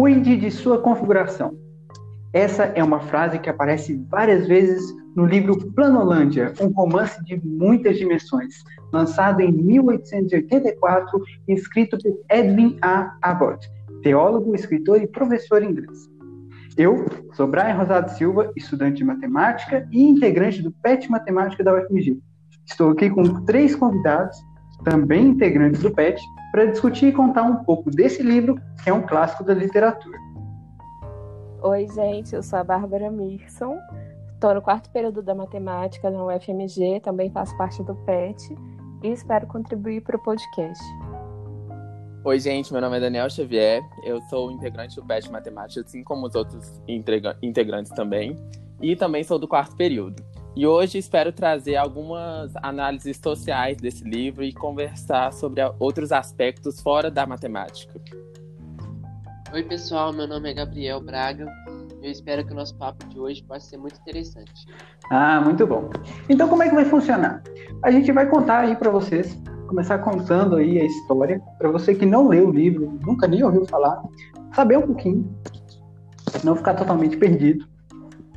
Cuide de sua configuração. Essa é uma frase que aparece várias vezes no livro Planolândia, um romance de muitas dimensões, lançado em 1884 e escrito por Edwin A. Abbott, teólogo, escritor e professor inglês. Eu sou Brian Rosado Silva, estudante de matemática e integrante do PET Matemática da UFMG. Estou aqui com três convidados, também integrantes do PET, para discutir e contar um pouco desse livro, que é um clássico da literatura. Oi, gente, eu sou a Bárbara Mirson, estou no quarto período da matemática na UFMG, também faço parte do PET e espero contribuir para o podcast. Oi, gente, meu nome é Daniel Xavier, eu sou integrante do PET Matemática, assim como os outros integrantes também, e também sou do quarto período. E hoje espero trazer algumas análises sociais desse livro e conversar sobre outros aspectos fora da matemática. Oi, pessoal, meu nome é Gabriel Braga. Eu espero que o nosso papo de hoje possa ser muito interessante. Ah, muito bom. Então, como é que vai funcionar? A gente vai contar aí para vocês começar contando aí a história, para você que não leu o livro, nunca nem ouviu falar, saber um pouquinho, não ficar totalmente perdido.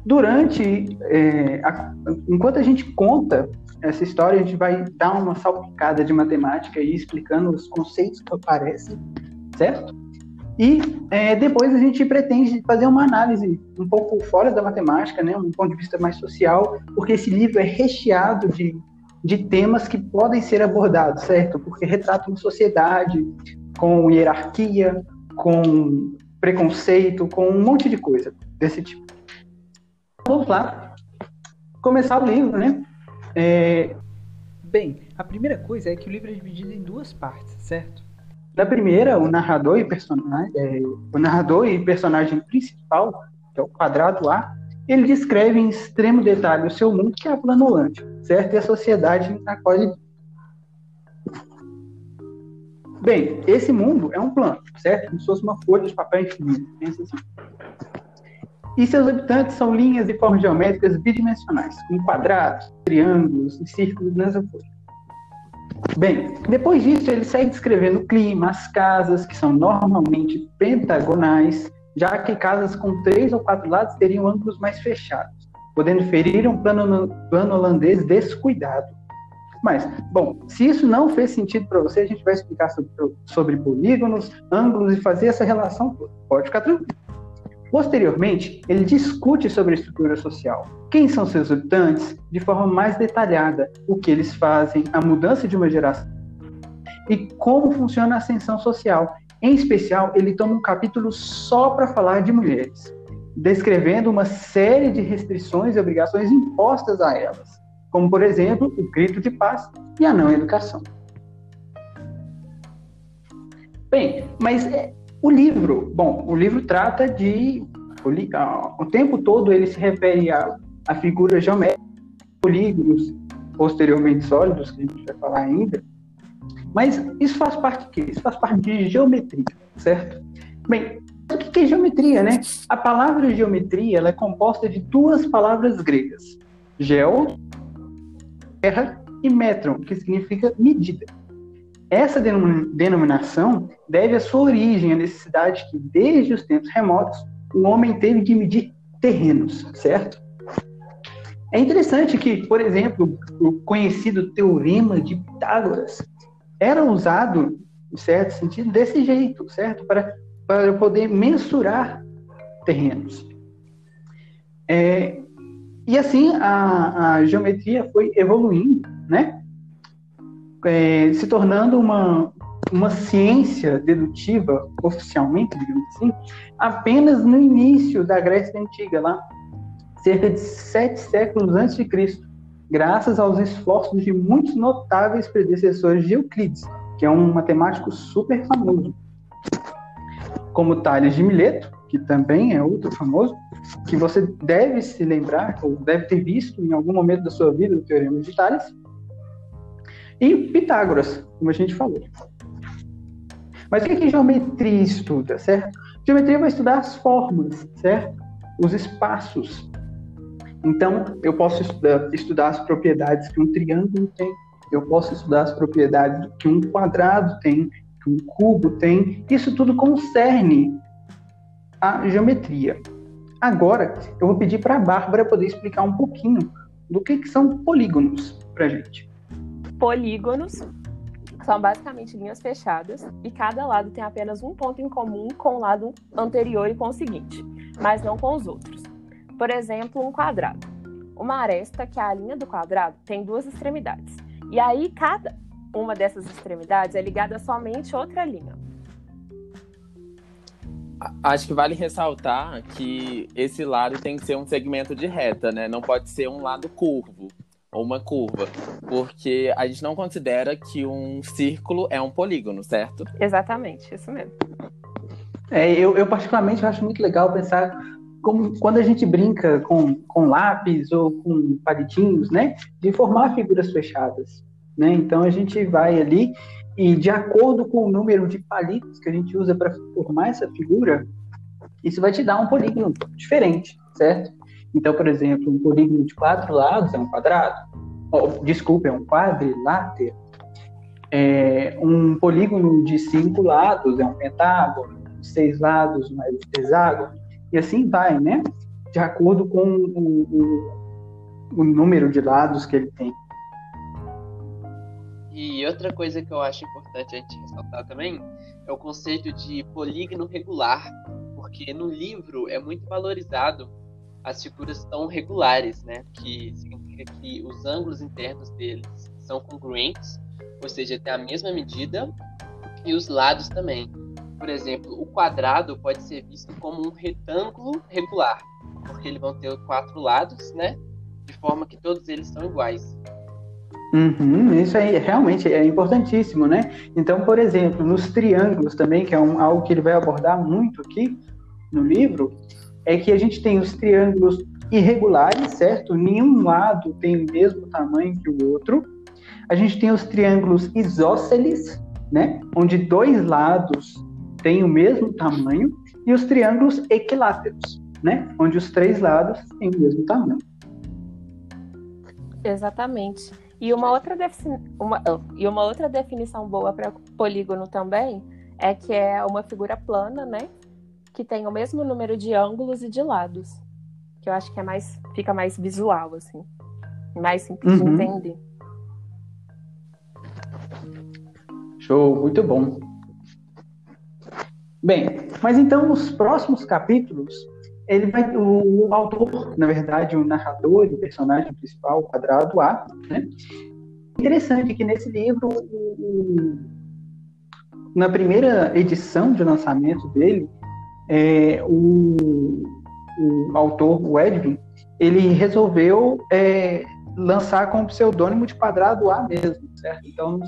Durante, é, a, enquanto a gente conta essa história, a gente vai dar uma salpicada de matemática e explicando os conceitos que aparecem, certo? E é, depois a gente pretende fazer uma análise um pouco fora da matemática, né, um ponto de vista mais social, porque esse livro é recheado de de temas que podem ser abordados, certo? Porque retrata uma sociedade com hierarquia, com preconceito, com um monte de coisa desse tipo. Vamos lá, começar o livro, né? É... Bem, a primeira coisa é que o livro é dividido em duas partes, certo? Da primeira, o narrador e personagem, é, o narrador e personagem principal, que é o quadrado A, ele descreve em extremo detalhe o seu mundo, que é a Planolândia, certo? E a sociedade na qual ele. Bem, esse mundo é um plano, certo? Como se fosse uma folha de papel infinito. Pensa assim. E seus habitantes são linhas e formas geométricas bidimensionais, com quadrados, triângulos e círculos nessa folha. Bem, depois disso, ele segue descrevendo o clima, as casas, que são normalmente pentagonais, já que casas com três ou quatro lados teriam ângulos mais fechados, podendo ferir um plano, plano holandês descuidado. Mas, bom, se isso não fez sentido para você, a gente vai explicar sobre, sobre polígonos, ângulos e fazer essa relação toda. Pode ficar tranquilo. Posteriormente, ele discute sobre a estrutura social, quem são seus habitantes, de forma mais detalhada, o que eles fazem, a mudança de uma geração e como funciona a ascensão social, em especial, ele toma um capítulo só para falar de mulheres, descrevendo uma série de restrições e obrigações impostas a elas, como, por exemplo, o grito de paz e a não educação. Bem, mas é, o livro, bom, o livro trata de o, o tempo todo ele se refere a, a figuras geométricas, polígonos, posteriormente sólidos, que a gente vai falar ainda, mas isso faz parte quê? Isso faz parte de geometria, certo? Bem, o que é geometria, né? A palavra geometria ela é composta de duas palavras gregas: geo, terra, e metron, que significa medida. Essa denominação deve a sua origem à necessidade que, desde os tempos remotos, o homem teve de medir terrenos, certo? É interessante que, por exemplo, o conhecido teorema de Pitágoras era usado, em certo sentido, desse jeito, certo? Para, para poder mensurar terrenos. É, e assim a, a, geometria foi evoluindo, né? É, se tornando uma, uma ciência dedutiva, oficialmente, digamos assim, apenas no início da Grécia Antiga, lá, cerca de sete séculos antes de Cristo graças aos esforços de muitos notáveis predecessores de Euclides, que é um matemático super famoso, como Tales de Mileto, que também é outro famoso, que você deve se lembrar, ou deve ter visto em algum momento da sua vida, o Teorema de Tales, e Pitágoras, como a gente falou. Mas o que, que geometria estuda, certo? Geometria vai estudar as formas, certo? Os espaços, então, eu posso estudar, estudar as propriedades que um triângulo tem, eu posso estudar as propriedades que um quadrado tem, que um cubo tem. Isso tudo concerne a geometria. Agora, eu vou pedir para a Bárbara poder explicar um pouquinho do que, que são polígonos para gente. Polígonos são basicamente linhas fechadas e cada lado tem apenas um ponto em comum com o lado anterior e com o seguinte, mas não com os outros. Por exemplo, um quadrado. Uma aresta, que é a linha do quadrado, tem duas extremidades. E aí, cada uma dessas extremidades é ligada a somente outra linha. Acho que vale ressaltar que esse lado tem que ser um segmento de reta, né? Não pode ser um lado curvo ou uma curva, porque a gente não considera que um círculo é um polígono, certo? Exatamente, isso mesmo. É, eu, eu particularmente acho muito legal pensar como quando a gente brinca com, com lápis ou com palitinhos, né, de formar figuras fechadas, né? Então a gente vai ali e de acordo com o número de palitos que a gente usa para formar essa figura, isso vai te dar um polígono diferente, certo? Então, por exemplo, um polígono de quatro lados é um quadrado. Oh, desculpa, é um quadrilátero. É, um polígono de cinco lados é um pentágono. Seis lados mais hexágono. E assim vai, né? De acordo com o, o, o número de lados que ele tem. E outra coisa que eu acho importante a gente ressaltar também é o conceito de polígono regular, porque no livro é muito valorizado as figuras tão regulares, né? Que significa que os ângulos internos deles são congruentes, ou seja, tem a mesma medida, e os lados também. Por exemplo, o quadrado pode ser visto como um retângulo regular, porque eles vão ter quatro lados, né? De forma que todos eles são iguais. Uhum, isso aí realmente é importantíssimo, né? Então, por exemplo, nos triângulos também, que é um, algo que ele vai abordar muito aqui no livro, é que a gente tem os triângulos irregulares, certo? Nenhum lado tem o mesmo tamanho que o outro. A gente tem os triângulos isósceles, né? Onde dois lados têm o mesmo tamanho. E os triângulos equiláteros, né? Onde os três lados têm o mesmo tamanho. Exatamente. E uma outra, uma, oh, e uma outra definição boa para polígono também é que é uma figura plana, né? Que tem o mesmo número de ângulos e de lados. Que eu acho que é mais, fica mais visual, assim. Mais simples uhum. de entender. Show, muito bom. Bem, mas então nos próximos capítulos ele vai, o, o, autor, na verdade, o narrador, o personagem principal, o quadrado A, né? Interessante que nesse livro, o, na primeira edição de lançamento dele, é, o, o, autor, o Edwin, ele resolveu é, lançar com o pseudônimo de quadrado A mesmo, certo? Então,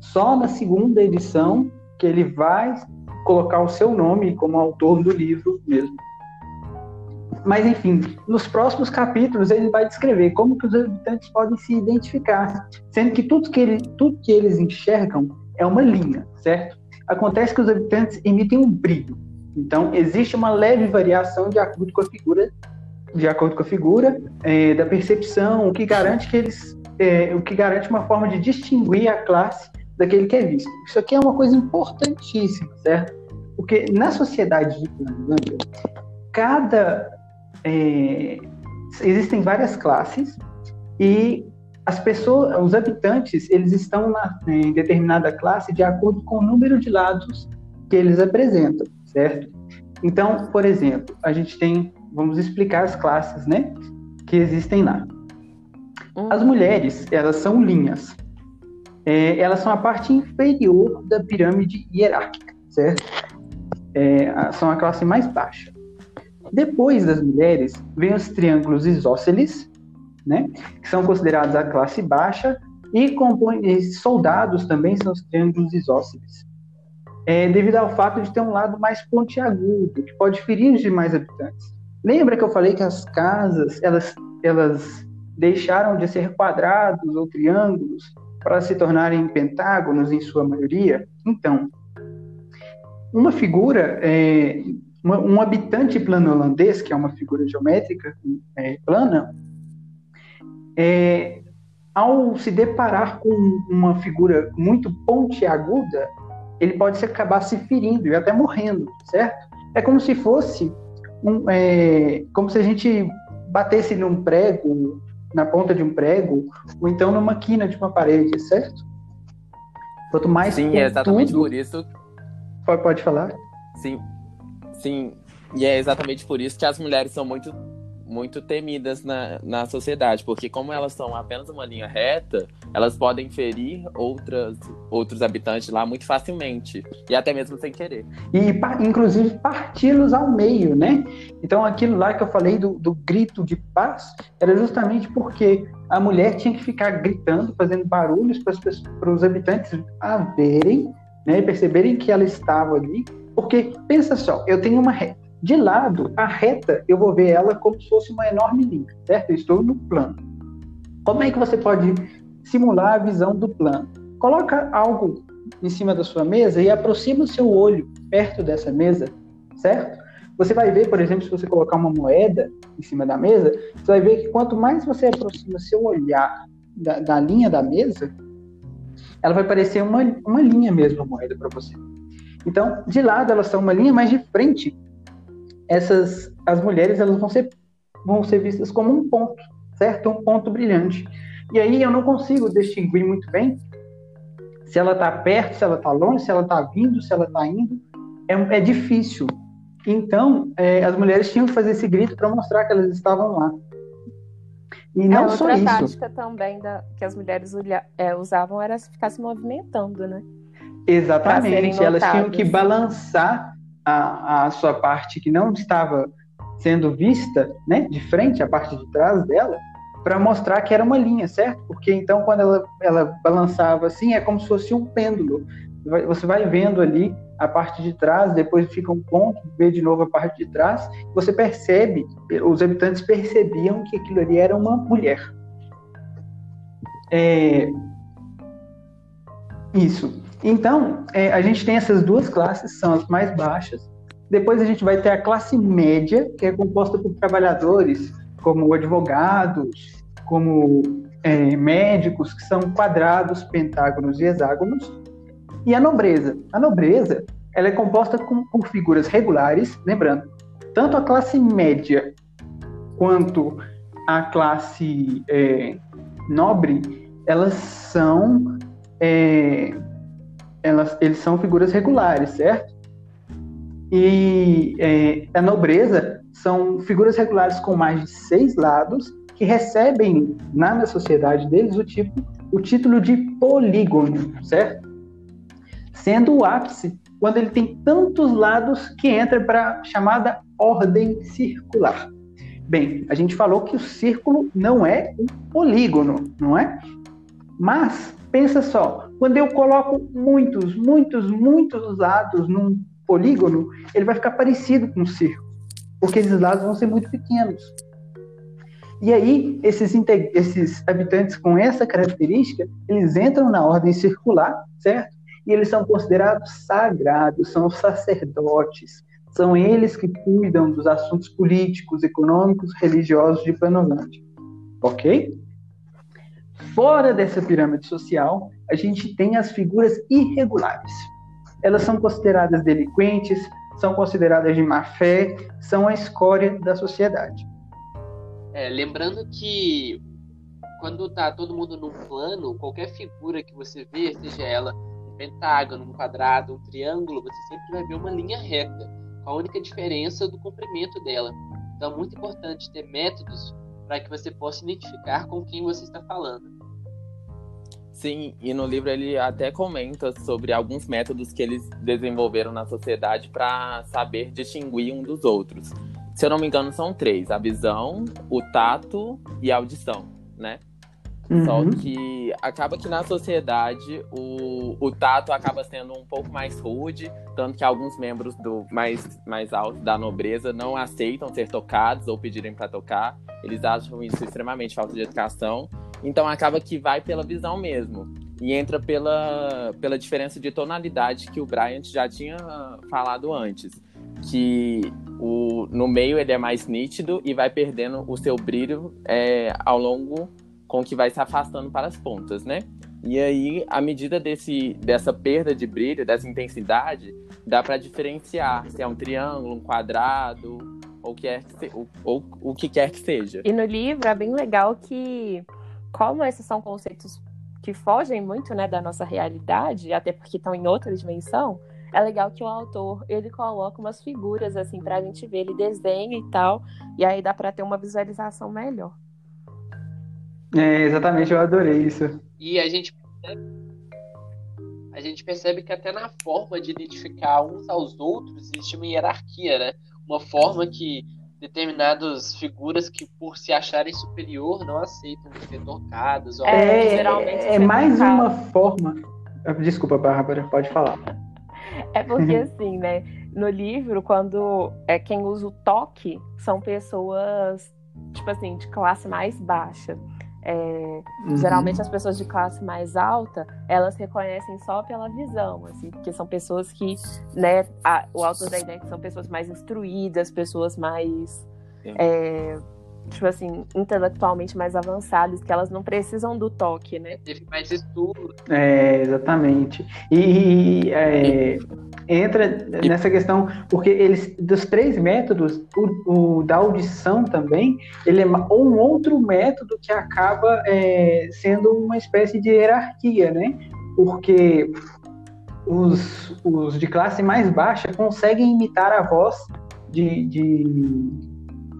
só na segunda edição que ele vai colocar o seu nome como autor do livro mesmo. Mas, enfim, nos próximos capítulos ele vai descrever como que os habitantes podem se identificar, sendo que tudo que, ele, tudo que eles enxergam é uma linha, certo? Acontece que os habitantes emitem um brilho. Então, existe uma leve variação de acordo com a figura, de acordo com a figura é, da percepção, o que garante que eles, é, o que garante uma forma de distinguir a classe daquele que é visto. Isso aqui é uma coisa importantíssima, certo? Porque na sociedade de Finlândia, cada é, existem várias classes e as pessoas, os habitantes, eles estão na, em determinada classe de acordo com o número de lados que eles apresentam, certo? Então, por exemplo, a gente tem, vamos explicar as classes, né, que existem lá. As uhum. mulheres, elas são linhas. É, elas são a parte inferior da pirâmide hierárquica, certo? É, são a classe mais baixa. Depois das mulheres, vem os triângulos isósceles, né, que são considerados a classe baixa, e, compõe, e soldados também são os triângulos isósceles. É, devido ao fato de ter um lado mais pontiagudo, que pode ferir os demais habitantes. Lembra que eu falei que as casas, elas, elas deixaram de ser quadrados ou triângulos para se tornarem pentágonos em sua maioria? Então, uma figura é, uma, um habitante plano holandês, que é uma figura geométrica é, plana, é, ao se deparar com uma figura muito pontiaguda, ele pode se acabar se ferindo e até morrendo, certo? é como se fosse um, é, como se a gente batesse num prego, na ponta de um prego, ou então numa quina de uma parede, certo? Quanto mais Sim, é exatamente por isso. Pode, pode falar? Sim, sim. E é exatamente por isso que as mulheres são muito muito temidas na, na sociedade, porque como elas são apenas uma linha reta, elas podem ferir outras, outros habitantes lá muito facilmente, e até mesmo sem querer. E, inclusive, parti-los ao meio, né? Então, aquilo lá que eu falei do, do grito de paz, era justamente porque a mulher tinha que ficar gritando, fazendo barulhos para, os habitantes a verem, né, perceberem que ela estava ali, porque, pensa só, eu tenho uma reta, de lado, a reta, eu vou ver ela como se fosse uma enorme linha, certo? Eu estou no plano. Como é que você pode simular a visão do plano? Coloca algo em cima da sua mesa e aproxima o seu olho perto dessa mesa, certo? Você vai ver, por exemplo, se você colocar uma moeda em cima da mesa, você vai ver que quanto mais você aproxima seu olhar da, da linha da mesa, ela vai parecer uma, uma linha mesmo, a moeda para você. Então, de lado elas são uma linha, mas de frente essas as mulheres elas vão ser vão ser vistas como um ponto, certo? Um ponto brilhante. E aí eu não consigo distinguir muito bem se ela está perto, se ela está longe, se ela está vindo, se ela está indo. É, é difícil. Então, é, as mulheres tinham que fazer esse grito para mostrar que elas estavam lá. E é, não é, só isso. tática também da, que as mulheres é, usavam era ficar se movimentando, né? Exatamente. Elas tinham que balançar a, a sua parte que não estava sendo vista, né, de frente, a parte de trás dela, para mostrar que era uma linha, certo? Porque então quando ela, ela balançava assim, é como se fosse um pêndulo. Você vai vendo ali a parte de trás, depois fica um ponto, vê de novo a parte de trás, você percebe, os habitantes percebiam que aquilo ali era uma mulher. É... Isso. Então, é, a gente tem essas duas classes, são as mais baixas. Depois a gente vai ter a classe média, que é composta por trabalhadores, como advogados, como é, médicos, que são quadrados, pentágonos e hexágonos. E a nobreza. A nobreza ela é composta com, por figuras regulares, lembrando, tanto a classe média quanto a classe é, nobre, elas são é, elas, eles são figuras regulares, certo? E é, a nobreza são figuras regulares com mais de seis lados que recebem na, sociedade deles o, tipo, o título de polígono, certo? Sendo o ápice quando ele tem tantos lados que entra para a chamada ordem circular. Bem, a gente falou que o círculo não é um polígono, não é? Mas pensa só, quando eu coloco muitos, muitos, muitos lados num polígono, ele vai ficar parecido com um círculo, porque esses lados vão ser muito pequenos. E aí, esses, esses habitantes com essa característica, eles entram na ordem circular, certo? E eles são considerados sagrados, são sacerdotes, são eles que cuidam dos assuntos políticos, econômicos, religiosos de Planolândia. Ok? Fora dessa pirâmide social, a gente tem as figuras irregulares. Elas são consideradas delinquentes, são consideradas de má fé, são a escória da sociedade. É, lembrando que quando tá todo mundo num plano, qualquer figura que você vê, seja ela um pentágono, um quadrado, um triângulo, você sempre vai ver uma linha reta, com a única diferença do comprimento dela. Então é muito importante ter métodos para que você possa identificar com quem você está falando. Sim, e no livro ele até comenta sobre alguns métodos que eles desenvolveram na sociedade para saber distinguir um dos outros. Se eu não me engano, são três: a visão, o tato e a audição, né? Uhum. Só que acaba que na sociedade o, o tato acaba sendo um pouco mais rude, tanto que alguns membros do mais, mais alto da nobreza não aceitam ser tocados ou pedirem para tocar. Eles acham isso extremamente falta de educação. Então acaba que vai pela visão mesmo. E entra pela, pela diferença de tonalidade que o Bryant já tinha falado antes. Que o, no meio ele é mais nítido e vai perdendo o seu brilho é, ao longo com que vai se afastando para as pontas, né? E aí, à medida desse, dessa perda de brilho, dessa intensidade, dá para diferenciar se é um triângulo, um quadrado, ou, que se, ou, ou o que quer que seja. E no livro é bem legal que, como esses são conceitos que fogem muito né, da nossa realidade, até porque estão em outra dimensão, é legal que o autor ele coloca umas figuras assim para a gente ver, ele desenha e tal, e aí dá para ter uma visualização melhor. É, exatamente, eu adorei isso. E a gente percebe, a gente percebe que até na forma de identificar uns aos outros existe uma hierarquia, né? Uma forma que determinadas figuras que por se acharem superior não aceitam ser tocadas. Ou... É, é, é mais uma forma. Desculpa, Bárbara, pode falar. É porque assim, né? No livro, quando é quem usa o toque são pessoas, tipo assim, de classe mais baixa. É, uhum. Geralmente as pessoas de classe mais alta, elas reconhecem só pela visão, assim, porque são pessoas que, né, a, o autor da ideia são pessoas mais instruídas, pessoas mais é, tipo assim, intelectualmente mais avançadas, que elas não precisam do toque, né? Teve mais estudo. É, exatamente. E é, entra nessa questão, porque eles, dos três métodos, o, o da audição também, ele é um outro método que acaba é, sendo uma espécie de hierarquia, né? Porque os, os de classe mais baixa conseguem imitar a voz de, de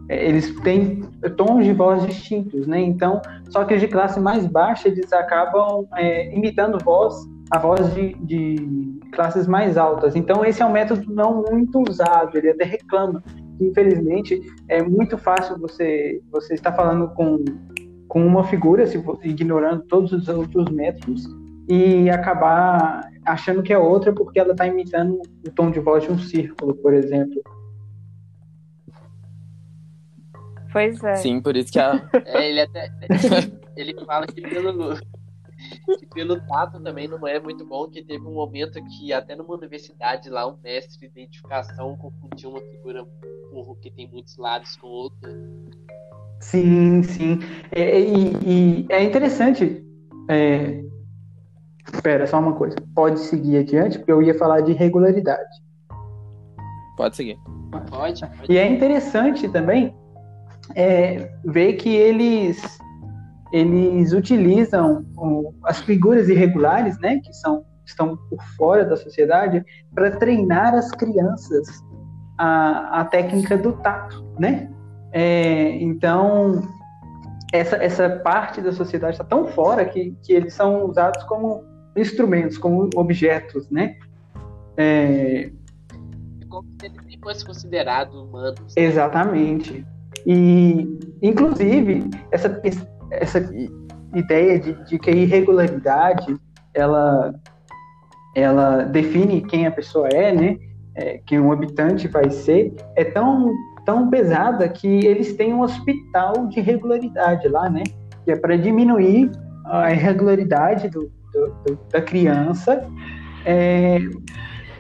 eles têm tons de voz distintos, né? Então, só que os de classe mais baixa eles acabam é, imitando voz, a voz de, de, classes mais altas. Então, esse é um método não muito usado. Ele até reclama. Infelizmente, é muito fácil você você estar falando com com uma figura, se ignorando todos os outros métodos e acabar achando que é outra porque ela está imitando o tom de voz de um círculo, por exemplo. Pois é. Sim, por isso que a. É, ele até. Ele fala que pelo. Que pelo tato também não é muito bom, que teve um momento que até numa universidade lá, um mestre de identificação confundiu uma figura burro que tem muitos lados com outra. Sim, sim. É, e, e, é interessante. É... Espera, só uma coisa. Pode seguir adiante, porque eu ia falar de regularidade. Pode seguir. Pode. pode. E é interessante também é, ver que eles eles utilizam as figuras irregulares, né, que são estão por fora da sociedade, para treinar as crianças a, a técnica do tato, né? É, então essa, essa parte da sociedade está tão fora que, que eles são usados como instrumentos, como objetos, né? É... Como se ele nem fosse considerado humano. Exatamente. E, inclusive, essa, essa ideia de, de que a irregularidade ela, ela define quem a pessoa é, né? É, quem um habitante vai ser, é tão, tão pesada que eles têm um hospital de regularidade lá, né? Que é para diminuir a irregularidade do, do, do da criança, é,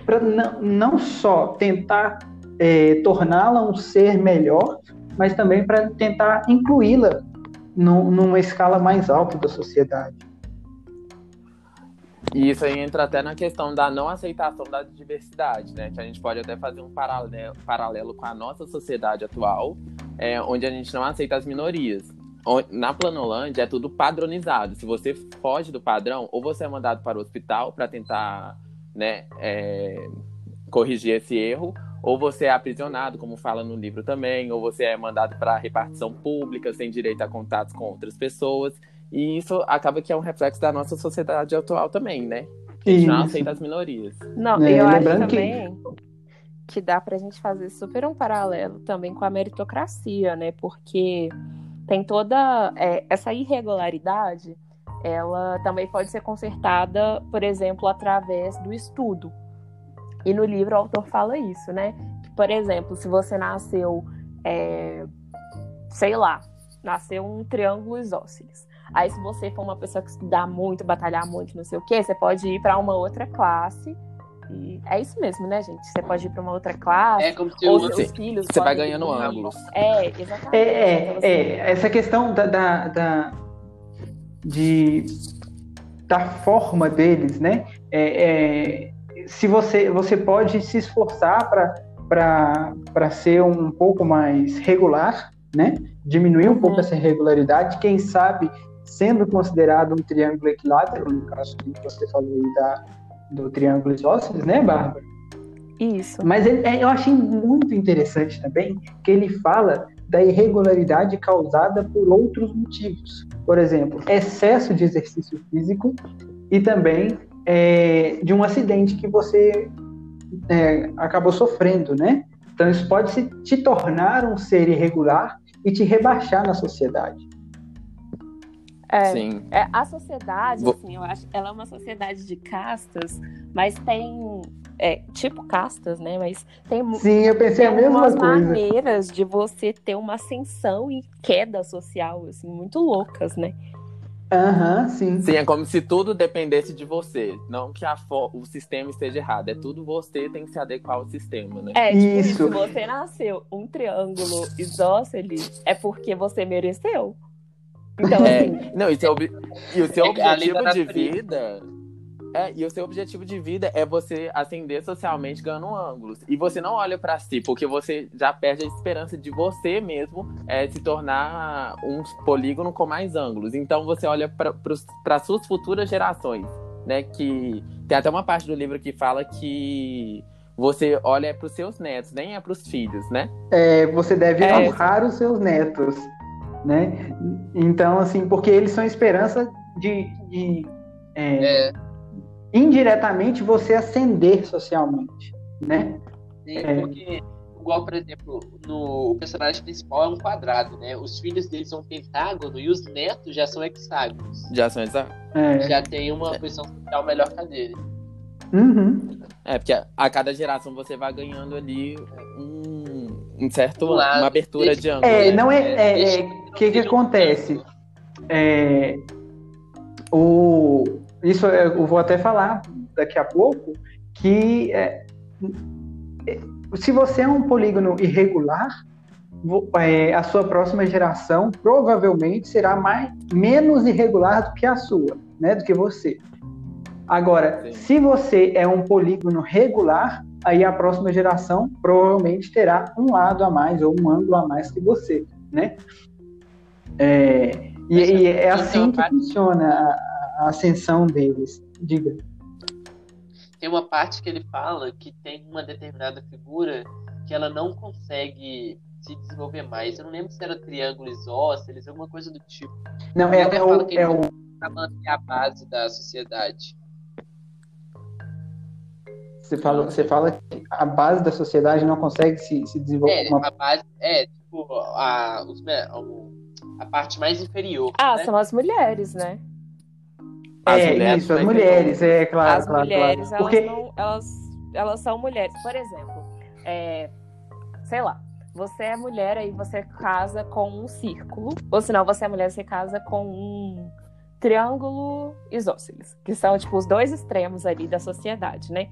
para não, não só tentar é, torná-la um ser melhor, mas também para tentar incluí-la numa escala mais alta da sociedade. E isso aí entra até na questão da não aceitação da diversidade, né? Que a gente pode até fazer um paralelo, paralelo com a nossa sociedade atual, é, onde a gente não aceita as minorias. Na Planolândia é tudo padronizado. Se você foge do padrão, ou você é mandado para o hospital para tentar né, é, corrigir esse erro, ou você é aprisionado, como fala no livro também, ou você é mandado para repartição pública, sem direito a contatos com outras pessoas. E isso acaba que é um reflexo da nossa sociedade atual também, né? A gente não aceita as minorias. Não, é, eu acho também que... que dá pra gente fazer super um paralelo também com a meritocracia, né? Porque tem toda é, essa irregularidade, ela também pode ser consertada, por exemplo, através do estudo. E no livro o autor fala isso, né? Que, por exemplo, se você nasceu, é, sei lá, nasceu um triângulo isósceles. Aí, se você for uma pessoa que estudar muito, batalhar muito, não sei o quê, você pode ir para uma outra classe. E é isso mesmo, né, gente? Você pode ir para uma outra classe. É como se ou seus filhos. Você vai ganhando ângulos. É, exatamente. É, é, é, essa questão da, da, da de da forma deles, né? É, é, se você, você pode se esforçar para ser um pouco mais regular, né? Diminuir um pouco essa irregularidade, quem sabe sendo considerado um triângulo equilátero, no caso que você falou aí da, do triângulo isósceles, né, Bárbara? Isso. Mas ele, é, eu achei muito interessante também que ele fala da irregularidade causada por outros motivos. Por exemplo, excesso de exercício físico e também é, de um acidente que você é, acabou sofrendo, né? Então isso pode se, te tornar um ser irregular e te rebaixar na sociedade. É, Sim. É, a sociedade, assim, eu acho, ela é uma sociedade de castas, mas tem é, tipo castas, né? Mas tem Sim, eu pensei tem a mesma coisa. maneiras de você ter uma ascensão e queda social, assim, muito loucas, né? Aham, uhum, sim. Sim, é como se tudo dependesse de você. Não que a o sistema esteja errado. É tudo você tem que se adequar ao sistema, né? É, tipo, isso. se você nasceu um triângulo isósceles, é porque você mereceu. Então, é, assim... Não, e, seu, e o seu é, objetivo de vida é, e o seu objetivo de vida é você ascender socialmente ganhando ángulos. E você não olha para si, porque você já perde a esperança de você mesmo é, se tornar um polígono com mais ângulos. Então você olha para suas futuras gerações, né? Que tem até uma parte do livro que fala que você olha para os seus netos, nem é para os filhos, né? É, você deve é. honrar os seus netos, né? Então, assim, porque eles são a esperança de, de é, é indiretamente você ascender socialmente, né? Sim, é. porque, igual, por exemplo, no, o personagem principal é um quadrado, né? Os filhos deles são um pentágono e os netos já são hexágonos. Já são hexágonos. É. Já tem uma posição social melhor que a dele. Uhum. É, porque a, a, cada geração você vai ganhando ali um, um certo, uma abertura de ângulo. É, né? não é. O é, é, que, que acontece? É, o, isso eu vou até falar daqui a pouco, que é, se você é um polígono irregular, é, a sua próxima geração provavelmente será mais, menos irregular do que a sua, né, do que você. Agora, Sim. se você é um polígono regular, aí a próxima geração provavelmente terá um lado a mais ou um ângulo a mais que você, né? É, e, e, é assim que funciona a ascensão deles. Diga. Tem uma parte que ele fala que tem uma determinada figura que ela não consegue se desenvolver mais. Eu não lembro se era triângulo isósceles, alguma coisa do tipo. Não, é, é, o, é o... manter a base da sociedade. Você fala, você fala que a base da sociedade não consegue se, se desenvolver. É, uma... a base, é, tipo, a, os, a parte mais inferior. Ah, né? são as mulheres, né? As é, mulheres, isso, as mulheres, é claro. As claro, mulheres, claro. Elas, Porque... não, elas, elas são mulheres. Por exemplo, é, sei lá, você é mulher aí você casa com um círculo, ou se não, você é mulher você casa com um triângulo isósceles, que são tipo os dois extremos ali da sociedade, né?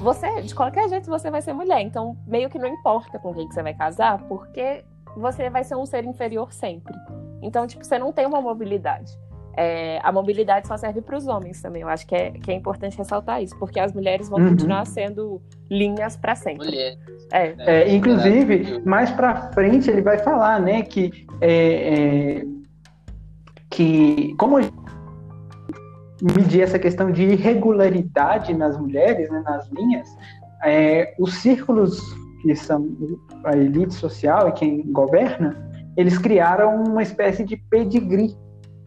Você, de qualquer jeito, você vai ser mulher, então meio que não importa com quem que você vai casar, porque você vai ser um ser inferior sempre. Então, tipo, você não tem uma mobilidade. É, a mobilidade só serve para os homens também. Eu acho que é, que é importante ressaltar isso, porque as mulheres vão uhum. continuar sendo linhas para sempre. Mulher. É. é inclusive, mais para frente ele vai falar, né, que é, é que como medir essa questão de irregularidade nas mulheres, né, nas linhas, é, os círculos que são a elite social e quem governa, eles criaram uma espécie de pedigree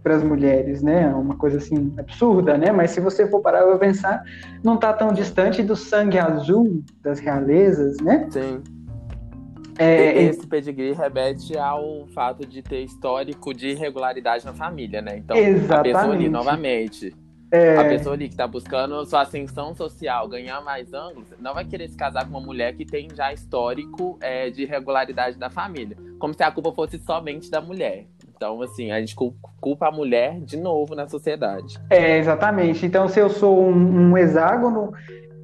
para as mulheres, né? Uma coisa assim absurda, né? Mas se você for parar para pensar, não está tão distante do sangue azul das realezas, né? Sim. É, esse pedigree remete ao fato de ter histórico de irregularidade na família, né? Então, exatamente. a pessoa ali, novamente, é... a pessoa ali que está buscando sua ascensão social, ganhar mais ângulos, não vai querer se casar com uma mulher que tem já histórico é, de irregularidade da família. Como se a culpa fosse somente da mulher. Então, assim, a gente culpa a mulher de novo na sociedade. É, exatamente. Então, se eu sou um, um hexágono,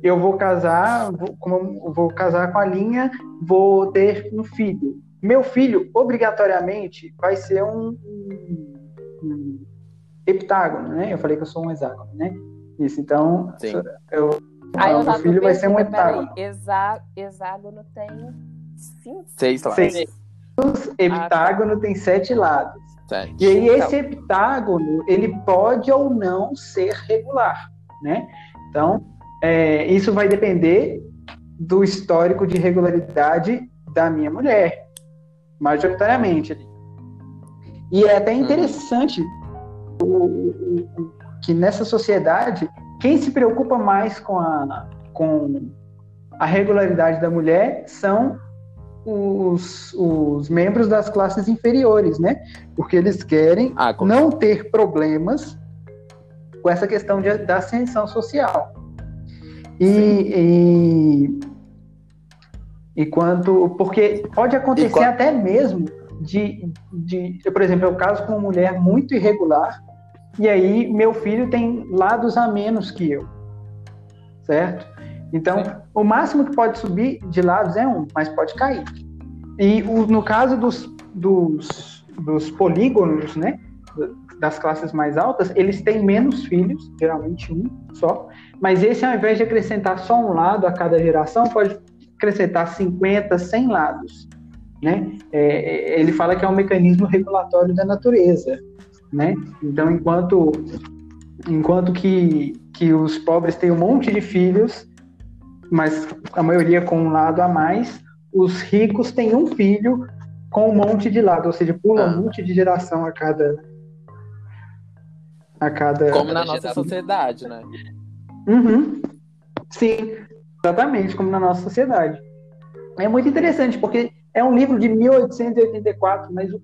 eu vou casar, vou, vou casar com a linha, vou ter um filho. Meu filho, obrigatoriamente, vai ser um, um, heptágono, né? Eu falei que eu sou um hexágono, né? Isso, então Sim. eu, Aí o eu meu filho vai ser um perdida, peraí. heptágono. Hexá- Hexágono tem cinco. Seis lá. Seis. Heptágono tem sete lados. Sete. E aí Então. esse heptágono, ele pode ou não ser regular, né? Então, é, isso vai depender do histórico de regularidade da minha mulher, majoritariamente. ali. E é até interessante o- o- o- que nessa sociedade, quem se preocupa mais com a, com a regularidade da mulher são os, os membros das classes inferiores, né? Porque eles querem Ah, não ter problemas com essa questão de- da ascensão social. E, e, e quanto. Porque pode acontecer E qua- até mesmo de, de. Por exemplo, eu caso com uma mulher muito irregular, e aí meu filho tem lados a menos que eu. Certo? Então, Sim. o máximo que pode subir de lados é um, mas pode cair. E o- no caso dos, dos, dos polígonos, né? Das classes mais altas, eles têm menos filhos, geralmente um só. Mas esse, ao invés de acrescentar só um lado a cada geração, pode acrescentar 50, 100 lados. Né? É, é, ele fala que é um mecanismo regulatório da natureza. Né? Então, enquanto, enquanto que, que os pobres têm um monte de filhos, mas a maioria com um lado a mais, os ricos têm um filho com um monte de lado, ou seja, pula Ah. um monte de geração a cada. A cada. Como na nossa sociedade, né? Uhum. Sim, exatamente, como na nossa sociedade. É muito interessante, porque é um livro de 1884, mas o, o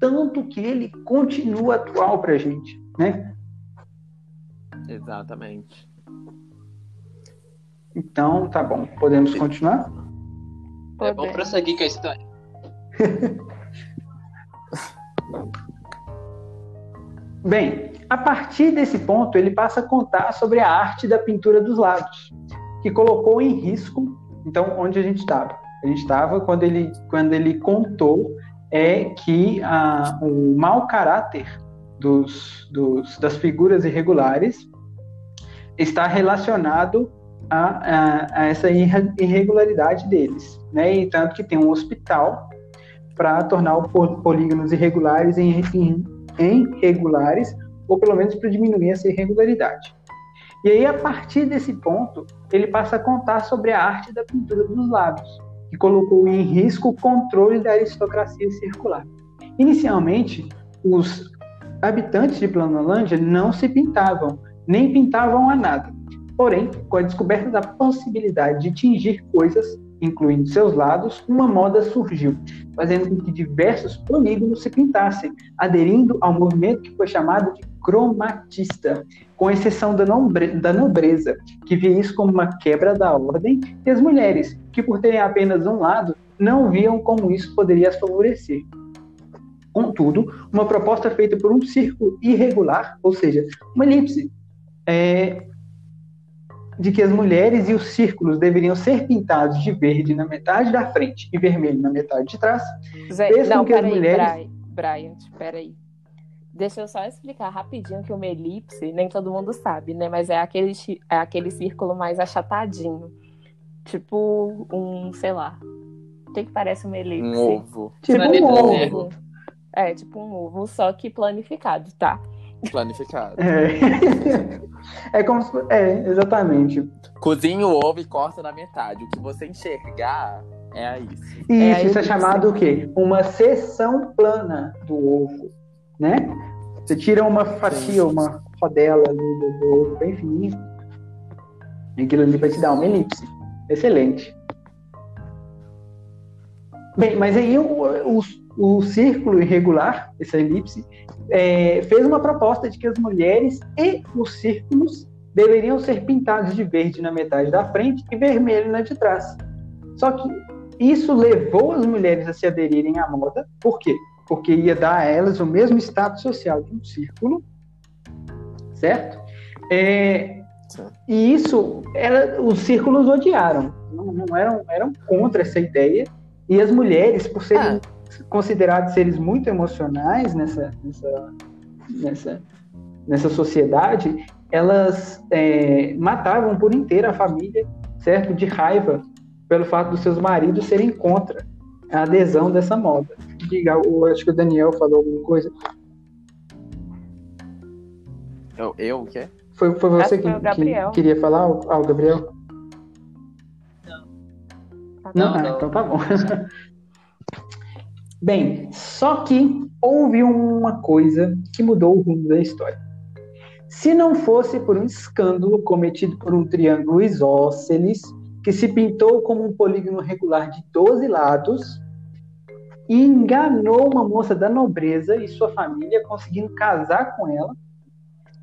tanto que ele continua atual pra gente, né? Exatamente. Então, tá bom, podemos continuar? É, Podemos. prosseguir com a história. Bem, a partir desse ponto, ele passa a contar sobre a arte da pintura dos lados, que colocou em risco, então, onde a gente estava. A gente estava quando ele, quando ele contou é que ah, o mau caráter dos, dos- das figuras irregulares está relacionado a, a- a essa irre- irregularidade deles, né? E tanto que tem um hospital para tornar os pol- polígonos irregulares em, em em regulares, ou pelo menos para diminuir essa irregularidade. E aí, a partir desse ponto, ele passa a contar sobre a arte da pintura dos lados, que colocou em risco o controle da aristocracia circular. Inicialmente, os habitantes de Planolândia não se pintavam, nem pintavam a nada. Porém, com a descoberta da possibilidade de tingir coisas, incluindo seus lados, uma moda surgiu, fazendo com que diversos polígonos se pintassem, aderindo ao movimento que foi chamado de cromatista, com exceção da, nobre- da nobreza, que via isso como uma quebra da ordem, e as mulheres, que por terem apenas um lado, não viam como isso poderia as favorecer. Contudo, uma proposta feita por um círculo irregular, ou seja, uma elipse, é, de que as mulheres e os círculos deveriam ser pintados de verde na metade da frente e vermelho na metade de trás, Zé, não, que as peraí, mulheres- Brian, Brian, peraí. Deixa eu só explicar rapidinho que uma elipse, nem todo mundo sabe, né? Mas é aquele, é aquele círculo mais achatadinho. Tipo um, sei lá. O que, que parece uma elipse? Um ovo tipo um ovo. É, tipo um ovo, só que planificado, tá? Planificado. É. é como se, é, exatamente. Cozinha o ovo e corta na metade. O que você enxergar é isso. E É, isso, aí isso é chamado o quê? Uma seção plana do ovo, né? Você tira uma fatia, uma rodela ali do, do ovo bem fininho, e aquilo ali vai te dar uma elipse. Excelente. Bem, mas aí o, o, o círculo irregular, essa elipse, é, fez uma proposta de que as mulheres e os círculos deveriam ser pintados de verde na metade da frente e vermelho na de trás. Só que isso levou as mulheres a se aderirem à moda, por quê? Porque ia dar a elas o mesmo status social de um círculo, certo? É, e isso, os círculos odiaram, não, não eram, eram contra essa ideia, e as mulheres, por serem consideradas seres muito emocionais nessa, nessa, nessa, nessa sociedade, elas é, matavam por inteiro a família, certo? De raiva pelo fato dos seus maridos serem contra a adesão dessa moda. Diga, eu acho que o Daniel falou alguma coisa. Eu, eu o quê? Foi, foi você que, foi que queria falar, ah, o Gabriel? Não, Não, ah, não. então tá bom. Bem, só que houve uma coisa que mudou o rumo da história. Se não fosse por um escândalo cometido por um triângulo isósceles, que se pintou como um polígono regular de 12 lados, e enganou uma moça da nobreza e sua família, conseguindo casar com ela,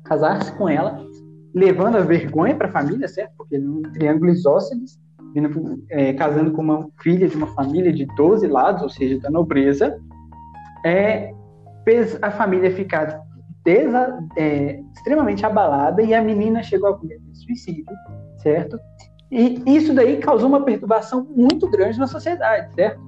casar-se com ela, levando a vergonha para a família, certo? Porque um triângulo isósceles, vindo, é, casando com uma filha de uma família de 12 lados, ou seja, da nobreza, é, a família ficar desa- é, extremamente abalada e a menina chegou a cometer suicídio, certo? E isso daí causou uma perturbação muito grande na sociedade, certo?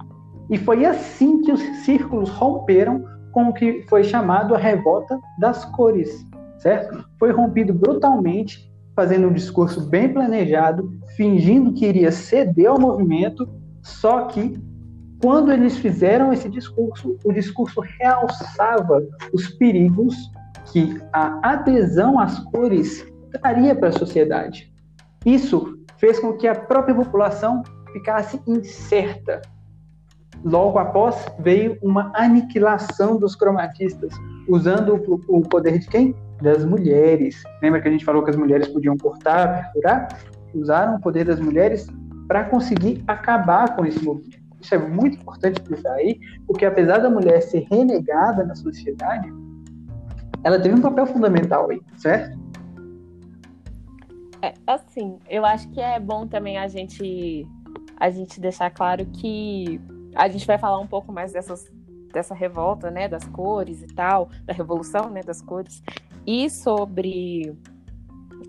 E foi assim que os círculos romperam com o que foi chamado a revolta das cores, certo? Foi rompido brutalmente, fazendo um discurso bem planejado, fingindo que iria ceder ao movimento, só que quando eles fizeram esse discurso, o discurso realçava os perigos que a adesão às cores traria para a sociedade. Isso fez com que a própria população ficasse incerta. Logo após, veio uma aniquilação dos cromatistas, usando o, poder de quem? Das mulheres. Lembra que a gente falou que as mulheres podiam cortar, perfurar? Usaram o poder das mulheres para conseguir acabar com esse movimento. Isso é muito importante frisar aí, porque apesar da mulher ser renegada na sociedade, ela teve um papel fundamental aí, certo? É, assim, eu acho que é bom também a gente a gente deixar claro que a gente vai falar um pouco mais dessas, dessa revolta, né, das cores e tal, da revolução, né, das cores, e sobre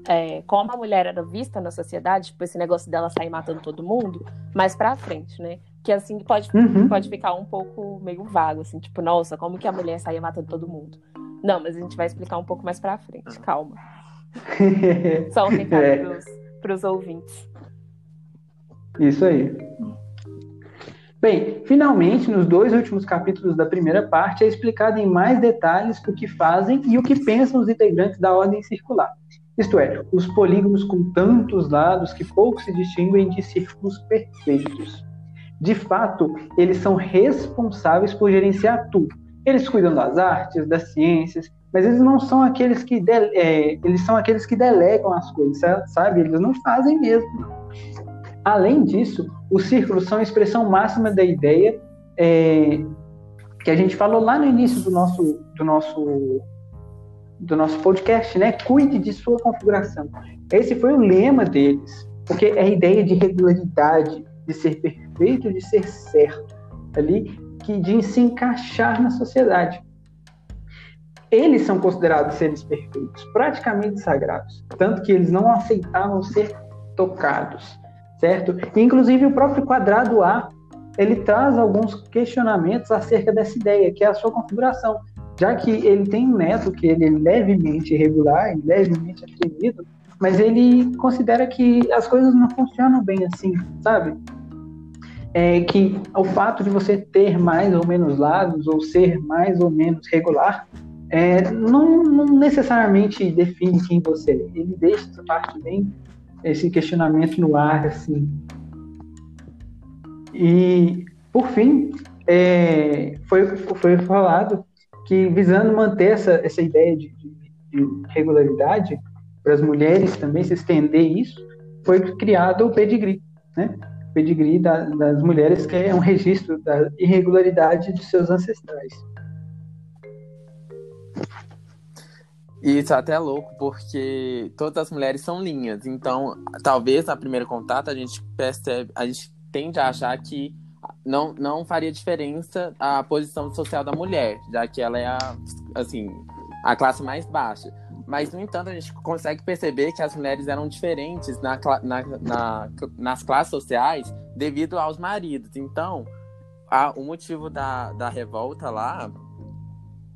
é, como a mulher era vista na sociedade, tipo, esse negócio dela sair matando todo mundo, mais pra frente, né? Que assim pode, Uhum. pode ficar um pouco meio vago, assim, tipo, nossa, como que a mulher saía matando todo mundo? Não, mas a gente vai explicar um pouco mais pra frente, calma. Só um recado É. pros, pros ouvintes. Isso aí. Bem, finalmente, nos dois últimos capítulos da primeira parte, é explicado em mais detalhes o que fazem e o que pensam os integrantes da ordem circular. Isto é, os polígonos com tantos lados que pouco se distinguem de círculos perfeitos. De fato, eles são responsáveis por gerenciar tudo. Eles cuidam das artes, das ciências, mas eles não são aqueles que é, eles são aqueles que delegam as coisas, sa- sabe? Eles não fazem mesmo. Além disso, os círculos são a expressão máxima da ideia é, que a gente falou lá no início do nosso, do nosso, do nosso podcast, né? Cuide de sua configuração. Esse foi o lema deles, porque é a ideia de regularidade, de ser perfeito, de ser certo, ali, que de se encaixar na sociedade. Eles são considerados seres perfeitos, praticamente sagrados, tanto que eles não aceitavam ser tocados certo? Inclusive o próprio quadrado A, ele traz alguns questionamentos acerca dessa ideia, que é a sua configuração, já que ele tem um neto que ele é levemente irregular, levemente atrevido, mas ele considera que as coisas não funcionam bem assim, sabe? É que o fato de você ter mais ou menos lados ou ser mais ou menos regular é, não, não necessariamente define quem você é. Ele deixa essa parte bem esse questionamento no ar, assim. E, por fim, é, foi, foi falado que, visando manter essa, essa ideia de, de, de regularidade, para as mulheres também se estender isso, foi criado o pedigree, né? O pedigree da, das mulheres, que é um registro da irregularidade de seus ancestrais. Isso é até louco, porque todas as mulheres são linhas. Então, talvez na primeiro contato a gente percebe, a gente tende a achar que não, não faria diferença a posição social da mulher, já que ela é a, assim, a classe mais baixa. Mas, no entanto, a gente consegue perceber que as mulheres eram diferentes na, na, na- nas classes sociais devido aos maridos. Então, a- o motivo da, da revolta lá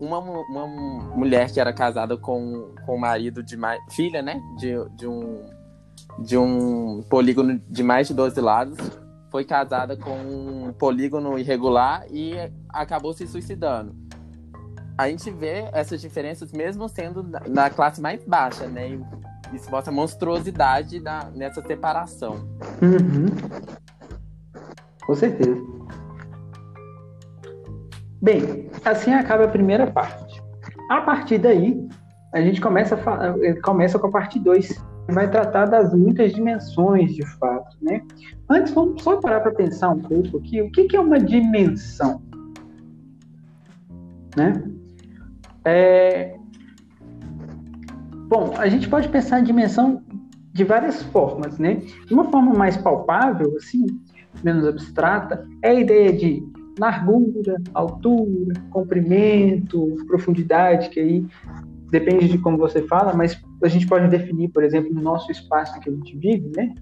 uma, uma mulher que era casada com, com o marido de mais. filha, né? De, de, um, de um polígono de mais de 12 lados. Foi casada com um polígono irregular e acabou se suicidando. A gente vê essas diferenças mesmo sendo na, na classe mais baixa, né? E isso mostra a monstruosidade da, nessa separação. Uhum. Com certeza. Bem, assim acaba a primeira parte. A partir daí, a gente começa, eh, começa com a parte 2, vai tratar das muitas dimensões de fato, né? Antes, vamos só parar para pensar um pouco aqui, o que, que é uma dimensão? Né? É... Bom, a gente pode pensar em dimensão de várias formas, né? De uma forma mais palpável, assim, menos abstrata, é a ideia de largura, altura, comprimento, profundidade, que aí depende de como você fala, mas a gente pode definir, por exemplo, no nosso espaço em que a gente vive, né?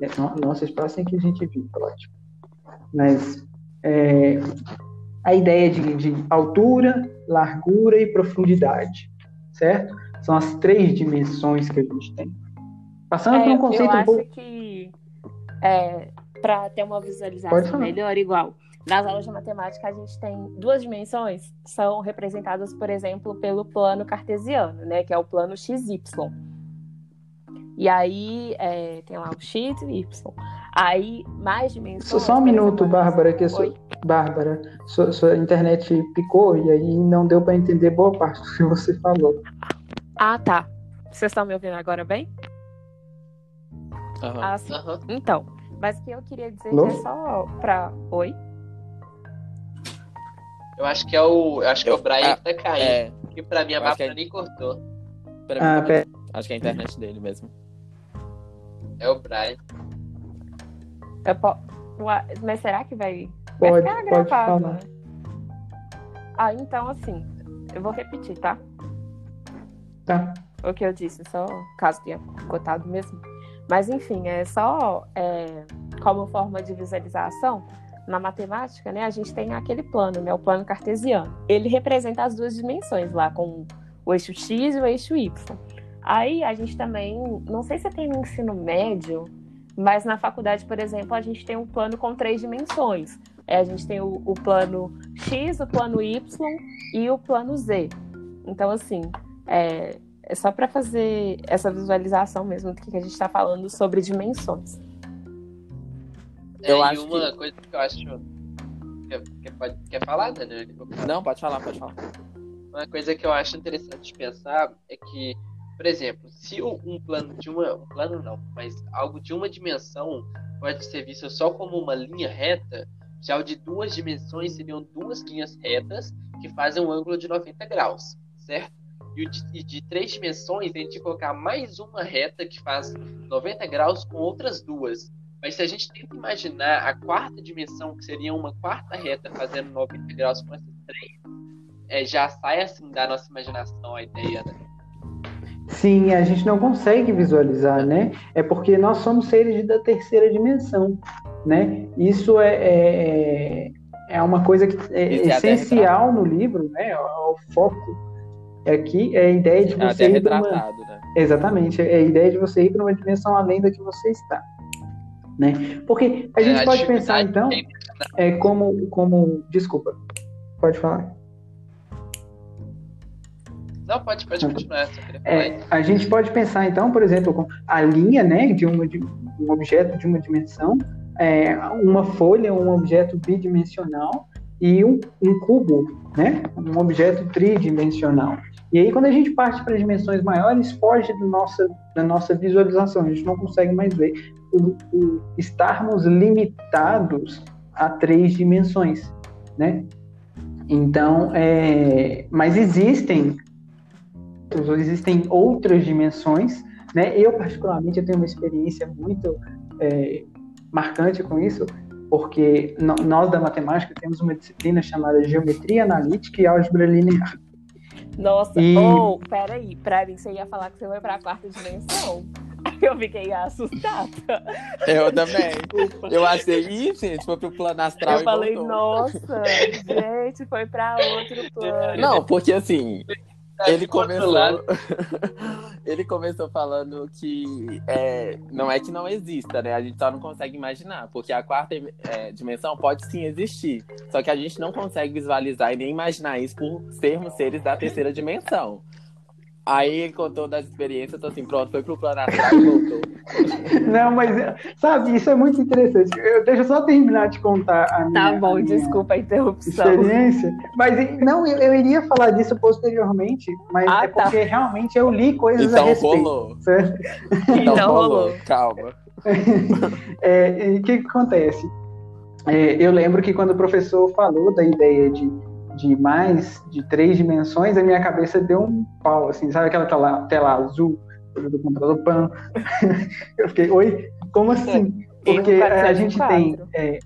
É, no nosso espaço em que a gente vive, ótimo. Mas é, a ideia de, de, altura, largura e profundidade, certo? São as três dimensões que a gente tem. Passando é, por um conceito eu um pouco. acho que é, para ter uma visualização melhor, igual nas aulas de matemática, a gente tem duas dimensões, são representadas, por exemplo, pelo plano cartesiano, né, que é o plano XY. E aí é, tem lá o X e o Y. Aí, mais dimensões. Só um minuto, Bárbara, que sou... Bárbara, sua, sua, internet picou e aí não deu para entender boa parte do que você falou. Ah, tá. Vocês estão me ouvindo agora bem? Uhum. Ah, sim. Uhum. Então, mas o que eu queria dizer é só para. Oi? Eu acho que é o. Eu acho que é o Brian ah, que tá caindo. É, que pra mim a Bárbara é... nem cortou. Ah, mim, acho que é a internet dele mesmo. É o Brian. Po... Mas será que vai. Pode, vai pode falar. Né? Ah, então assim, eu vou repetir, tá? Tá. O que eu disse, só caso tenha cotado mesmo. Mas enfim, é só é, como forma de visualização na matemática, né, a gente tem aquele plano, né, o plano cartesiano. Ele representa as duas dimensões lá, com o eixo x e o eixo y. Aí a gente também, não sei se tem no ensino médio, mas na faculdade, por exemplo, a gente tem um plano com três dimensões. É, a gente tem o, o plano x, o plano y e o plano z. Então, assim, é, é só para fazer essa visualização mesmo do que a gente está falando sobre dimensões. É, eu acho uma que... coisa que eu acho. Quer, quer, pode, quer falar, Daniel? Não, pode falar, pode falar. Uma coisa que eu acho interessante de pensar é que, por exemplo, se um plano de uma. Um plano não, mas algo de uma dimensão pode ser visto só como uma linha reta, já o de duas dimensões seriam duas linhas retas que fazem um ângulo de 90 graus, certo? E de, de três dimensões, a gente colocar mais uma reta que faz 90 graus com outras duas. Mas se a gente tenta imaginar a quarta dimensão, que seria uma quarta reta fazendo 90 graus com essas três, é, já sai assim da nossa imaginação a ideia, né? Sim, a gente não consegue visualizar, né? É porque nós somos seres da terceira dimensão, né? Isso é, é, é uma coisa que é, é essencial no livro, né? O foco aqui é a ideia de você ir para uma... né? Exatamente, é a ideia de você ir para uma dimensão além da que você está. Né? Porque a gente é, pode pensar, então, é, como, como. Desculpa, pode falar. Não, pode, pode continuar. É, a gente pode pensar, então, por exemplo, a linha né, de, uma, de um objeto de uma dimensão, é, uma folha, um objeto bidimensional e um, um cubo, né, um objeto tridimensional. E aí, quando a gente parte para dimensões maiores, foge do nossa, da nossa visualização, a gente não consegue mais ver o, o estarmos limitados a três dimensões, né? Então, é, mas existem existem outras dimensões, né? Eu particularmente eu tenho uma experiência muito é, marcante com isso, porque nós da matemática temos uma disciplina chamada geometria analítica e álgebra linear. Nossa, e... oh, peraí, pra mim você ia falar que você vai pra quarta dimensão. Eu fiquei assustada. Eu também. Eu achei, ih, gente, foi pro plano astral Eu e falei, voltou. nossa, gente, foi pra outro plano. Não, porque assim, ele começou. ele começou falando que é, não é que não exista, né? A gente só não consegue imaginar, porque a quarta é, dimensão pode sim existir. Só que a gente não consegue visualizar e nem imaginar isso por sermos seres da terceira dimensão. Aí ele contou das experiências, eu tô assim, pronto, foi pro plano astral e voltou. Não, mas, sabe, isso é muito interessante. Eu, deixa eu só terminar de contar a minha, Tá bom, a minha desculpa a interrupção. experiência. Mas, não, eu, eu iria falar disso posteriormente, mas Ah, é tá. porque realmente eu li coisas a Então respeito. rolou. certo? Então Não rolou. rolou. Calma. É, e o que, que acontece? É, eu lembro que quando o professor falou da ideia de, de mais de três dimensões, a minha cabeça deu um pau, assim, sabe aquela tela, tela azul do computador PAN? Eu fiquei, oi? Como assim? Porque é, a gente tem 404. é,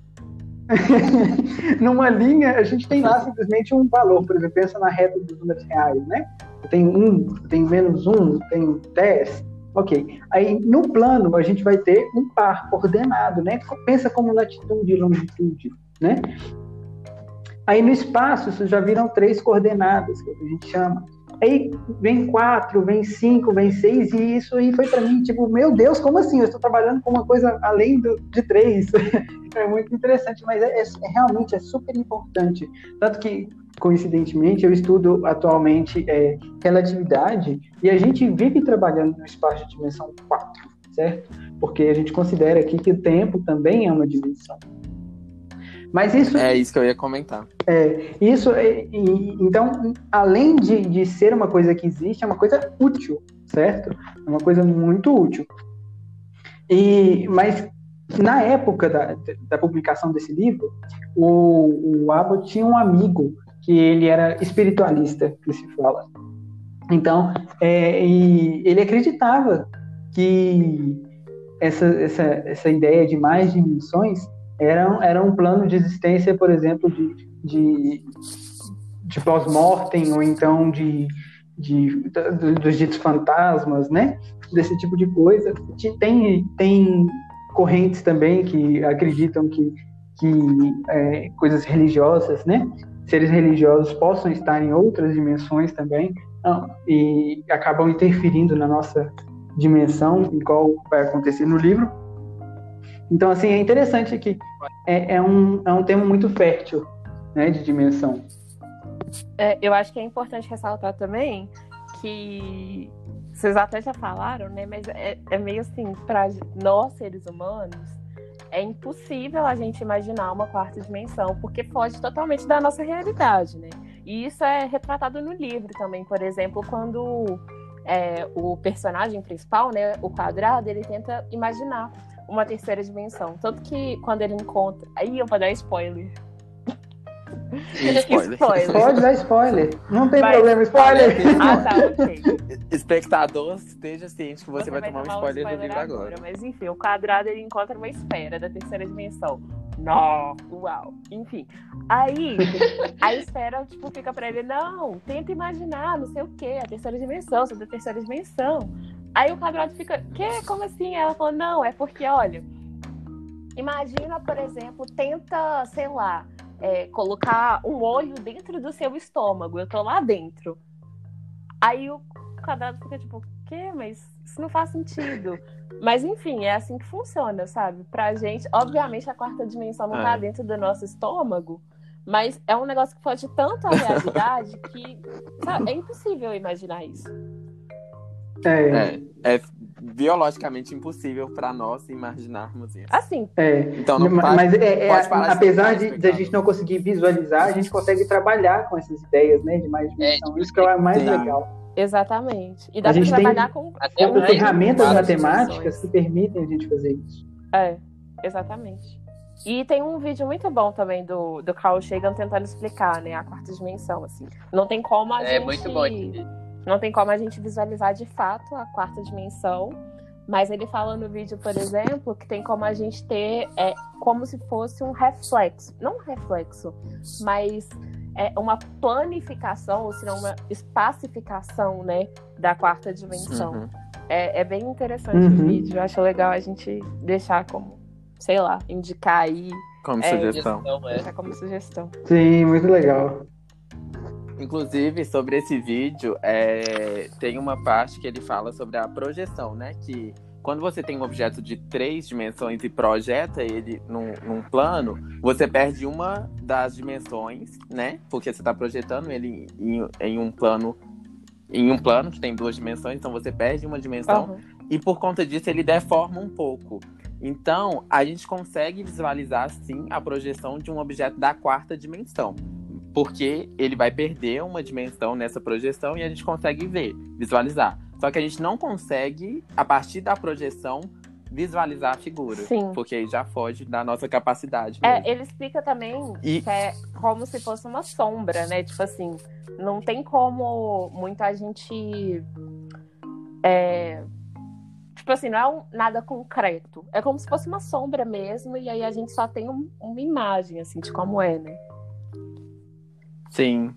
numa linha, a gente tem lá simplesmente um valor, por exemplo, pensa na reta dos números reais, né? Tenho um, tenho menos um, tenho dez, ok. Aí no plano a gente vai ter um par coordenado, né? Pensa como latitude e longitude, né? Aí no espaço isso já viram três coordenadas, que a gente chama. Aí vem quatro, vem cinco, vem seis, e isso aí foi para mim, tipo, meu Deus, como assim? Eu estou trabalhando com uma coisa além do, de três. é muito interessante, mas é, é- realmente é super importante. Tanto que, coincidentemente, eu estudo atualmente é, relatividade e a gente vive trabalhando no espaço de dimensão 4, certo? Porque a gente considera aqui que o tempo também é uma dimensão. Mas isso É isso que eu ia comentar. isso, é- e- então, além de, de ser uma coisa que existe, é uma coisa útil, certo? É uma coisa muito útil. E, mas, na época da, da publicação desse livro, o, o Abbott tinha um amigo que ele era espiritualista, que se fala. Então, é, e ele acreditava que essa, essa, essa ideia de mais dimensões era, era um plano de existência, por exemplo, de, de, de pós-mortem, ou então de, de, do- dos ditos fantasmas, né? Desse tipo de coisa. Te- Tem, tem correntes também que acreditam que, que é, coisas religiosas, né? Seres religiosos possam estar em outras dimensões também e acabam interferindo na nossa dimensão, igual vai acontecer no livro. Então, assim, é interessante que é, é um, é um tema muito fértil, né, de dimensão. É, eu acho que é importante ressaltar também que vocês até já falaram, né? Mas é, é meio assim, para nós seres humanos, é impossível a gente imaginar uma quarta dimensão, porque foge totalmente da nossa realidade, né? E isso é retratado no livro também, por exemplo, quando é, o personagem principal, né, o quadrado, ele tenta imaginar uma terceira dimensão. Tanto que quando ele encontra. Aí eu vou dar spoiler. Spoiler. Spoiler. Pode dar spoiler. Não tem Mas- problema, spoiler. Ah, tá, ok. Espectador, esteja ciente que você, vai, tomar um spoiler, do livro agora. Mas enfim, o quadrado ele encontra uma esfera da terceira dimensão. Nó, uau. Enfim. Aí, a esfera, tipo, fica pra ele, não, tenta imaginar, não sei o quê, a terceira dimensão, sou da terceira dimensão. Aí o quadrado fica, que? Como assim? Ela falou, não, é porque, olha, imagina, por exemplo, tenta, sei lá, é, colocar um olho dentro do seu estômago. Eu tô lá dentro. Aí o quadrado fica tipo, quê? Mas isso não faz sentido. Mas enfim, é assim que funciona, sabe? Pra gente, obviamente a quarta dimensão não tá É. dentro do nosso estômago, mas é um negócio que foge tanto à realidade que sabe, é impossível imaginar isso. É, É, é biologicamente impossível para nós imaginarmos isso. Assim, é. Então não mas faz- é, é, pode parar de apesar de, de a gente não conseguir visualizar, a gente consegue trabalhar com essas ideias, né, de mais dimensão. tipo, Isso que é o mais Sim. legal. exatamente. E dá A pra gente tem- trabalhar com Até Tem mais ferramentas matemáticas que permitem a gente fazer isso. É, exatamente. E tem um vídeo muito bom também do, do Carl Sagan tentando explicar, né, a quarta dimensão, assim. Não tem como a É gente... muito bom esse vídeo. Não tem como a gente visualizar de fato a quarta dimensão, mas ele fala no vídeo, por exemplo, que tem como a gente ter é, como se fosse um reflexo. Não um reflexo, mas é uma planificação, ou se não uma espacificação, né, da quarta dimensão. Uhum. É, é bem interessante Uhum. o vídeo. Eu acho legal a gente deixar como, sei lá, indicar aí, Como É, sugestão. É, deixar como sugestão. Sim, muito legal. Inclusive, sobre esse vídeo, é, tem uma parte que ele fala sobre a projeção, né? Que quando você tem um objeto de três dimensões e projeta ele num, num plano, você perde uma das dimensões, né? Porque você está projetando ele em, em um plano. Em um plano que tem duas dimensões, então você perde uma dimensão Aham. e por conta disso ele deforma um pouco. Então, a gente consegue visualizar sim a projeção de um objeto da quarta dimensão. Porque ele vai perder uma dimensão nessa projeção e a gente consegue ver, visualizar. Só que a gente não consegue, a partir da projeção, visualizar a figura. Sim. Porque aí já foge da nossa capacidade. mesmo. É, ele explica também E- que é como se fosse uma sombra, né? Tipo assim, não tem como muita gente. É, tipo assim, não é um- nada concreto. É como se fosse uma sombra mesmo, e aí a gente só tem um- uma imagem, assim, de como é, né? Sim.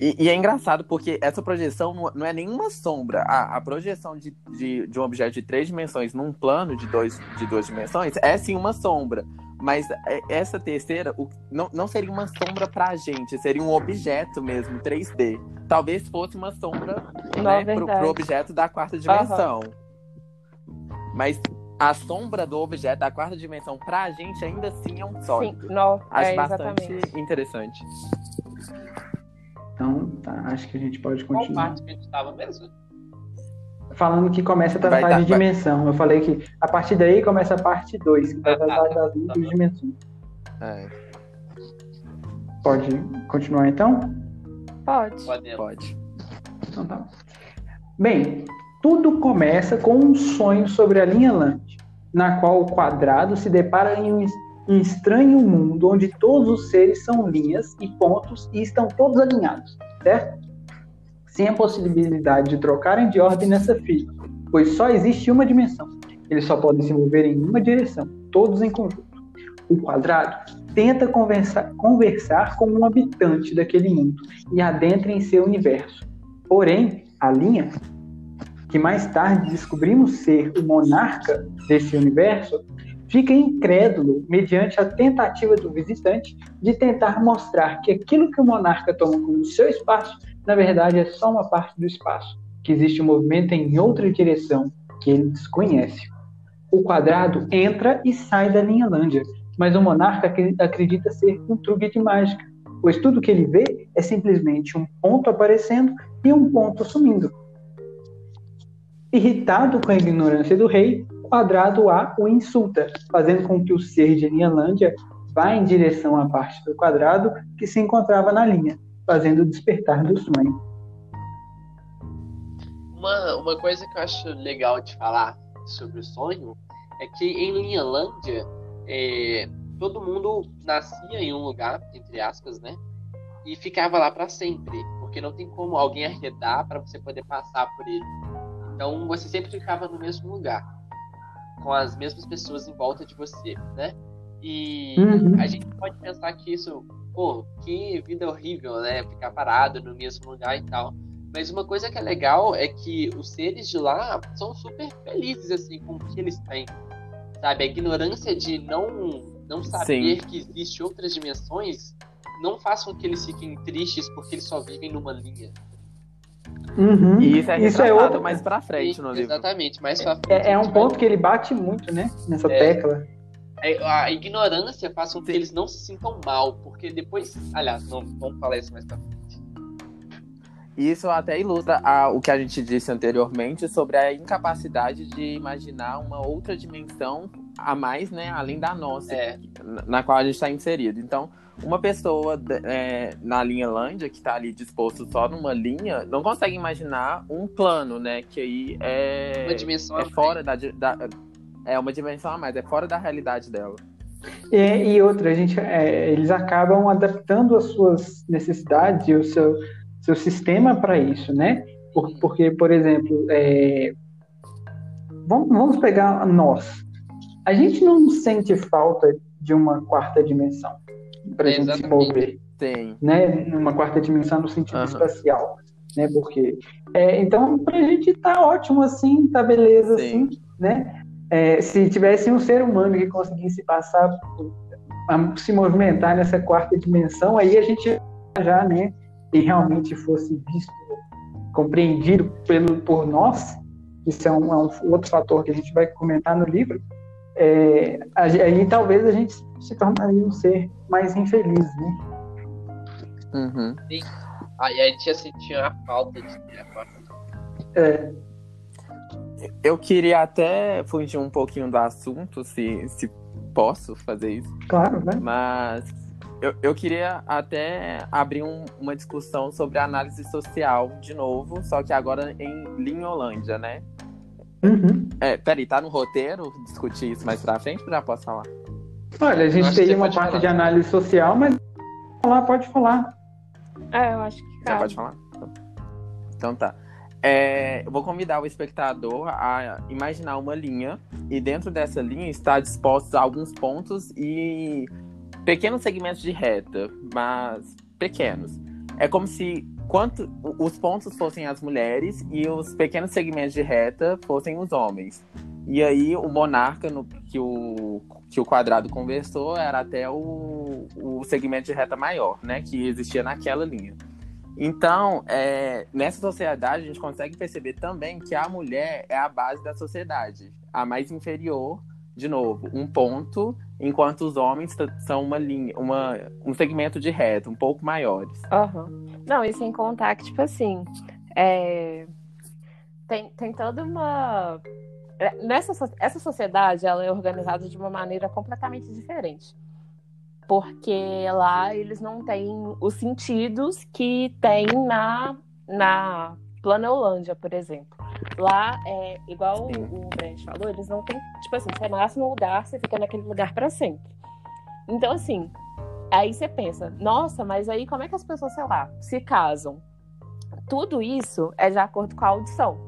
E, e é engraçado porque essa projeção não, é nenhuma sombra. A, a projeção de, de, de um objeto de três dimensões num plano de, dois, de duas dimensões é sim uma sombra. Mas é- essa terceira o- não, não seria uma sombra pra gente, seria um objeto mesmo, 3D. Talvez fosse uma sombra Não, né, pro, pro objeto da quarta dimensão. Mas a sombra do objeto da quarta dimensão pra gente ainda assim é um Sim, sólido. não, Acho é, bastante exatamente. interessante. Então, tá, acho que a gente pode qual continuar. parte que a gente tava mesmo? Falando que começa a Vai tratar tá- de vai- dimensão. Eu falei que a partir daí começa a parte 2, que vai Ah, tratar das tá. múltiplas dimensões. É, Pode continuar então? Pode. Podemos. pode. Então tá. Bem, tudo começa com um sonho sobre a linha Land, na qual o quadrado se depara em um um estranho mundo onde todos os seres são linhas e pontos e estão todos alinhados, certo? Sem a possibilidade de trocarem de ordem nessa fila, pois só existe uma dimensão. Eles só podem se mover em uma direção, todos em conjunto. O quadrado tenta conversar, conversar com um habitante daquele mundo e adentra em seu universo. Porém, a linha, que mais tarde descobrimos ser o monarca desse universo, fica incrédulo mediante a tentativa do visitante de tentar mostrar que aquilo que o monarca toma como seu espaço, na verdade é só uma parte do espaço, que existe um movimento em outra direção que ele desconhece. O quadrado entra e sai da linha Lândia, mas o monarca acre- acredita ser um truque de mágica, pois tudo que ele vê é simplesmente um ponto aparecendo e um ponto sumindo. Irritado com a ignorância do rei, Quadrado A o insulta, fazendo com que o ser de Linhalândia vá em direção à parte do quadrado que se encontrava na linha, fazendo despertar do sonho. Uma, uma coisa que eu acho legal de falar sobre o sonho é que em Linhalândia é, todo mundo nascia em um lugar, entre aspas, né? E ficava lá pra sempre, porque não tem como alguém arredar para você poder passar por ele. Então você sempre ficava no mesmo lugar, com as mesmas pessoas em volta de você, né? E Uhum. a gente pode pensar que isso, pô, que vida horrível, né? Ficar parado no mesmo lugar e tal. Mas uma coisa que é legal é que os seres de lá são super felizes, assim, com o que eles têm. Sabe? A ignorância de não, não saber que existe outras dimensões não faz com que eles fiquem tristes porque eles só vivem numa linha. Uhum. E isso é Isso é outro- mais pra frente no livro. Exatamente, mais pra frente. É, é um ponto que ele bate muito, né? Nessa É. tecla. É, A ignorância faz com que eles não se sintam mal, porque depois. Aliás, não, vamos falar isso mais pra frente. Isso até ilustra a- o que a gente disse anteriormente sobre a incapacidade de imaginar uma outra dimensão a mais, né, além da nossa, É. na- na qual a gente está inserido. Então, uma pessoa é, na linha Lândia, que está ali disposto só numa linha, não consegue imaginar um plano, né, que aí é, Uma dimensão a é mais. fora da, da- É uma dimensão a mais, é fora da realidade dela. E, e outra, a gente, é, eles acabam adaptando as suas necessidades e o seu, seu sistema para isso, né? Por- porque, por exemplo, é, vamos, vamos pegar nós. A gente não sente falta de uma quarta dimensão para a gente se mover, Sim. né? Uma quarta dimensão no sentido Aham. espacial. né? Porque é, então pra gente tá ótimo assim, tá beleza Sim. assim, né? É, se tivesse um ser humano que conseguisse passar, a, se movimentar nessa quarta dimensão, aí a gente já, né? E realmente fosse visto, compreendido pelo, por nós, isso é um, é um outro fator que a gente vai comentar no livro, é, aí talvez a gente se tornaria um ser mais infeliz, né? Uhum. Aí a gente ia sentir a falta de ter a quarta É, Eu queria até fugir um pouquinho do assunto, se, se posso fazer isso. claro, né? Mas eu, eu queria até abrir um- uma discussão sobre análise social de novo, só que agora em Linholândia, né? Uhum. É, peraí, tá no roteiro discutir isso mais pra frente ou já posso falar? Olha, a gente você uma parte falar. de análise social, mas falar, pode falar. É, eu acho que Já cabe. pode falar? Então tá. É, eu vou convidar o espectador a imaginar uma linha e dentro dessa linha está dispostos alguns pontos e pequenos segmentos de reta, mas pequenos. É como se quanto, os pontos fossem as mulheres e os pequenos segmentos de reta fossem os homens. E aí o monarca no, que, o, que o quadrado conversou era até o, o segmento de reta maior, né? Que existia naquela linha. Então, é, nessa sociedade, a gente consegue perceber também que a mulher é a base da sociedade, a mais inferior, de novo, um ponto, enquanto os homens são uma linha, uma, um segmento de reta, um pouco maiores. Aham. Não, e sem contar que, tipo assim, é, tem, tem toda uma. É, Nessa, essa sociedade ela é organizada de uma maneira completamente diferente. Porque lá eles não têm os sentidos que tem na, na Planolândia, por exemplo. Lá é igual o, o Brent falou, eles não têm. Tipo assim, você nasce num lugar, você fica naquele lugar para sempre. Então, assim, Aí você pensa, nossa, mas aí como é que as pessoas, sei lá, se casam? Tudo isso é de acordo com a audição.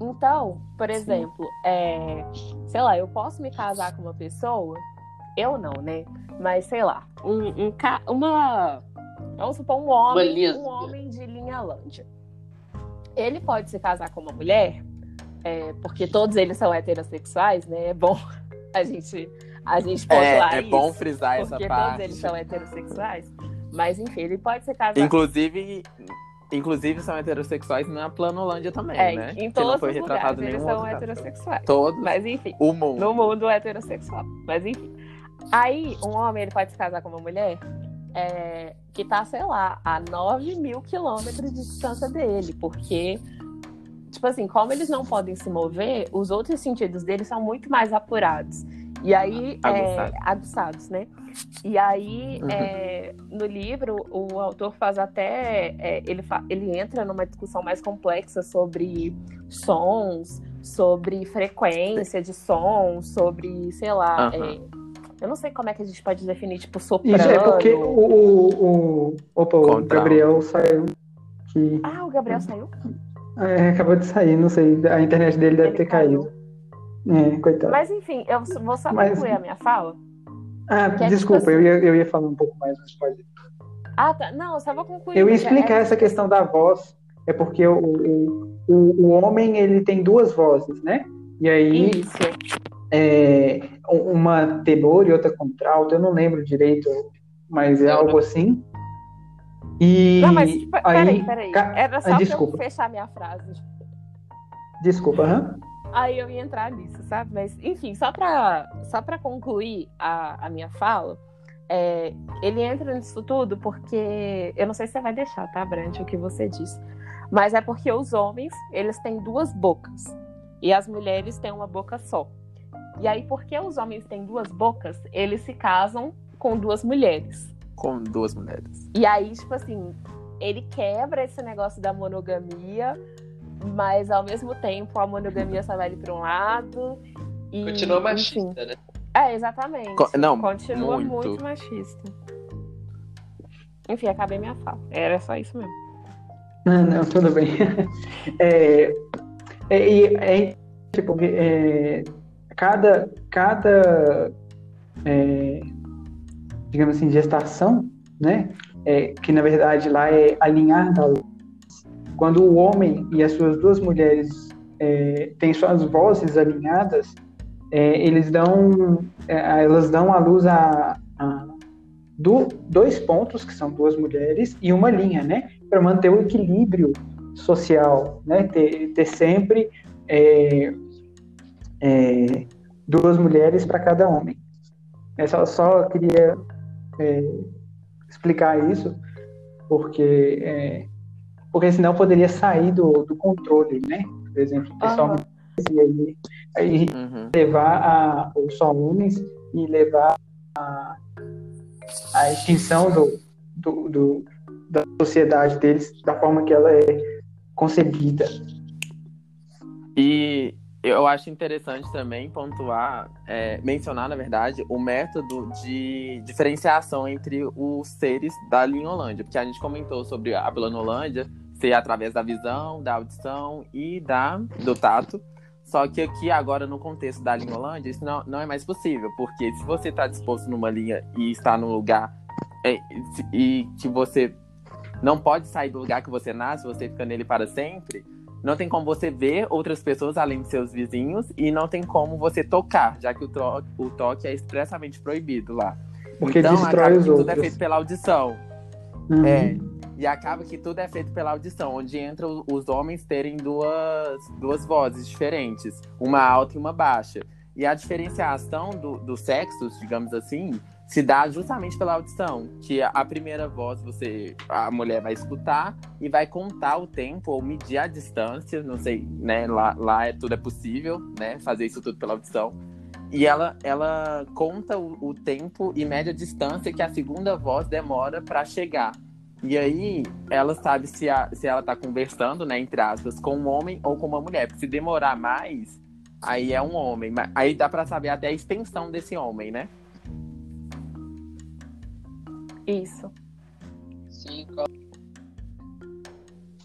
Então, por exemplo, é, sei lá, eu posso me casar com uma pessoa, eu não, né? Mas sei lá, um, um ca- uma, vamos supor um homem, um homem de Linhalândia. Ele pode se casar com uma mulher, é, porque todos eles são heterossexuais, né? É bom a gente a gente pontuar É, é isso. bom frisar essa Porque todos parte. eles são heterossexuais. Mas enfim, ele pode se casar. Inclusive, inclusive são heterossexuais na Planolândia também, é, né? em que não todos foi os retratado lugares eles nenhum são outro caso. heterossexuais. Todos, Mas enfim, o mundo. no mundo heterossexual. Mas enfim. Aí, um homem ele pode se casar com uma mulher é, que tá, sei lá, a 9 mil quilômetros de distância dele. Porque, tipo assim, como eles não podem se mover, os outros sentidos deles são muito mais apurados. E aí, é, Aguçados. aguçados, né? E aí, Uhum. é, no livro, o autor faz até. é, ele, fa- ele entra numa discussão mais complexa sobre sons, sobre frequência de som, sobre, sei lá. Aham. é, eu não sei como é que a gente pode definir, tipo, soprano. Isso é porque o, o, o- opa, o. Gabriel saiu que Ah, o Gabriel saiu? é, acabou de sair, não sei, a internet dele deve Ele ter caiu. caído. É, coitado. Mas enfim, eu vou só Mas- concluir a minha fala. ah, é desculpa, tipo eu ia, eu ia falar um pouco mais, mas pode. Ah, tá. Não, eu só vou concluir. Eu ia explicar é- essa questão da voz, é porque o, o, o, homem ele tem duas vozes, né? E aí Isso. é, uma tenor e outra contralto, eu não lembro direito, mas é algo assim. E Não, mas tipo, peraí, aí, peraí. ca- Era só ah, pra eu desculpa. fechar minha frase. desculpa, aham. Aí eu ia entrar nisso, sabe? Mas, enfim, só pra, só pra concluir a, a minha fala, é, ele entra nisso tudo porque. Eu não sei se você vai deixar, tá, Brant, o que você disse. Mas é porque os homens, eles têm duas bocas. E as mulheres têm uma boca só. E aí, porque os homens têm duas bocas, eles se casam com duas mulheres. Com duas mulheres. E aí, tipo assim, ele quebra esse negócio da monogamia, mas ao mesmo tempo a monogamia só vai ali pra um lado. E, Continua enfim. machista, né? É, exatamente. Co- não, Continua muito. muito. machista. Enfim, acabei minha fala. Era só isso mesmo. Não, não, tudo bem. É, é, e é, tipo, é, cada, cada é, digamos assim, gestação, né? É, que na verdade lá é alinhar da luz, quando o homem e as suas duas mulheres é, têm suas vozes alinhadas, é, eles dão, é, elas dão à luz a, a do, dois pontos, que são duas mulheres, e uma linha, né? Para manter o equilíbrio social, né? Ter, ter sempre é, é, duas mulheres para cada homem. Eu só, só queria é, explicar isso, porque, é, porque senão poderia sair do, do controle, né? Por exemplo, o pessoal uhum. aí, uhum. levar a, os só homens e levar a, a extinção do, do, do, da sociedade deles da forma que ela é concebida. E eu acho interessante também pontuar, é, mencionar, na verdade, o método de diferenciação entre os seres da linha Holândia, porque a gente comentou sobre a Planolândia ser através da visão, da audição e da, do tato. Só que aqui, agora, no contexto da linha Holândia, isso não, não é mais possível, porque se você está disposto numa linha e está num lugar é, e que você não pode sair do lugar que você nasce, você fica nele para sempre, não tem como você ver outras pessoas além de seus vizinhos e não tem como você tocar, já que o, tro o toque é expressamente proibido lá. Porque então, destrói os outros. tudo é feito pela audição. Uhum. É. E acaba que tudo é feito pela audição, onde entra os homens terem duas, duas vozes diferentes, uma alta e uma baixa. E a diferenciação do, dos sexos, digamos assim, se dá justamente pela audição, que a primeira voz você a mulher vai escutar e vai contar o tempo ou medir a distância, não sei, né, lá, lá é, tudo é possível, né, fazer isso tudo pela audição. E ela, ela conta o, o tempo e média distância que a segunda voz demora para chegar. E aí, ela sabe se, a, se ela tá conversando, né, entre aspas, com um homem ou com uma mulher. Porque se demorar mais, aí é um homem. Aí dá para saber até a extensão desse homem, né? Isso. Sim,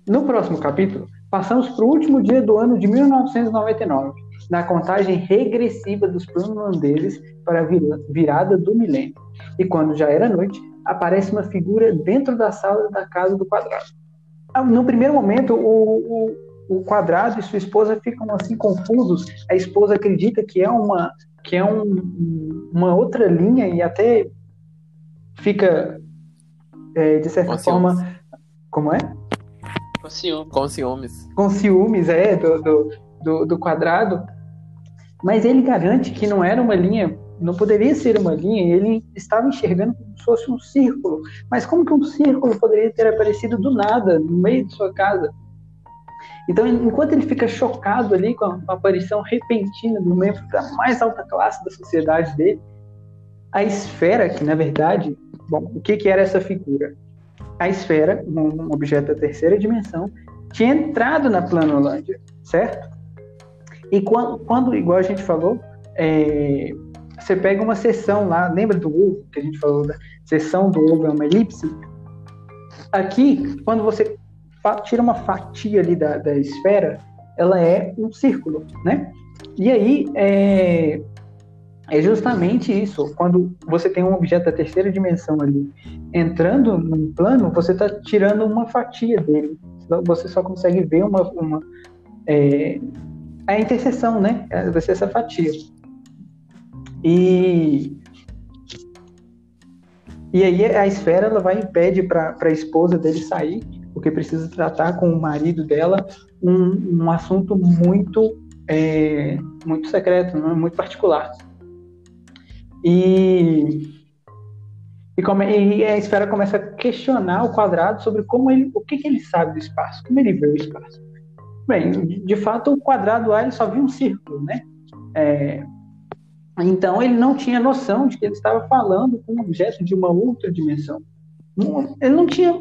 No próximo capítulo, passamos para o último dia do ano de 1999, na contagem regressiva dos holandeses para a virada do milênio. E quando já era noite, aparece uma figura dentro da sala da casa do quadrado. No primeiro momento, o, o, o quadrado e sua esposa ficam assim confusos. A esposa acredita que é uma que é um, uma outra linha e até fica é, de certa Com forma ciúmes. como é com ciúme. Com ciúmes. com ciúmes é do, do, do, do quadrado mas ele garante que não era uma linha não poderia ser uma linha, ele estava enxergando como se fosse um círculo. Mas como que um círculo poderia ter aparecido do nada, no meio de sua casa? Então, enquanto ele fica chocado ali com a, com a aparição repentina do membro da mais alta classe da sociedade dele, a esfera, que na verdade, bom, o que, que era essa figura? A esfera, um, um objeto da terceira dimensão, tinha entrado na Planolândia, certo? E quando, quando igual a gente falou, é, você pega uma seção lá, lembra do ovo que a gente falou da seção do ovo é uma elipse? Aqui, quando você tira uma fatia ali da, da esfera, ela é um círculo, né? E aí é, é justamente isso. Quando você tem um objeto da terceira dimensão ali entrando num plano, você está tirando uma fatia dele. Você só consegue ver uma, uma é, a interseção, né? Vai ser essa fatia. E e aí a esfera ela vai e pede para a esposa dele sair, porque precisa tratar com o marido dela um, um assunto muito é, muito secreto, né? muito particular. E e, come, e a esfera começa a questionar o quadrado sobre como ele, o que, que ele sabe do espaço, como ele vê o espaço. Bem, de, fato o quadrado lá ele só viu um círculo, né? É, então ele não tinha noção de que ele estava falando com um objeto de uma outra dimensão. Ele não tinha,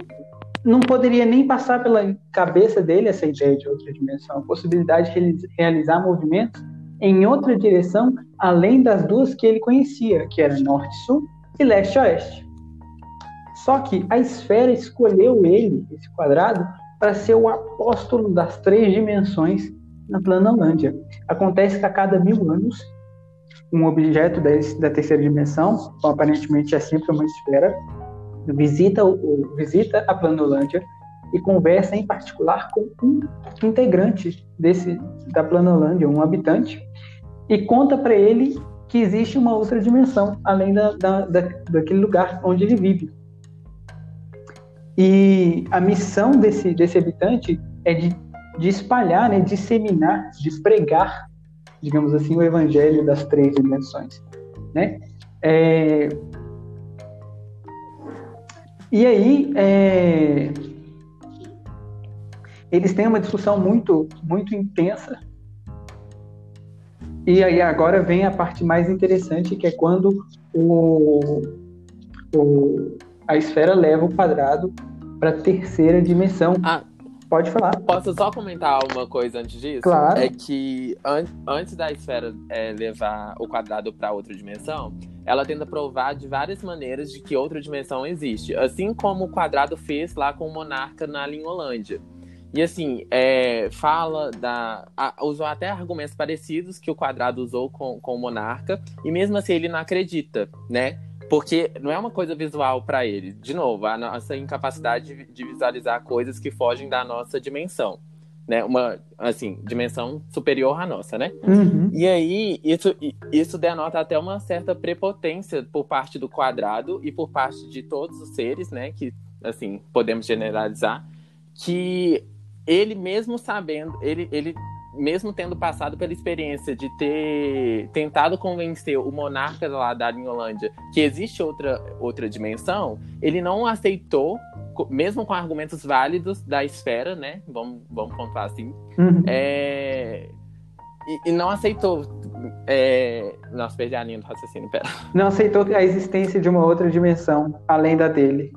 não poderia nem passar pela cabeça dele essa ideia de outra dimensão, a possibilidade de reali- realizar movimentos em outra direção além das duas que ele conhecia, que era norte-sul e leste-oeste. Só que a esfera escolheu ele, esse quadrado, para ser o apóstolo das três dimensões na Planolândia. Acontece que a cada mil anos um objeto da, da terceira dimensão, então, aparentemente é sempre uma esfera, visita, o- visita a Planolândia e conversa em particular com um integrante desse da Planolândia, um habitante, e conta para ele que existe uma outra dimensão além da, da, da, daquele lugar onde ele vive. E a missão desse, desse habitante é de, de espalhar, né, disseminar, de pregar, digamos assim, o evangelho das três dimensões. Né? É... E aí, é... eles têm uma discussão muito, muito intensa. E aí agora vem a parte mais interessante, que é quando o, o a esfera leva o quadrado para a terceira dimensão. Ah, Pode falar. Posso só comentar uma coisa antes disso? Claro. É que an antes da esfera é, levar o quadrado para outra dimensão, ela tenta provar de várias maneiras de que outra dimensão existe. Assim como o quadrado fez lá com o monarca na Linholândia. E assim, é, fala da. A, usou até argumentos parecidos que o quadrado usou com, com o monarca, e mesmo assim ele não acredita, né? Porque não é uma coisa visual para ele. De novo, a nossa incapacidade de visualizar coisas que fogem da nossa dimensão. Né? Uma, assim, dimensão superior à nossa, né? Uhum. E aí, isso, isso denota até uma certa prepotência por parte do quadrado e por parte de todos os seres, né? Que, assim, podemos generalizar, que ele mesmo sabendo, ele, ele mesmo tendo passado pela experiência de ter tentado convencer o monarca lá da Linholândia que existe outra, outra dimensão, ele não aceitou, mesmo com argumentos válidos da esfera, né? Vamos, vamos contar assim. Uhum. É, e, e, não aceitou. É... Nossa, perdi a linha do raciocínio, pera. Não aceitou a existência de uma outra dimensão, além da dele.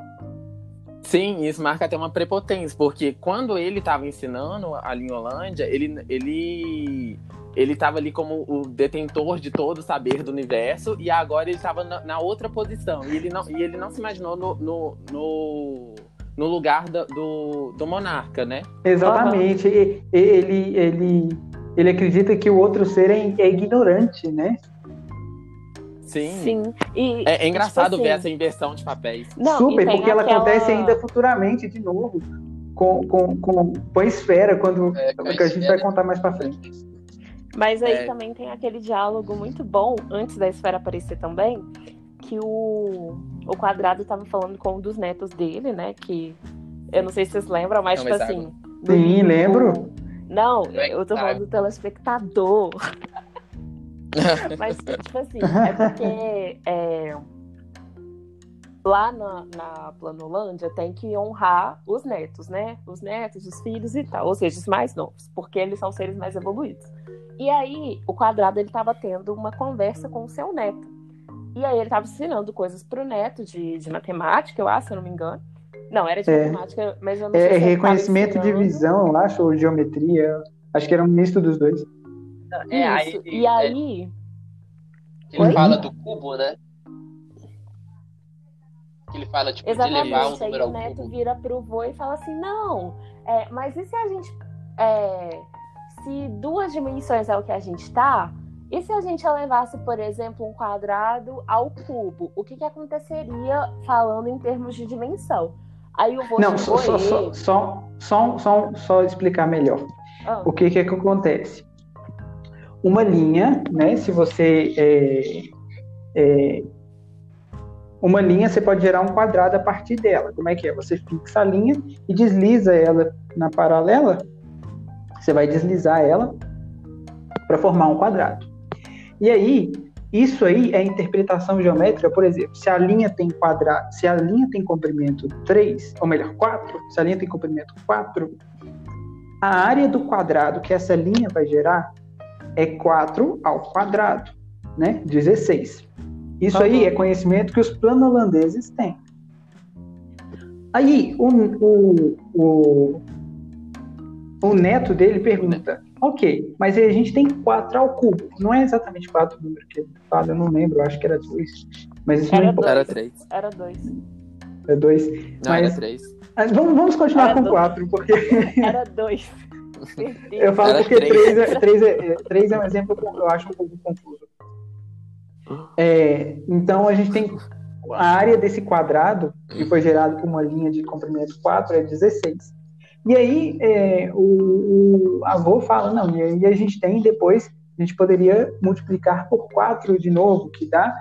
Sim, isso marca até uma prepotência, porque quando ele estava ensinando a Linholândia, ele, ele, ele estava ali como o detentor de todo o saber do universo, e agora ele estava na, na, outra posição, e ele não, e ele não se imaginou no, no, no, no lugar do, do, do, monarca, né? Exatamente, uhum. ele, ele, ele acredita que o outro ser é, é ignorante, né? Sim. Sim. E, é, é engraçado tipo assim, ver essa inversão de papéis. Não, Super, porque ela aquela... acontece ainda futuramente, de novo, com, com, com, com a esfera, quando É, que a gente vai contar mais pra frente. Mas aí É. também tem aquele diálogo muito bom, antes da esfera aparecer também, que o, o quadrado tava falando com um dos netos dele, né? Que eu não sei se vocês lembram, mas Não, tipo mas assim. Sim, lembro. Não, É eu tô falando do telespectador. Mas, tipo assim, é porque é, lá na, na Planolândia tem que honrar os netos, né? Os netos, os filhos e tal, ou seja, os mais novos, porque eles são seres mais evoluídos. E aí, o quadrado ele tava tendo uma conversa com o seu neto. E aí ele tava ensinando coisas pro neto de, de matemática, eu acho, se eu não me engano. Não, era de É. matemática, mas eu não sei É, se reconhecimento de visão, eu acho, ou geometria. Acho que era um misto dos dois. É, aí. E aí, que ele Oi? fala do cubo, né? Que ele fala, tipo, de levar um Exatamente. Aí número o neto cubo. vira pro vô e fala assim: não, é, mas e se a gente. é, se duas dimensões é o que a gente tá, e se a gente levasse, por exemplo, um quadrado ao cubo? O que, que aconteceria falando em termos de dimensão? Aí o vô Não, só, chegou só, ele- só, só, só, só, só explicar melhor. Ah, O que, que é que acontece? Uma linha, né? Se você. é, é, uma linha, você pode gerar um quadrado a partir dela. Como é que é? Você fixa a linha e desliza ela na paralela. Você vai deslizar ela para formar um quadrado. E aí, isso aí é interpretação geométrica, por exemplo, se a linha tem quadrado, se a linha tem comprimento 3, ou melhor, 4, se a linha tem comprimento 4, a área do quadrado que essa linha vai gerar é 4 ao quadrado, né? 16. Isso tá aí é conhecimento que os planos holandeses têm. Aí o, o, o, o, neto dele pergunta: Ok, mas a gente tem 4 ao cubo. Não é exatamente 4 o número que ele fala, eu não lembro, acho que era 2. Mas isso era não importa. Era 3. Era 2. É era 2. Não, mas... era 3. Vamos, vamos continuar era com 4, porque. Era 2 eu falo Era porque três. 3 é, três é, é, três é um exemplo que eu acho um pouco confuso. É, então a gente tem a área desse quadrado, que foi gerado por uma linha de comprimento 4, é 16. E aí é, o, o, avô fala, não, e aí a gente tem depois, a gente poderia multiplicar por 4 de novo, que dá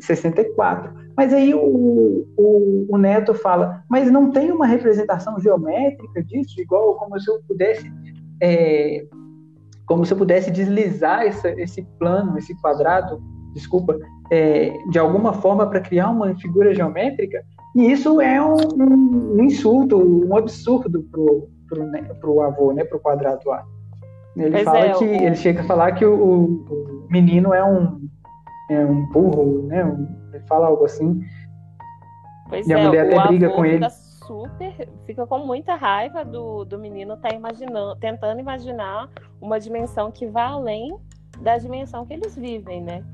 64. Mas aí o, o, o, neto fala, mas não tem uma representação geométrica disso, igual como se eu pudesse, é, como se eu pudesse deslizar essa, esse plano, esse quadrado, desculpa, é, de alguma forma para criar uma figura geométrica? E isso é um, um, um insulto, um absurdo pro, pro, né, pro avô, né, pro quadrado lá. Ele pois fala é, que o... ele chega a falar que o, o, menino é um é um burro, né? Um, ele fala algo assim. Pois e a é, mulher até briga com ele. Super, fica com muita raiva do, do menino tá imaginando, tentando imaginar uma dimensão que vá além da dimensão que eles vivem, né?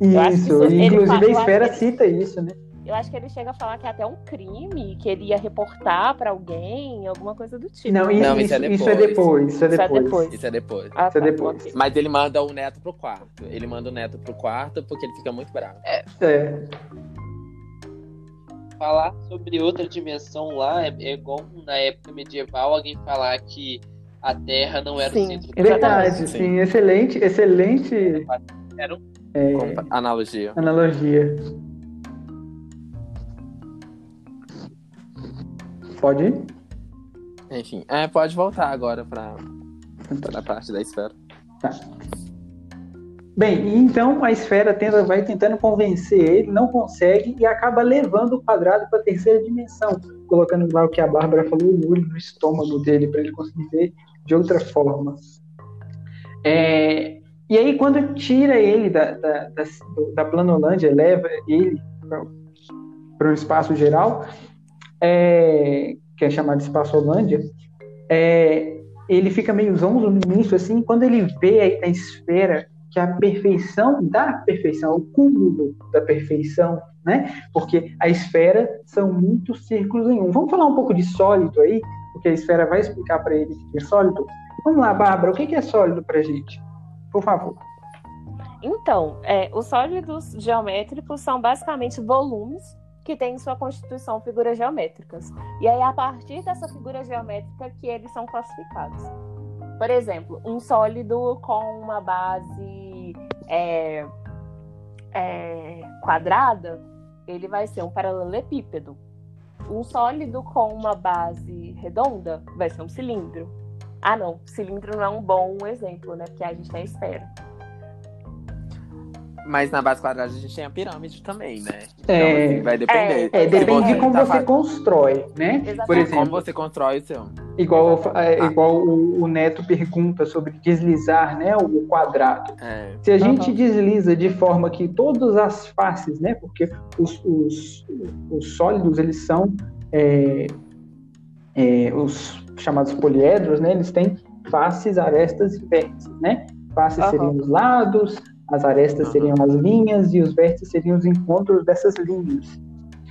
Isso, isso inclusive a esfera cita isso, né? Eu acho que ele chega a falar que é até um crime, que ele ia reportar para alguém, alguma coisa do tipo. Não, isso, Não, isso, é, isso é depois. Isso é depois. Isso é depois. Ah, isso é tá, depois. Okay. Mas ele manda o neto pro quarto. Ele manda o neto pro quarto porque ele fica muito bravo. É. é. Falar sobre outra dimensão lá é, é igual na época medieval alguém falar que a Terra não era sim, o centro do Verdade, sim. sim. Excelente, excelente. Era um... é... Analogia. Analogia. Pode ir? Enfim, é, pode voltar agora para a parte da esfera. Tá. Bem, então a esfera tenta, vai tentando convencer ele, não consegue e acaba levando o quadrado para a terceira dimensão, colocando lá o que a Bárbara falou, o olho no estômago dele, para ele conseguir ver de outra forma. É, e aí, quando tira ele da, da, da, da Planolândia, leva ele para o espaço geral, é, que é chamado de Espaço Holândia, é, ele fica meio zonzo no início, assim, quando ele vê a, a esfera, que a perfeição da perfeição, o cúmulo da perfeição, né? Porque a esfera são muitos círculos em um. Vamos falar um pouco de sólido aí, porque a esfera vai explicar para ele o que é sólido. Vamos lá, Bárbara, o que é sólido para gente? Por favor. Então, é, os sólidos geométricos são basicamente volumes que tem em sua constituição figuras geométricas. E aí, a partir dessa figura geométrica, que eles são classificados. Por exemplo, um sólido com uma base é, é, quadrada, ele vai ser um paralelepípedo. Um sólido com uma base redonda vai ser um cilindro. Ah, não, cilindro não é um bom exemplo, né? Porque a gente tem esfera. Mas na base quadrada a gente tem a pirâmide também, né? Então, é, assim, vai depender. É, é depende de como tá você constrói, né? Exatamente. Por exemplo, como você constrói o seu. Igual, é, igual o, o, Neto pergunta sobre deslizar, né? O quadrado. É. Se a gente desliza de forma que todas as faces, né? Porque os, os, os sólidos, eles são é, é, os chamados poliedros, né? Eles têm faces, arestas e vértices, né? Faces uhum. seriam os lados, as arestas seriam as linhas e os vértices seriam os encontros dessas linhas.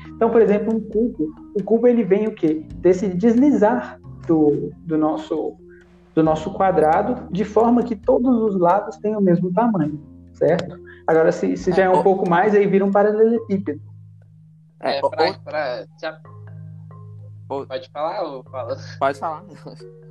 Então, por exemplo, um cubo, o cubo ele vem o quê? Desse deslizar do, do, nosso, do nosso quadrado, de forma que todos os lados tenham o mesmo tamanho, certo? Agora, se, se já é um pouco mais, aí vira um paralelepípedo. É, pra, pra, já... Pode falar ou fala? Pode falar.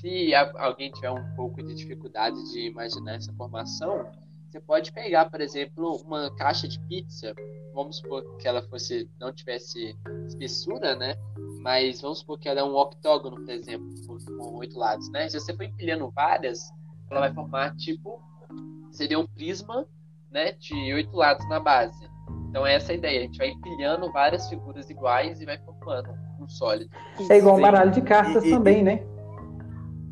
se alguém tiver um pouco de dificuldade de imaginar essa formação, você pode pegar, por exemplo, uma caixa de pizza. Vamos supor que ela fosse não tivesse espessura, né? Mas vamos supor que ela é um octógono, por exemplo, com oito lados, né? Se você for empilhando várias, ela vai formar tipo seria um prisma, né? De oito lados na base. Então é essa a ideia. A gente vai empilhando várias figuras iguais e vai formando um sólido. É igual um baralho de cartas e, também, e, né?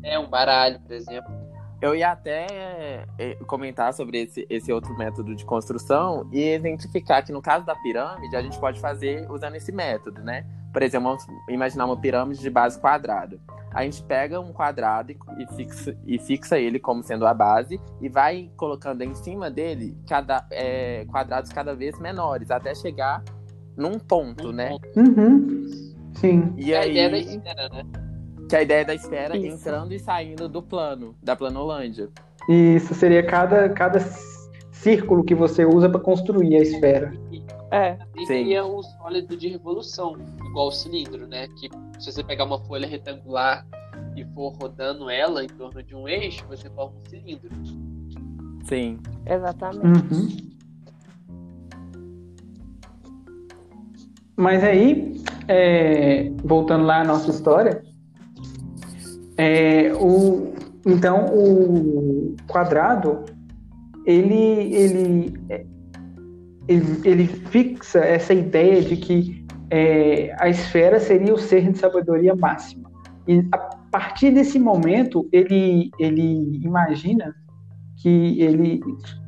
É, um baralho, por exemplo. Eu ia até é, comentar sobre esse, esse outro método de construção e exemplificar que no caso da pirâmide a gente pode fazer usando esse método, né? Por exemplo, vamos imaginar uma pirâmide de base quadrada. A gente pega um quadrado e fixa, e fixa ele como sendo a base e vai colocando em cima dele cada, é, quadrados cada vez menores até chegar num ponto, né? Uhum. Sim. E é aí... a ideia da esfera, né? Que é a ideia da esfera Isso. entrando e saindo do plano, da planolândia. Isso seria cada, cada círculo que você usa para construir a esfera. É. E seria um sólido de revolução, igual o cilindro, né? Que se você pegar uma folha retangular e for rodando ela em torno de um eixo, você forma um cilindro. Sim. Exatamente. Uhum. Mas aí, é, voltando lá à nossa história, é, o, então o quadrado ele, ele, é, ele, ele fixa essa ideia de que é, a esfera seria o ser de sabedoria máxima. E a partir desse momento, ele, ele imagina que ele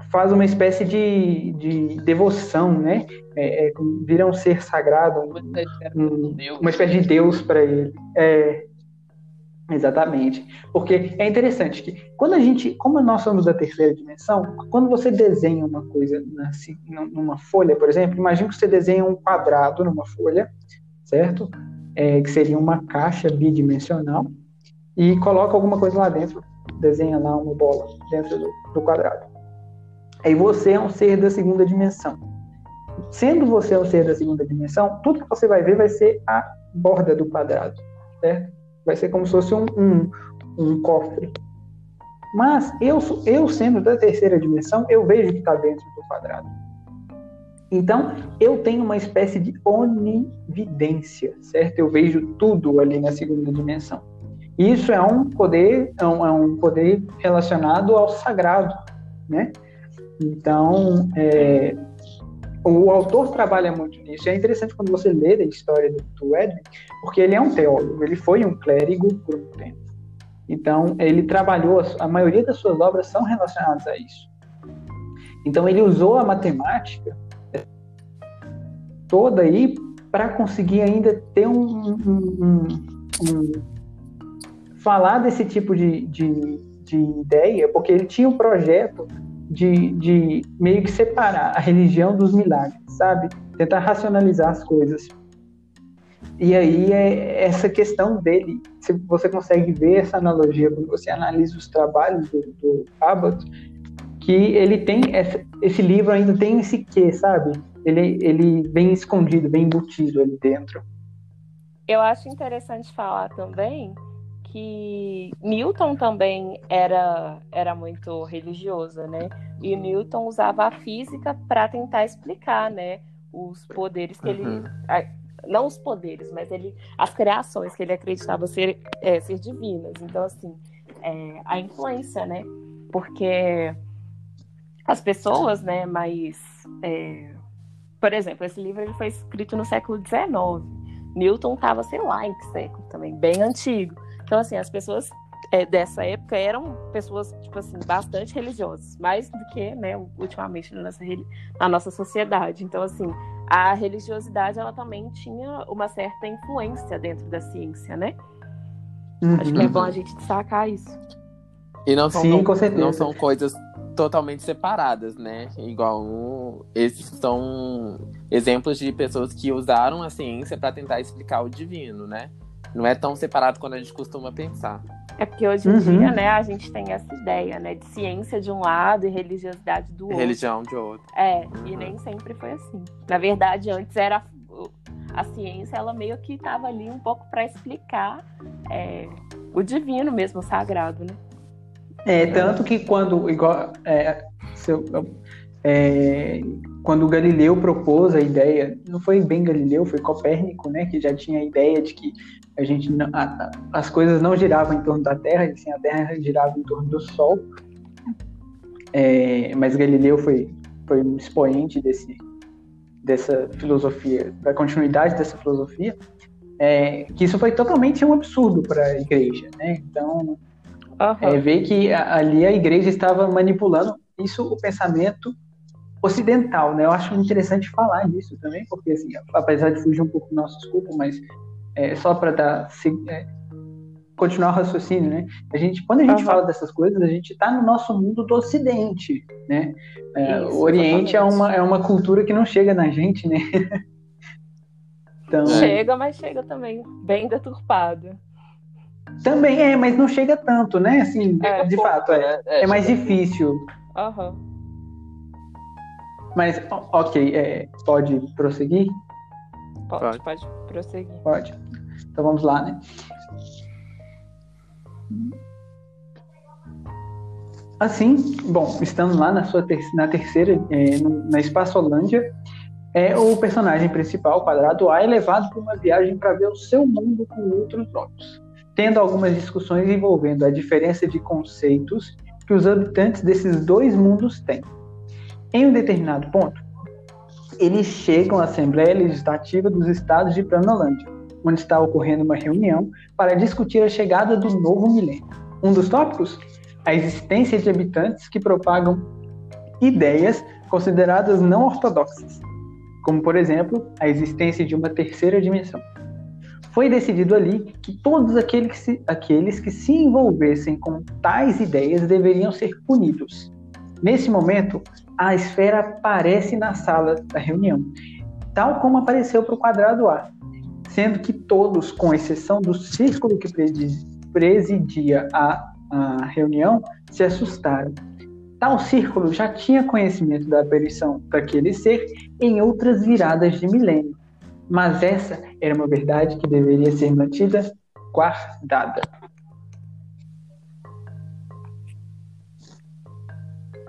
faz uma espécie de, de devoção, né? É, é, vira um ser sagrado, um- um- uma espécie de Deus para ele. É, exatamente. Porque é interessante que quando a gente, como nós somos da terceira dimensão, quando você desenha uma coisa na- numa folha, por exemplo, imagine que você desenha um quadrado numa folha, certo? É, que seria uma caixa bidimensional e coloca alguma coisa lá dentro, desenha lá uma bola dentro do, do quadrado. Aí você é um ser da segunda dimensão. Sendo você um ser da segunda dimensão, tudo que você vai ver vai ser a borda do quadrado, certo? Vai ser como se fosse um, um, um cofre. Mas eu, eu sendo da terceira dimensão, eu vejo que está dentro do quadrado. Então, eu tenho uma espécie de onividência, certo? Eu vejo tudo ali na segunda dimensão. Isso é um poder, é um, é um poder relacionado ao sagrado, né? Então, é, o autor trabalha muito nisso. E é interessante quando você lê a história do, do Edwin, porque ele é um teólogo, ele foi um clérigo por um tempo. Então, ele trabalhou, a maioria das suas obras são relacionadas a isso. Então, ele usou a matemática toda aí para conseguir ainda ter um, um- um- um- falar desse tipo de, de, de ideia, porque ele tinha um projeto de, de meio que separar a religião dos milagres, sabe? Tentar racionalizar as coisas. E aí é essa questão dele, se você consegue ver essa analogia quando você analisa os trabalhos do, do Abbott, que ele tem essa, esse livro ainda tem esse quê, sabe? Ele, ele bem escondido, bem embutido ali dentro. Eu acho interessante falar também que Newton também era, era muito religioso, né? E Newton usava a física para tentar explicar, né, os poderes que ele Uhum. não os poderes, mas ele as criações que ele acreditava ser é, ser divinas. Então assim, é, a influência, né? Porque as pessoas, né, mais é, por exemplo, esse livro ele foi escrito no século XIX. Newton estava, sei lá, em que século também, bem antigo. Então, assim, as pessoas é, dessa época eram pessoas, tipo assim, bastante religiosas, mais do que, né, ultimamente na nossa, na nossa sociedade. Então, assim, a religiosidade, ela também tinha uma certa influência dentro da ciência, né? Acho que é Uhum. bom a gente destacar isso. E não são, Sim, não, com certeza. não são coisas totalmente separadas, né? Igual um- esses são exemplos de pessoas que usaram a ciência para tentar explicar o divino, né? Não é tão separado quando a gente costuma pensar. É porque hoje em Uhum. dia, né, a gente tem essa ideia, né, de ciência de um lado e religiosidade do outro. Religião de outro. É, e Uhum. nem sempre foi assim. Na verdade, antes era a ciência, ela meio que estava ali um pouco para explicar é, o divino mesmo, o sagrado, né? É, tanto que quando, igual, é, seu- é, quando Galileu propôs a ideia, não foi bem Galileu, foi Copérnico, né, que já tinha a ideia de que a gente, não- a- a- as coisas não giravam em torno da Terra, e sim a Terra girava em torno do Sol. É, mas Galileu foi, foi um expoente desse, dessa filosofia, da continuidade dessa filosofia, é, que isso foi totalmente um absurdo para a igreja, né? Então, é, ver que a- ali a igreja estava manipulando isso, o pensamento ocidental, né? Eu acho interessante falar nisso também, porque assim, apesar de fugir um pouco do nosso escopo, mas é, só para dar se- é, continuar o raciocínio, né? A gente, quando a gente Aham. fala dessas coisas, a gente está no nosso mundo do Ocidente, né? É, Isso, o Oriente é uma, é uma cultura que não chega na gente, né? então, Chega, mas chega também bem deturpada. também é, mas não chega tanto, né? Assim, É, de pouco, fato, é, né? é mais difícil. Aham. Mas, ok, é, pode prosseguir? Pode, Pode. pode prosseguir. Pode. Então vamos lá, né? Assim, bom, estando lá na sua ter- na terceira, é, no- na Espaçolândia, é, o personagem principal, o Quadrado A, é levado para uma viagem para ver o seu mundo com outros olhos, tendo algumas discussões envolvendo a diferença de conceitos que os habitantes desses dois mundos têm. Em um determinado ponto, eles chegam à Assembleia Legislativa dos Estados de Planolândia, onde está ocorrendo uma reunião para discutir a chegada do novo milênio. Um dos tópicos? A existência de habitantes que propagam ideias consideradas não ortodoxas, como, por exemplo, a existência de uma terceira dimensão. Foi decidido ali que todos aqueles que se, aqueles que se envolvessem com tais ideias deveriam ser punidos. Nesse momento, a esfera aparece na sala da reunião, tal como apareceu para o quadrado A, sendo que todos, com exceção do círculo que presi- presidia a, a reunião, se assustaram. Tal círculo já tinha conhecimento da aparição daquele ser em outras viradas de milênio, mas essa era uma verdade que deveria ser mantida guardada.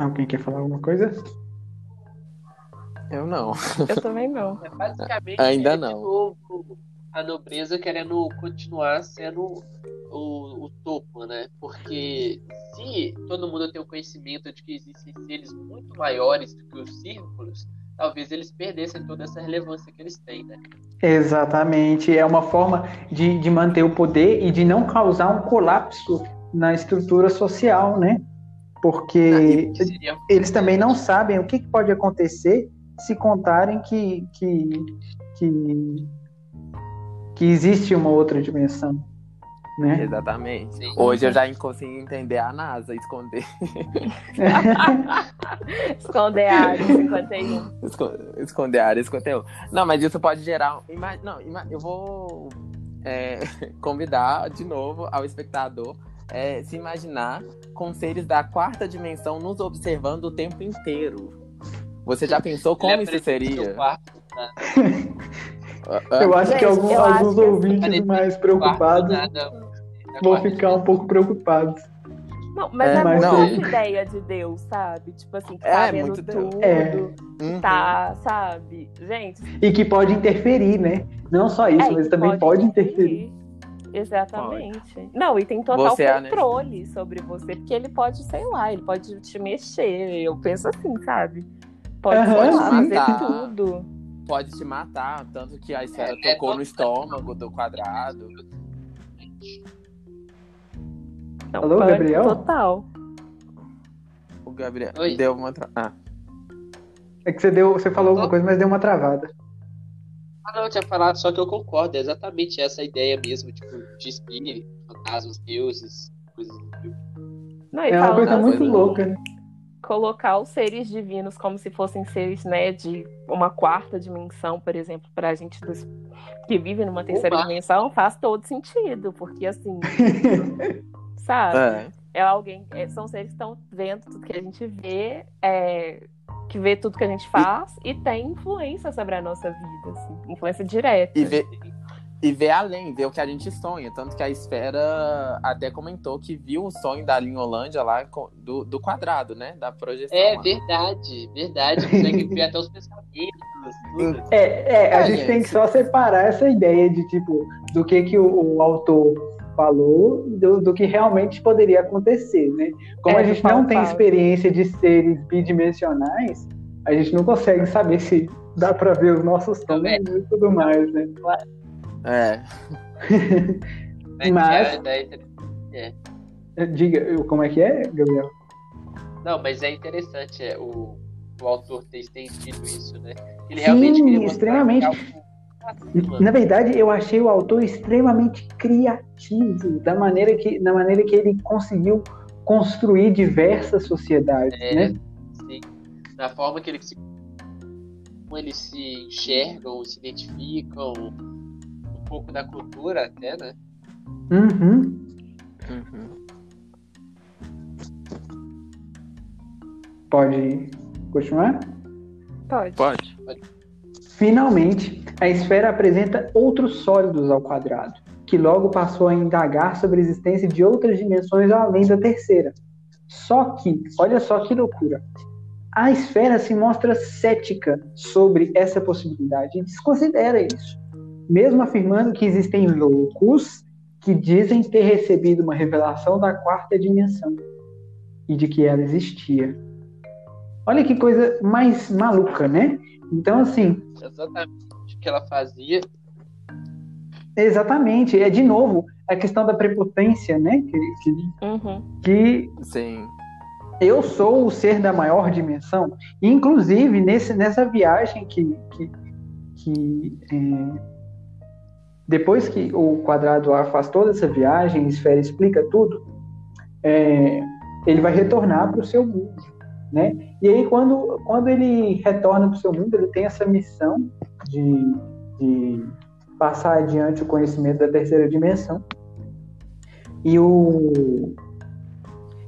Alguém quer falar alguma coisa? Eu não. Eu também não. É basicamente Ainda é não. de novo a nobreza querendo continuar sendo o, o topo, né? Porque se todo mundo tem o conhecimento de que existem seres muito maiores do que os círculos, talvez eles perdessem toda essa relevância que eles têm, né? Exatamente. É uma forma de, de manter o poder e de não causar um colapso na estrutura social, né? Porque Que seria eles também não sabem o que pode acontecer se contarem que, que, que, que existe uma outra dimensão, né? Exatamente. Sim. Hoje eu já consigo entender a NASA esconder. Esconder a área 51. Esco- Esconder a área 51. Não, mas isso pode gerar. Não, eu vou é, convidar de novo ao espectador é, se imaginar com seres da quarta dimensão nos observando o tempo inteiro. Você já pensou como Ele isso seria? quarto, Ah, Eu acho que acho alguns que assim, ouvintes mais quarto, preocupados nada, vão quarto ficar um pouco preocupados. Não, mas É, é, mas muito essa ideia de Deus, sabe? Tipo assim, que É, tá vendo muito Deus. tudo, É. uhum. tá, sabe? Gente, E que pode interferir, né? Não só isso, é, mas também pode interferir. Exatamente. Não, e tem total Você é, né? controle sobre você, porque ele pode, sei lá, ele pode te mexer. Eu penso assim, sabe? Pode, lá, sim. fazer Tá. tudo. Pode te matar, tanto que a esfera É, é tocou no todo- estômago do quadrado. Não, Alô, Gabriel? Total. O Gabriel Oi. deu uma. Tra... Ah, É que você deu, você falou alguma coisa, mas deu uma travada. Ah, não, eu tinha falado, só que eu concordo, é exatamente essa ideia mesmo, tipo, de espírito, fantasmas, deuses, coisas do tipo. Não, É uma coisa muito louca, né? colocar os seres divinos como se fossem seres, né, de uma quarta dimensão, por exemplo, pra gente dos- que vive numa terceira Opa. dimensão, faz todo sentido, porque assim, sabe? é. É alguém, é- são seres que estão vendo tudo que a gente vê, é, que vê tudo que a gente faz e tem influência sobre a nossa vida, assim, influência direta. E ver, e ver além, ver o que a gente sonha. Tanto que a esfera até comentou que viu o sonho da linha Holândia lá do, do quadrado, né? Da projeção. É lá. verdade, verdade, consegue ver até os pensamentos, tudo. É, é, a É, gente gente. tem que só separar essa ideia de tipo do que que o, o autor falou do, do que realmente poderia acontecer, né? Como É, a gente não tem palpável. experiência de seres bidimensionais, a gente não consegue saber se dá pra ver os nossos Também. sonhos e tudo mais, né? É. Mas- é- é- Diga, como é que é, Gabriel? Não, mas é interessante é, o, o autor ter estendido isso, né? Ele Sim, realmente mostrar extremamente. Na verdade, eu achei o autor extremamente criativo da maneira que, da maneira que ele conseguiu construir diversas sociedades, É, né? sim. Da forma que eles se, como eles se enxergam, se identificam, um pouco da cultura até, né? Uhum. Uhum. Pode continuar? Pode. Pode. Finalmente, a esfera apresenta outros sólidos ao quadrado, que logo passou a indagar sobre a existência de outras dimensões além da terceira. Só que, olha só que loucura, a esfera se mostra cética sobre essa possibilidade e desconsidera isso, mesmo afirmando que existem loucos que dizem ter recebido uma revelação da quarta dimensão e de que ela existia. Olha que coisa mais maluca, né? Então, assim, Exatamente o que ela fazia. exatamente, é de novo a questão da prepotência, né? Que, que, Uhum. que Sim. eu sou o ser da maior dimensão. E, inclusive, nesse, nessa viagem que, que, que é, depois que o quadrado A faz toda essa viagem, a esfera explica tudo, é, ele vai retornar para o seu mundo, né? E aí, quando, quando ele retorna para o seu mundo, ele tem essa missão de, de passar adiante o conhecimento da terceira dimensão. E o,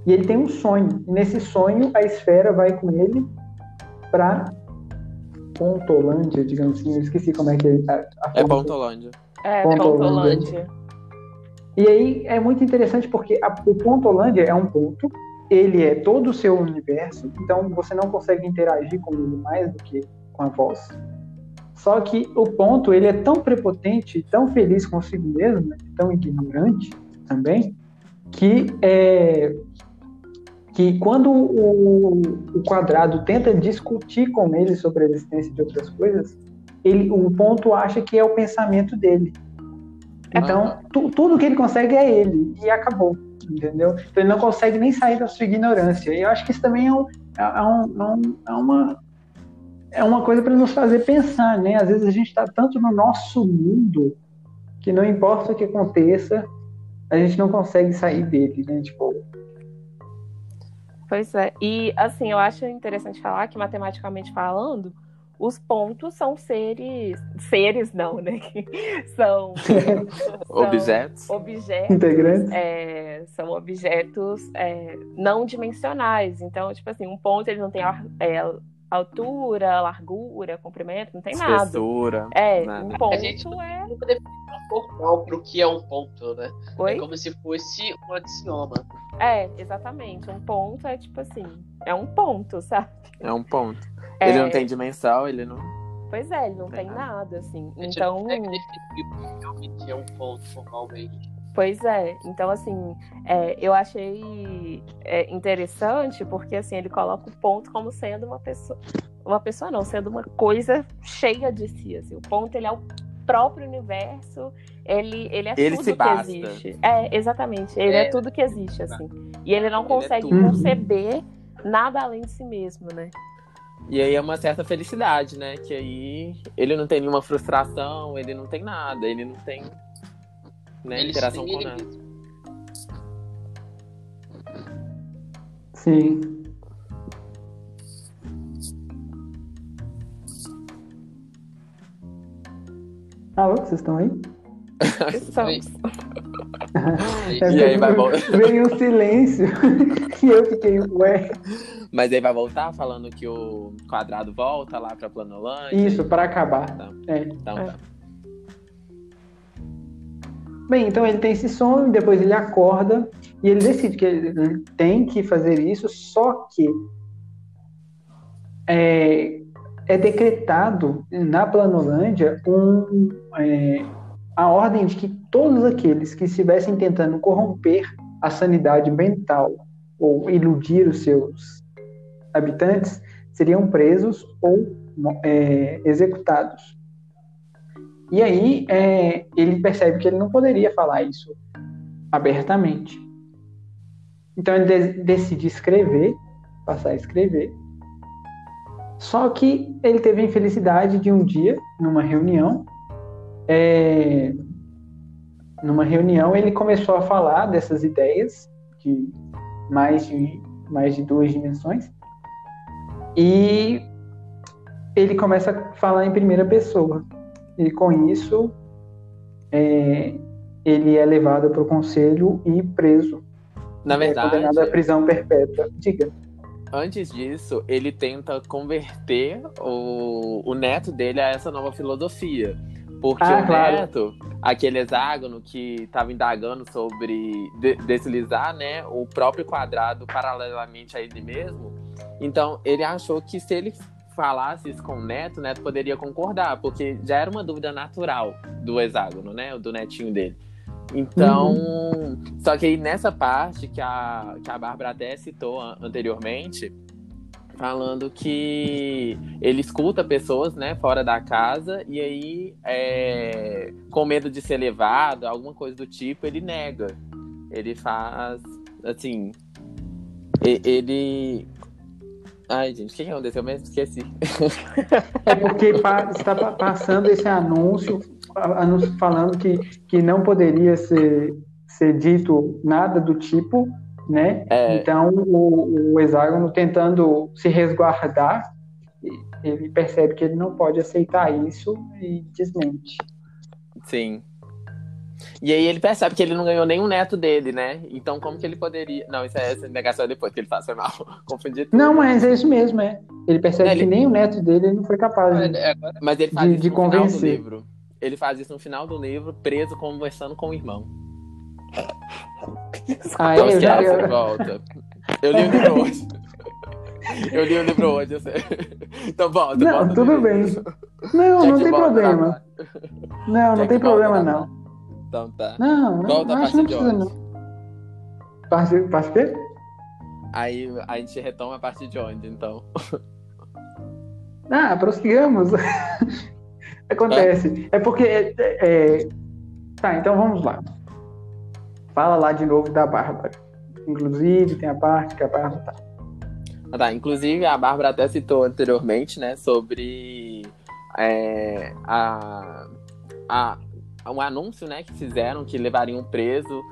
e ele tem um sonho. E nesse sonho, a esfera vai com ele para Pontolândia, digamos assim. Eu esqueci como é que é. A, a É Pontolândia. É, Pontolândia. Pontolândia. E aí é muito interessante porque a, o Pontolândia é um ponto, ele é todo o seu universo, então você não consegue interagir com ele mais do que com a voz. Só que o ponto, ele é tão prepotente, tão feliz consigo mesmo, né, tão ignorante também, que é que quando o, o quadrado tenta discutir com ele sobre a existência de outras coisas, ele, o ponto acha que é o pensamento dele. Então, tu- tudo que ele consegue é ele, e acabou, entendeu? Então, ele não consegue nem sair da sua ignorância. E eu acho que isso também é, um- é- é é um- é uma, é uma coisa para nos fazer pensar, né? Às vezes a gente está tanto no nosso mundo que não importa o que aconteça, a gente não consegue sair dele, né? Tipo, Pois é. E assim, eu acho interessante falar que matematicamente falando, os pontos são seres. Seres não, né? são, são Objetos. objetos. integrantes. é, são objetos é, não dimensionais. Então, tipo assim, um ponto ele não tem é, altura, largura, comprimento, não tem nada. Espessura. É, nada. um ponto A gente- é. Nunca para o que é um ponto, né? É Oi? como se fosse um axioma. É, exatamente. Um ponto é tipo assim, é um ponto, sabe? É um ponto. É, Ele não tem dimensão, ele não. Pois é, ele não Tem tem nada. nada, assim. Gente Então, definir o que realmente é um ponto formalmente. pois é. Então, assim, é, eu achei é, interessante porque, assim, ele coloca o ponto como sendo uma pessoa. Uma pessoa não, sendo uma coisa cheia de si, assim. O ponto, ele é o próprio universo, ele, ele é Ele tudo se que existe. É, exatamente. Ele é, É. tudo que existe, assim. E ele não Ele é consegue conceber nada além de si mesmo, né? E aí é uma certa felicidade, né? Que aí ele não tem nenhuma frustração, ele não tem nada, ele não tem né, Ele interação com tem nada. mesmo. Sim. Alô, vocês estão aí? É, E aí vai vol- Veio um silêncio e eu fiquei, ué. Mas aí vai voltar falando que o quadrado volta lá pra Planolândia. Isso, para acabar. É. Então, É. tá. Bem, então ele tem esse sonho, depois ele acorda e ele decide que ele tem que fazer isso, só que é, é decretado na Planolândia um, é, a ordem de que todos aqueles que estivessem tentando corromper a sanidade mental ou iludir os seus habitantes seriam presos ou é, executados. E aí é, ele percebe que ele não poderia falar isso abertamente. Então ele de- decide escrever, passar a escrever. Só que ele teve a infelicidade de um dia, numa reunião, é, numa reunião ele começou a falar dessas ideias de mais de mais de duas dimensões. E ele começa a falar em primeira pessoa. E com isso é, ele é levado para o conselho e preso. Na é verdade, condenado à prisão perpétua. Diga. antes disso, ele tenta converter o, o neto dele a essa nova filosofia. Porque Ah, o claro. neto, aquele hexágono que estava indagando sobre de- deslizar né, o próprio quadrado paralelamente a ele mesmo, então ele achou que se ele falasse isso com o neto, o neto poderia concordar, porque já era uma dúvida natural do hexágono, né? Do netinho dele. Então, só que aí nessa parte que a, que a Bárbara até citou an- anteriormente, falando que ele escuta pessoas, né, fora da casa, e aí, é, com medo de ser levado, alguma coisa do tipo, ele nega. Ele faz, assim, ele... Ai, gente, o que aconteceu mesmo? Esqueci. É porque está pa- passando esse anúncio, anúncio falando que, que não poderia ser, ser dito nada do tipo, né? É. Então o, o hexágono tentando se resguardar, ele percebe que ele não pode aceitar isso e desmente. Sim. E aí ele percebe que ele não ganhou nenhum neto dele, né? Então como que ele poderia... Não, isso é essa negação depois que ele faz, foi mal. Confundi tudo. Não, mas é isso mesmo, é. Ele percebe Ele- que nem o neto dele ele não foi capaz de. Agora Mas ele faz de- isso de no final do convencer. livro. Ele faz isso no final do livro, preso, conversando com o irmão. Ah, é, eu já- eu- volta. Eu li o livro hoje. Eu li o livro hoje, eu sei. Então volta, Não, volta. tudo bem. Não, não tem problema. Não, não tem problema não. Então tá. Não, não, Volta acho não de precisa não. Parte, parte o quê? Aí a gente retoma a partir de onde, então? Ah, prossigamos. Acontece. É porque. é, é, Tá, então vamos lá. Fala lá de novo da Bárbara. Inclusive, tem a parte que a Bárbara tá. Ah, tá. Inclusive, a Bárbara até citou anteriormente, né, sobre é, a, a, um anúncio, né, que fizeram que levariam preso,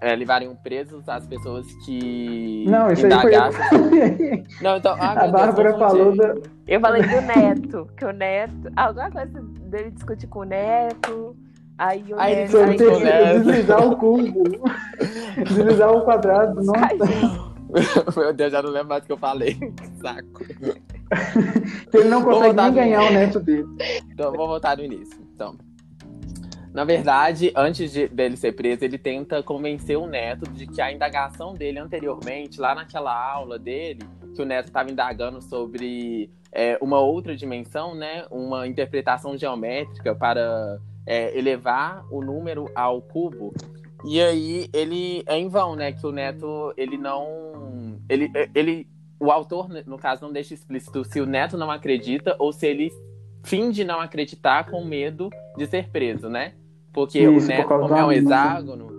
é, levariam presos as pessoas que Não, isso aí foi. Não, então, ah, a Deus, Bárbara falou da. Eu falei do neto, que o neto. Alguma coisa dele discutir com o neto. Aí o Aí que honesto. deslizar o cubo. deslizar o quadrado. Nossa. Ai, Meu Deus, já não lembro mais o que eu falei. Que saco. Que ele não consegue nem no- ganhar o neto dele. Então, vou voltar do início. Então, na verdade, antes de- dele ser preso, ele tenta convencer o neto de que a indagação dele anteriormente, lá naquela aula dele, que o neto estava indagando sobre é, uma outra dimensão, né? Uma interpretação geométrica para é, elevar o número ao cubo. E aí ele é em vão, né? Que o neto ele não, ele, ele, o autor no caso não deixa explícito se o neto não acredita ou se ele finge não acreditar com medo de ser preso, né? Porque Isso, o por neto, causa como é um hexágono,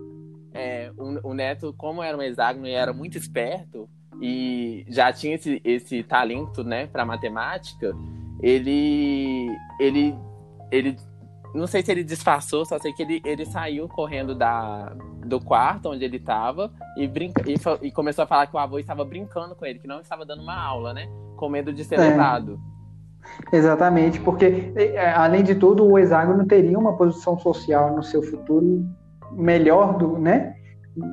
é, o, o neto, como era um hexágono e era muito esperto e já tinha esse, esse talento, né, para matemática, ele, ele, ele, não sei se ele disfarçou, só sei que ele, ele saiu correndo da, do quarto onde ele estava e, brinca, e, e começou a falar que o avô estava brincando com ele, que não estava dando uma aula, né, com medo de ser É. levado. Exatamente, porque é, além de tudo, o hexágono teria uma posição social no seu futuro melhor do, né?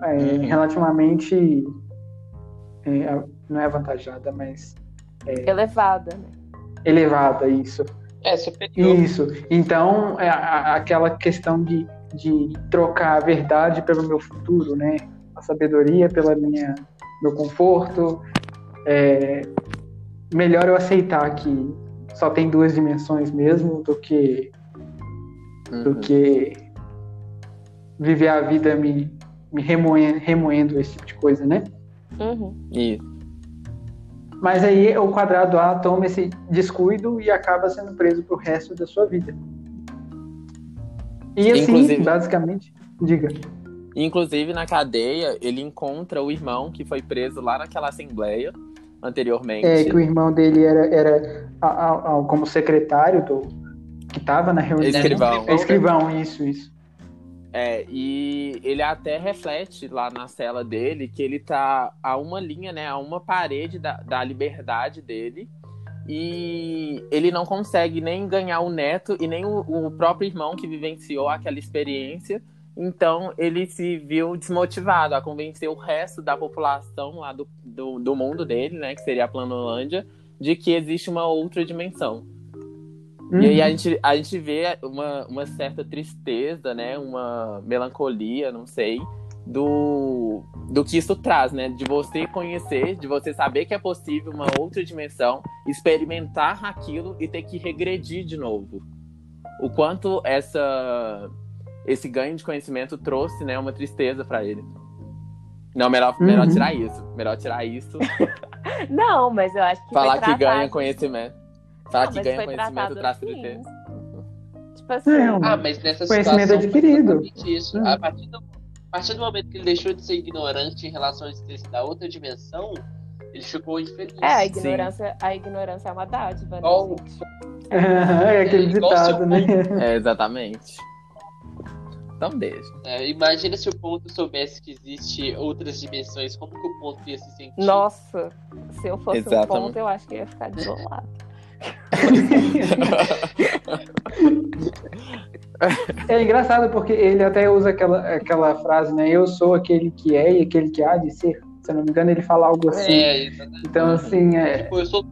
É, Uhum. Relativamente é, não é avantajada, mas elevada, né? elevada isso. É superior. Isso. Então, é aquela questão de, de trocar a verdade pelo meu futuro, né? A sabedoria pela minha meu conforto. É, melhor eu aceitar que só tem duas dimensões mesmo do que do Uhum. que viver a vida me, me remoendo, remoendo esse tipo de coisa, né? Uhum. Isso. Mas aí o quadrado A toma esse descuido e acaba sendo preso pro resto da sua vida. E assim, Inclusive- basicamente, diga. Inclusive, na cadeia, ele encontra o irmão que foi preso lá naquela assembleia anteriormente. É que o irmão dele era, era a- a- a- como secretário do que estava na reunião. Escrivão. É escrivão, isso, isso. É, e ele até reflete lá na cela dele que ele tá a uma linha, né, a uma parede da, da liberdade dele. E ele não consegue nem ganhar o neto e nem o, o próprio irmão que vivenciou aquela experiência. Então ele se viu desmotivado a convencer o resto da população lá do, do, do mundo dele, né? Que seria a Planolândia, de que existe uma outra dimensão. Uhum. E aí a gente, a gente vê uma, uma certa tristeza, né? Uma melancolia, não sei, do, do que isso traz, né? De você conhecer, de você saber que é possível uma outra dimensão, experimentar aquilo e ter que regredir de novo. O quanto essa esse ganho de conhecimento trouxe, né, uma tristeza para ele. Não, melhor, melhor Uhum. tirar isso. Melhor tirar isso. Não, mas eu acho que. falar que ganha conhecimento. Falar Não, que mas ganha conhecimento tratado assim. tristeza. Tipo assim. É, um- Ah, mas nessa Conhecimento situação adquirido. isso. Hum. A, partir do, a partir do momento que ele deixou de ser ignorante em relação à existência da outra dimensão, ele ficou infeliz. É, a ignorância, a ignorância é uma dádiva, né, Igual- é aquele igual ditado, né? É, exatamente. Então deixa. É, imagina se o ponto soubesse que existe outras dimensões, como que o ponto ia se sentir? Nossa, se eu fosse um Exatamente. ponto, eu acho que ia ficar desolado. É engraçado porque ele até usa aquela, aquela frase, né? Eu sou aquele que é e aquele que há de ser. Se eu não me engano, ele fala algo assim. É, exatamente. Então, assim, é. Tipo, eu sou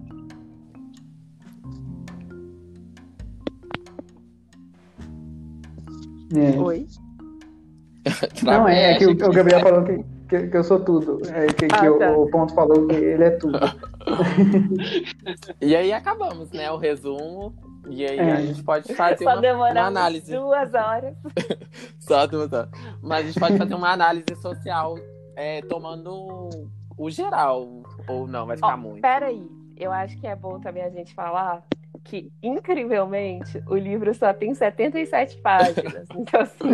é. Oi? Não, é, é que o, o Gabriel falou que, que, que eu sou tudo. É, que, que Ah, o, tá. o Ponto falou que ele é tudo. E aí acabamos, né? O resumo. E aí É. a gente pode fazer Só uma, uma análise. duas horas. Só duas horas. Mas a gente pode fazer uma análise social é, tomando o geral. Ou não, vai ficar Ó, muito. Peraí, eu acho que é bom também a gente falar que, incrivelmente, o livro só tem 77 páginas. Então, assim,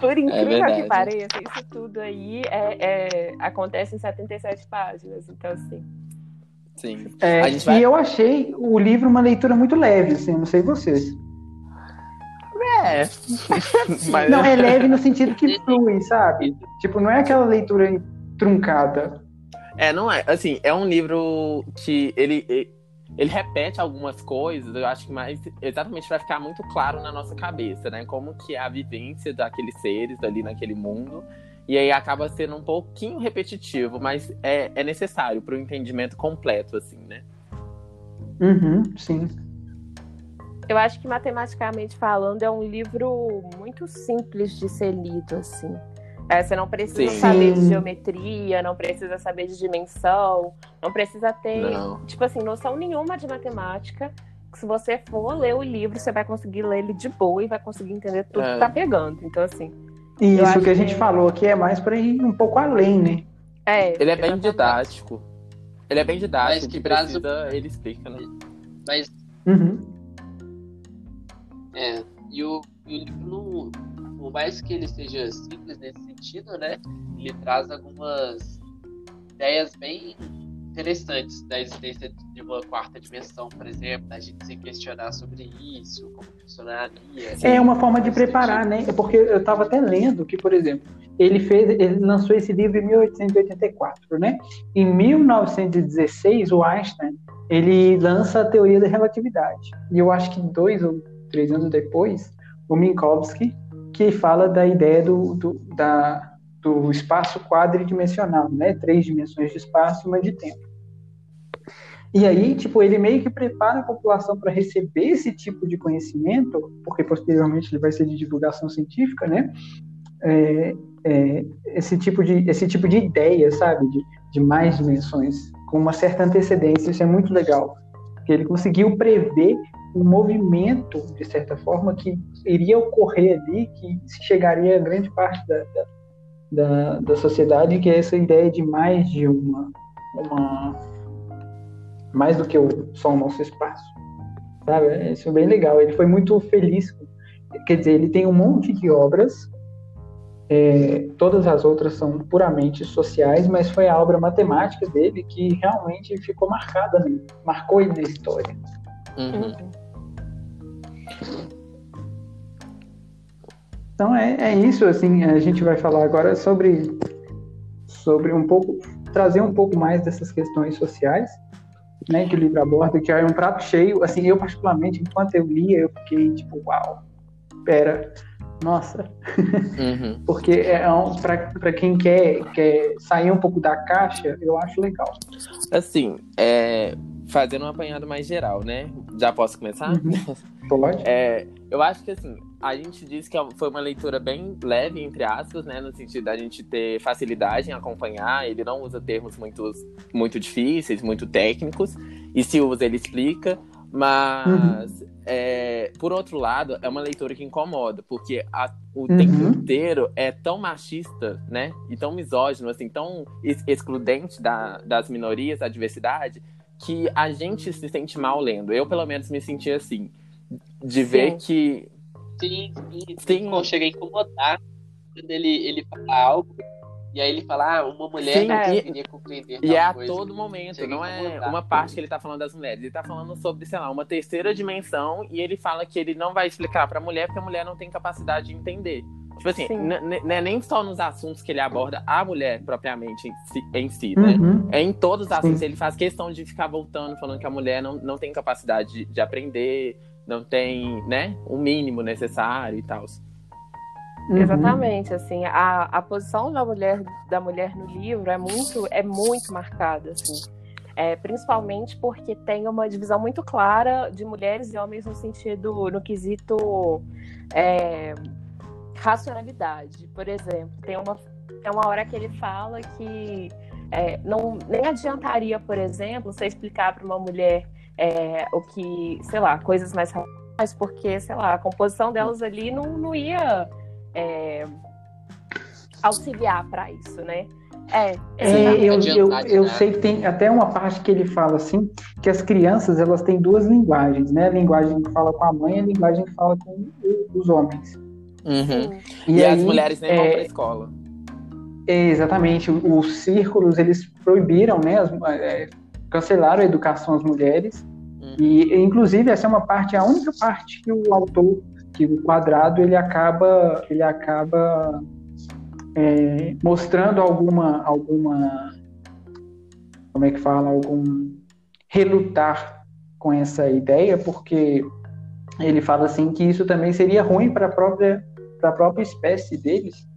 por incrível verdade. que pareça, isso tudo aí é, é- acontece em 77 páginas. Então, assim, Sim. É, A gente vai- E eu achei o livro uma leitura muito leve, assim, não sei vocês. É. Mas, Não, é leve no sentido que flui, sabe? Tipo, não é aquela leitura truncada. É, não é. Assim, é um livro que ele, ele, ele repete algumas coisas, eu acho que mais exatamente para ficar muito claro na nossa cabeça, né? Como que é a vivência daqueles seres ali naquele mundo. E aí acaba sendo um pouquinho repetitivo, mas é, é necessário para o entendimento completo, assim, né? Uhum, sim. eu acho que matematicamente falando é um livro muito simples de ser lido, assim. É, você não precisa Sim. saber de geometria, não precisa saber de dimensão, não precisa ter Não. tipo assim, noção nenhuma de matemática. que Se você for ler o livro, você vai conseguir ler ele de boa e vai conseguir entender tudo É. que tá pegando. Então, assim, E isso que a gente que- falou aqui é mais para ir um pouco além, né? é. Ele é bem exatamente. didático. Ele é bem didático, Mas que precisa, ele explica, né? Mas, Uhum. é, e o, e o livro, não, por mais que ele seja simples nesse sentido, né? Ele traz algumas ideias bem interessantes da existência de uma quarta dimensão, por exemplo, a gente se questionar sobre isso, como funcionaria. É uma forma de preparar, né? É Porque eu estava até lendo que, por exemplo, ele fez, ele lançou esse livro em 1884, né? Em 1916, o Einstein ele lança a teoria da relatividade. E eu acho que dois ou três anos depois, o Minkowski que fala da ideia do, do, da, do espaço quadridimensional, né? Três dimensões de espaço e uma de tempo. E aí, tipo, ele meio que prepara a população para receber esse tipo de conhecimento, porque posteriormente ele vai ser de divulgação científica, né? É, é, esse tipo de esse tipo de ideia, sabe, de, de mais dimensões, com uma certa antecedência, isso é muito legal, ele conseguiu prever um movimento de certa forma que iria ocorrer ali, que se chegaria a grande parte da, da, da, da sociedade, que é essa ideia de mais de uma, uma mais do que o, só o nosso espaço. Sabe? Isso é bem legal. Ele foi muito feliz. Quer dizer, ele tem um monte de obras, é, todas as outras são puramente sociais, mas foi a obra matemática dele que realmente ficou marcada, né? marcou ele na história. Uhum. Então é, é isso, assim, a gente vai falar agora sobre, sobre um pouco, trazer um pouco mais dessas questões sociais, né, que o livro aborda, que é um prato cheio, assim, eu particularmente, enquanto eu lia, eu fiquei tipo, uau, pera, Nossa, Uhum. porque é um, para quem quer, quer sair um pouco da caixa, eu acho legal. Assim, é, fazendo um apanhado mais geral, né? Já posso começar? Uhum. Pode? É, eu acho que assim, a gente diz que foi uma leitura bem leve, entre aspas, né? No sentido da gente ter facilidade em acompanhar. Ele não usa termos muito, muito difíceis, muito técnicos. E se usa, ele explica. Mas, é, por outro lado, é uma leitura que incomoda, porque a- o Uhum. tempo inteiro é tão machista, né? E tão misógino, assim, tão ex- excludente da- das minorias, da diversidade, que a gente se sente mal lendo. Eu, pelo menos, me senti assim. De ver que. Sim, sim. Sim. Sim. Chega a incomodar quando ele, ele fala algo. E aí ele fala, ah, uma mulher Sim, não é. conseguiria compreender E é a coisa. todo momento, não é uma parte que ele tá falando das mulheres. Ele tá falando sobre, sei lá, uma terceira dimensão e ele fala que ele não vai explicar pra mulher porque a mulher não tem capacidade de entender. Tipo assim, é nem só nos assuntos que ele aborda a mulher propriamente em si, em si, né? Uhum. É em todos os assuntos. Sim. Ele faz questão de ficar voltando, falando que a mulher não, não tem capacidade de, de aprender, não tem, né, o mínimo necessário e tal. Uhum. Exatamente, assim, a, a posição da mulher, da mulher no livro é muito, é muito marcada, assim. É, principalmente porque tem uma divisão muito clara de mulheres e homens no sentido, no quesito é, racionalidade. Por exemplo, tem uma, tem uma hora que ele fala que é, não, nem adiantaria, por exemplo, você explicar para uma mulher é, o que, sei lá, coisas mais racionais, porque, sei lá, a composição delas ali não, não ia é, auxiliar para isso, né? É, É, eu, eu, eu sei que tem até uma parte que ele fala assim, que as crianças elas têm duas linguagens, né? A linguagem que fala com a mãe e a linguagem que fala com os homens. Uhum. E, as aí, mulheres nem vão é, pra escola. exatamente, os círculos eles proibiram, né? as- é, cancelaram a educação às mulheres Uhum. e inclusive essa é uma parte, a única parte que o autor, que o quadrado ele acaba, ele acaba é, mostrando alguma, alguma, como é que fala, algum relutar com essa ideia, porque ele fala assim que isso também seria ruim para a própria, para a própria espécie deles.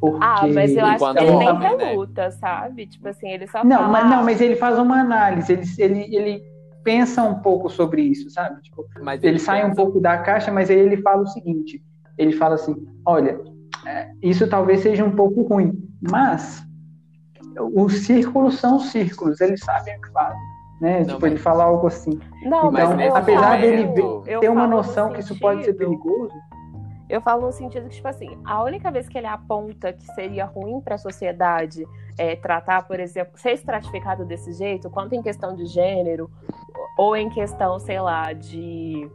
Porque Ah, mas eu acho que ele nem né? reluta, sabe? Tipo assim, ele só Não, fala... mas, não, mas ele faz uma análise, ele, ele, ele pensa um pouco sobre isso, sabe? Tipo, Mas ele sai um pensa- pouco da caixa, mas aí ele fala o seguinte: ele fala assim, olha, é, isso talvez seja um pouco ruim, mas os círculos são círculos, eles sabem o que fazem, né? Não, tipo, mas- ele fala algo assim. Não, Mas então, apesar dele eu ter uma noção que isso pode ser perigoso, Eu falo no sentido que, tipo assim, a única vez que ele aponta que seria ruim para a sociedade é, tratar, por exemplo, ser estratificado desse jeito, quanto em questão de gênero, ou em questão, sei lá, de,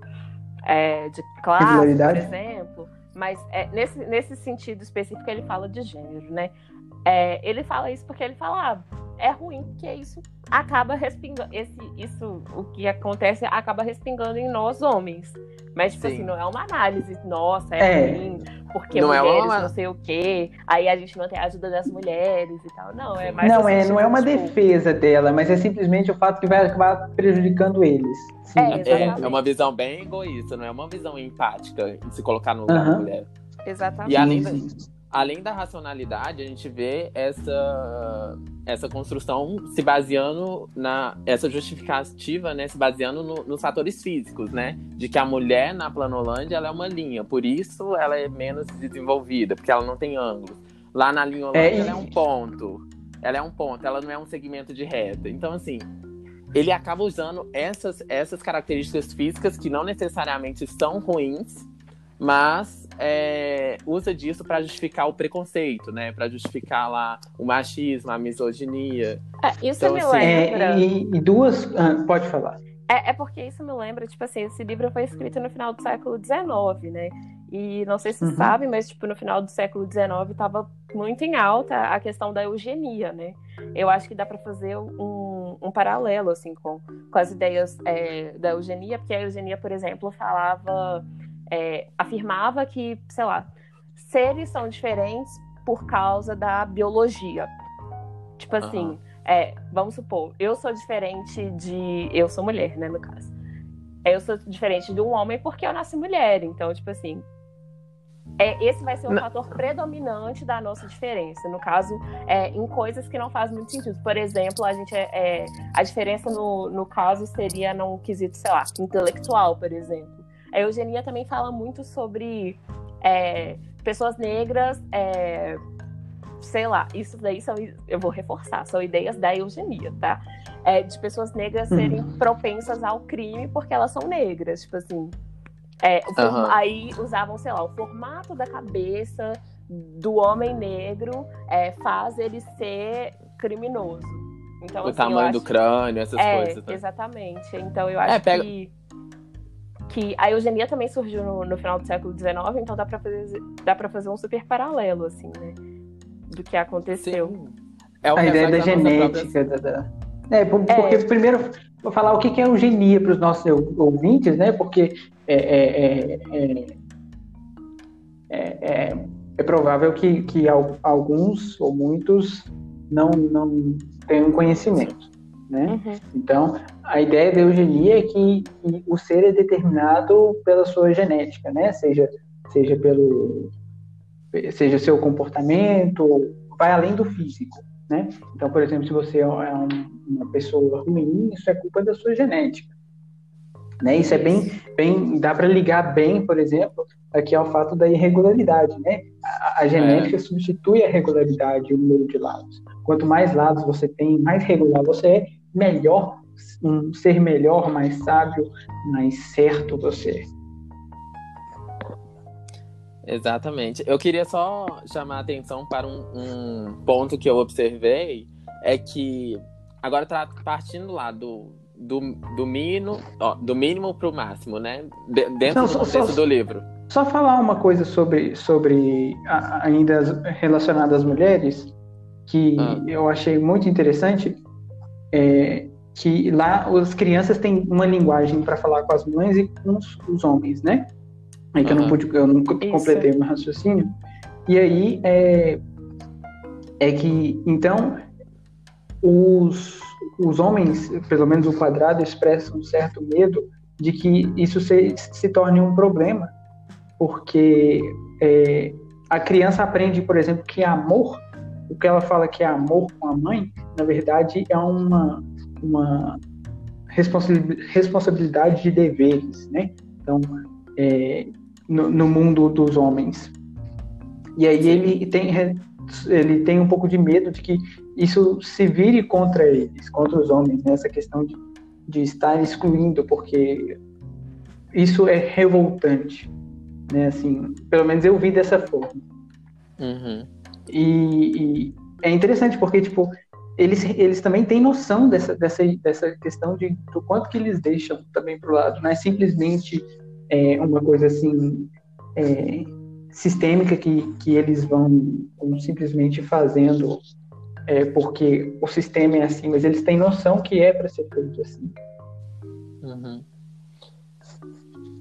é, de classe, por exemplo, mas é, nesse, nesse sentido específico ele fala de gênero, né? É, ele fala isso porque ele fala, ah, é ruim, porque isso acaba respingando, esse, isso, o que acontece acaba respingando em nós homens. Mas, tipo Sim. assim, não é uma análise, nossa, é, É. ruim, porque Não é mulheres uma- não sei o quê, aí a gente não tem a ajuda das mulheres e tal. Não, é mais não no é, não é uma tipo, defesa dela, mas é simplesmente o fato que vai acabar prejudicando eles. Sim, É, É, é uma visão bem egoísta, não é uma visão empática em se colocar no lugar da mulher. Exatamente. E além da, sim. Além da racionalidade, a gente vê essa, essa construção se baseando na. essa justificativa, né? Se baseando no- nos fatores físicos, né? De que a mulher na Planolândia ela é uma linha, por isso ela é menos desenvolvida, porque ela não tem ângulo. Lá na linholândia É, e- ela é um ponto. Ela é um ponto, ela não é um segmento de reta. Então, assim, ele acaba usando essas, essas características físicas que não necessariamente são ruins, mas é, usa disso para justificar o preconceito, né? Para justificar lá o machismo, a misoginia. É, isso Então, me assim, lembra. É, e, e duas. ah, pode falar. É, é porque isso me lembra, tipo assim, esse livro foi escrito no final do século XIX, né? E não sei se Uhum. vocês sabem, mas tipo, no final do século XIX estava muito em alta a questão da eugenia, né? Eu acho que dá para fazer um, um paralelo, assim, com, com as ideias é, da eugenia, porque a eugenia, por exemplo, falava, é, afirmava que, sei lá, seres são diferentes por causa da biologia. Tipo assim, Aham. é, vamos supor, eu sou diferente de. Eu sou mulher, né, no caso. Eu sou diferente de um homem porque eu nasci mulher. Então, tipo assim, é, esse vai ser o fator predominante da nossa diferença. No caso, é, em coisas que não fazem muito sentido. Por exemplo, a gente é, é, a diferença no, no caso seria num quesito, sei lá, intelectual, por exemplo. A eugenia também fala muito sobre é, pessoas negras, é, sei lá, isso daí são, eu vou reforçar, são ideias da eugenia, tá? É, de pessoas negras serem uhum. propensas ao crime porque elas são negras, tipo assim, é, uhum. Aí usavam, sei lá, o formato da cabeça do homem negro é, faz ele ser criminoso. Então, o assim, tamanho do crânio, essas é, coisas. Né? Exatamente. Então eu é, acho pega... que, que a eugenia também surgiu no, no, final do século XIX, então dá pra, fazer, dá pra fazer um super paralelo, assim, né? Do que aconteceu. Sim. É a ideia da genética, da, da... É, porque é. primeiro vou falar o que é eugenia para os nossos ouvintes, né? Porque é, é, é, é provável que, que alguns ou muitos não, não tenham conhecimento, né? Uhum. Então, a ideia da eugenia é que, que, o ser é determinado pela sua genética, né? Seja, seja pelo seja seu comportamento, vai além do físico. Né? Então, por exemplo, se você é uma pessoa ruim, isso é culpa da sua genética. Né? Isso é bem, bem dá para ligar bem, por exemplo, aqui ao fato da irregularidade. Né? A, a genética é. substitui a regularidade o número de lados. Quanto mais lados você tem, mais regular você é, melhor, um ser melhor, mais sábio, mais certo você. Exatamente. Eu queria só chamar a atenção para um, um ponto que eu observei, é que agora tá partindo lá do, do, do mínimo, ó, do mínimo para o máximo, né? De, dentro Não, do contexto só, do livro. Só falar uma coisa sobre, sobre a, ainda relacionada às mulheres, que ah. eu achei muito interessante, é que lá as crianças têm uma linguagem para falar com as mães e com os, os homens, né? Aí que uhum. eu não pude, eu não completei o meu raciocínio. E aí é, é que então os, os homens, pelo menos o quadrado, expressam um certo medo de que isso se, se torne um problema, porque é, a criança aprende, por exemplo, que amor, o que ela fala que é amor com a mãe, na verdade é uma, uma responsabilidade de deveres, né? Então, é, no, no mundo dos homens. E aí ele tem, ele tem um pouco de medo de que isso se vire contra eles, contra os homens, nessa né? questão de, de estar excluindo, porque isso é revoltante, né? Assim, pelo menos eu vi dessa forma. Uhum. E, e, é interessante porque tipo eles, eles também têm noção dessa, dessa, dessa questão de do quanto que eles deixam também para o lado, não é simplesmente é, uma coisa assim é, sistêmica que, que eles vão, vão simplesmente fazendo é, porque o sistema é assim, mas eles têm noção que é para ser feito assim. Uhum.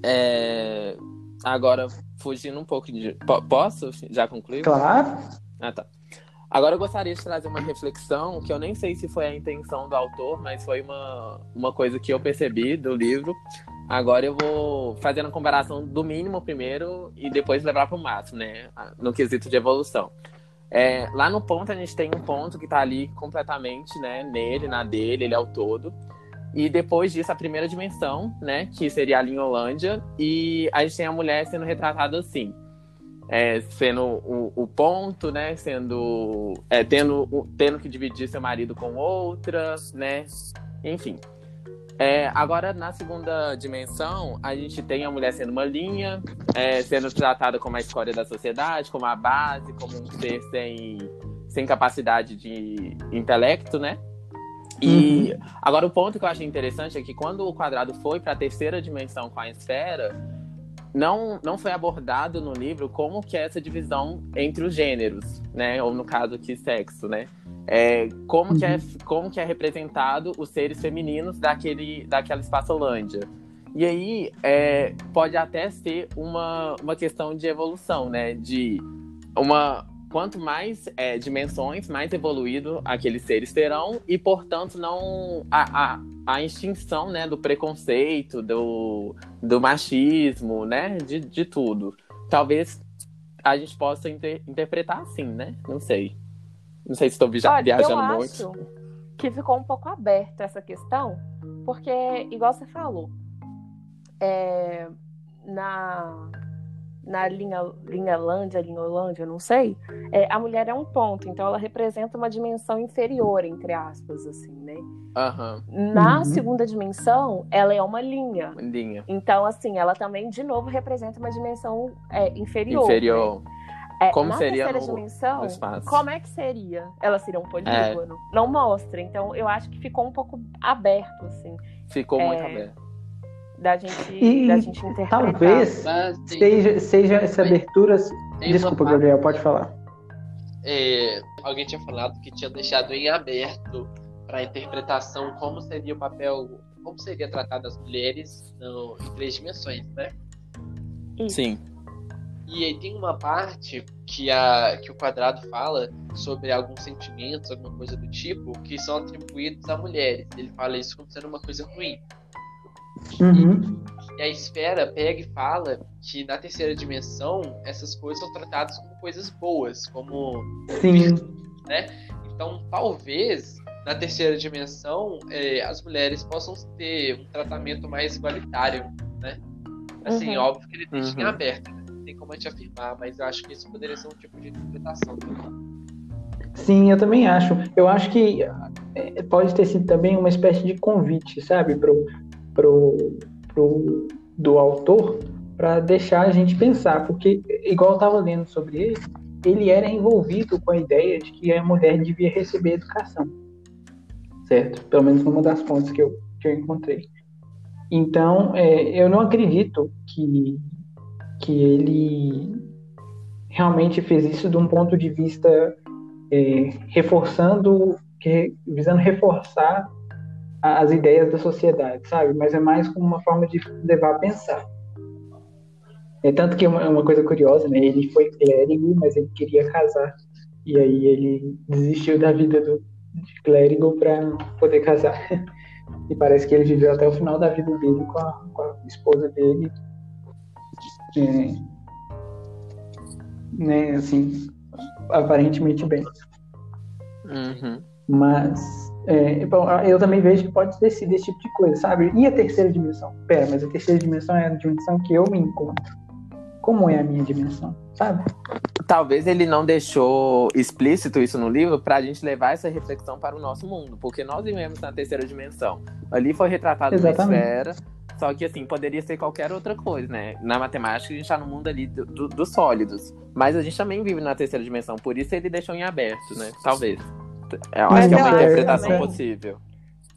É, agora, fugindo um pouco de. Posso já concluir? Claro. Ah, tá. Agora eu gostaria de trazer uma reflexão que eu nem sei se foi a intenção do autor, mas foi uma, uma coisa que eu percebi do livro, Agora eu vou fazendo a comparação do mínimo primeiro e depois levar para o máximo, né? No quesito de evolução. É, lá no ponto a gente tem um ponto que está ali completamente, né? Nele, na dele, ele é o todo. E depois disso, a primeira dimensão, né? Que seria ali em Holândia. E a gente tem a mulher sendo retratada assim. É, sendo o, o, ponto, né? Sendo. É, tendo, tendo que dividir seu marido com outra, né? Enfim. É, agora, na segunda dimensão, a gente tem a mulher sendo uma linha, é, sendo tratada como a escória da sociedade, como a base, como um ser sem, sem capacidade de intelecto, né? E uhum. agora o ponto que eu achei interessante é que quando o quadrado foi para a terceira dimensão com a esfera, não, não foi abordado no livro como que é essa divisão entre os gêneros, né? Ou no caso aqui, sexo, né? É, como, uhum. que é, uhum. como que é representado os seres femininos daquele, daquela espaçolândia. E aí é, pode até ser uma, uma questão de evolução, né? De uma. Quanto mais é, dimensões, mais evoluído aqueles seres terão, e portanto não a, a, a extinção né, do preconceito, do, do machismo, né? De, de tudo. Talvez a gente possa inter- interpretar assim, né? Não sei. Não sei se estou viajando eu muito. acho que ficou um pouco aberto essa questão, porque, igual você falou, é, na, na linha, linha Lândia, linha Holândia, não sei, é, a mulher é um ponto, então ela representa uma dimensão inferior, entre aspas, assim, né? Aham, Na Uhum. segunda dimensão, ela é uma linha. linha. Então, assim, ela também, de novo, representa uma dimensão é, inferior. Inferior. né? É, Como na seria terceira no- dimensão, no como é que seria? Ela seria um polígono? Não mostra. Então, eu acho que ficou um pouco aberto, assim, Ficou É, muito aberto. Da gente, E da gente interpretar. Talvez tem, seja, seja essa abertura. tem Desculpa, Gabriel, pode falar. é, alguém tinha falado que tinha deixado em aberto para a interpretação como seria o papel, como seria tratado as mulheres no, em três dimensões, né? Sim. E aí tem uma parte que, a, que o quadrado fala sobre alguns sentimentos, alguma coisa do tipo, que são atribuídos a mulheres. Ele fala isso como sendo uma coisa ruim. Uhum. E a esfera pega e fala que na terceira dimensão essas coisas são tratadas como coisas boas, como Sim. Então, talvez na terceira dimensão eh, as mulheres possam ter um tratamento mais igualitário, né? Assim, Uhum. óbvio que ele deixa em Uhum. aberto, né? não tem como a gente afirmar, mas eu acho que isso poderia ser um tipo de interpretação. Sim, eu também acho. Eu acho que é, pode ter sido também uma espécie de convite, sabe, pro, pro, pro do autor para deixar a gente pensar, porque igual eu estava lendo sobre ele, ele era envolvido com a ideia de que a mulher devia receber educação, certo? Pelo menos numa das fontes que eu, que eu encontrei. Então, é, eu não acredito que que ele realmente fez isso de um ponto de vista é, reforçando, que, visando reforçar as ideias da sociedade, sabe? Mas é mais como uma forma de levar a pensar. É tanto que é uma, é uma coisa curiosa, né? Ele foi clérigo, mas ele queria casar. E aí ele desistiu da vida do, de clérigo para poder casar. E parece que ele viveu até o final da vida dele com a, com a esposa dele. É, né, assim, aparentemente bem. Uhum. Mas é, bom, eu também vejo que pode ter sido esse tipo de coisa, sabe? E a terceira dimensão? Pera, mas a terceira dimensão é a dimensão que eu me encontro. Como é a minha dimensão, sabe? Talvez ele não deixou explícito isso no livro pra gente levar essa reflexão para o nosso mundo, porque nós vivemos na terceira dimensão. Ali foi retratado uma Exatamente. esfera, só que assim, poderia ser qualquer outra coisa, né? Na matemática a gente tá no mundo ali do- do- dos sólidos, mas a gente também vive na terceira dimensão, por isso ele deixou em aberto, né? Talvez. Eu Mas acho que é uma interpretação também- possível.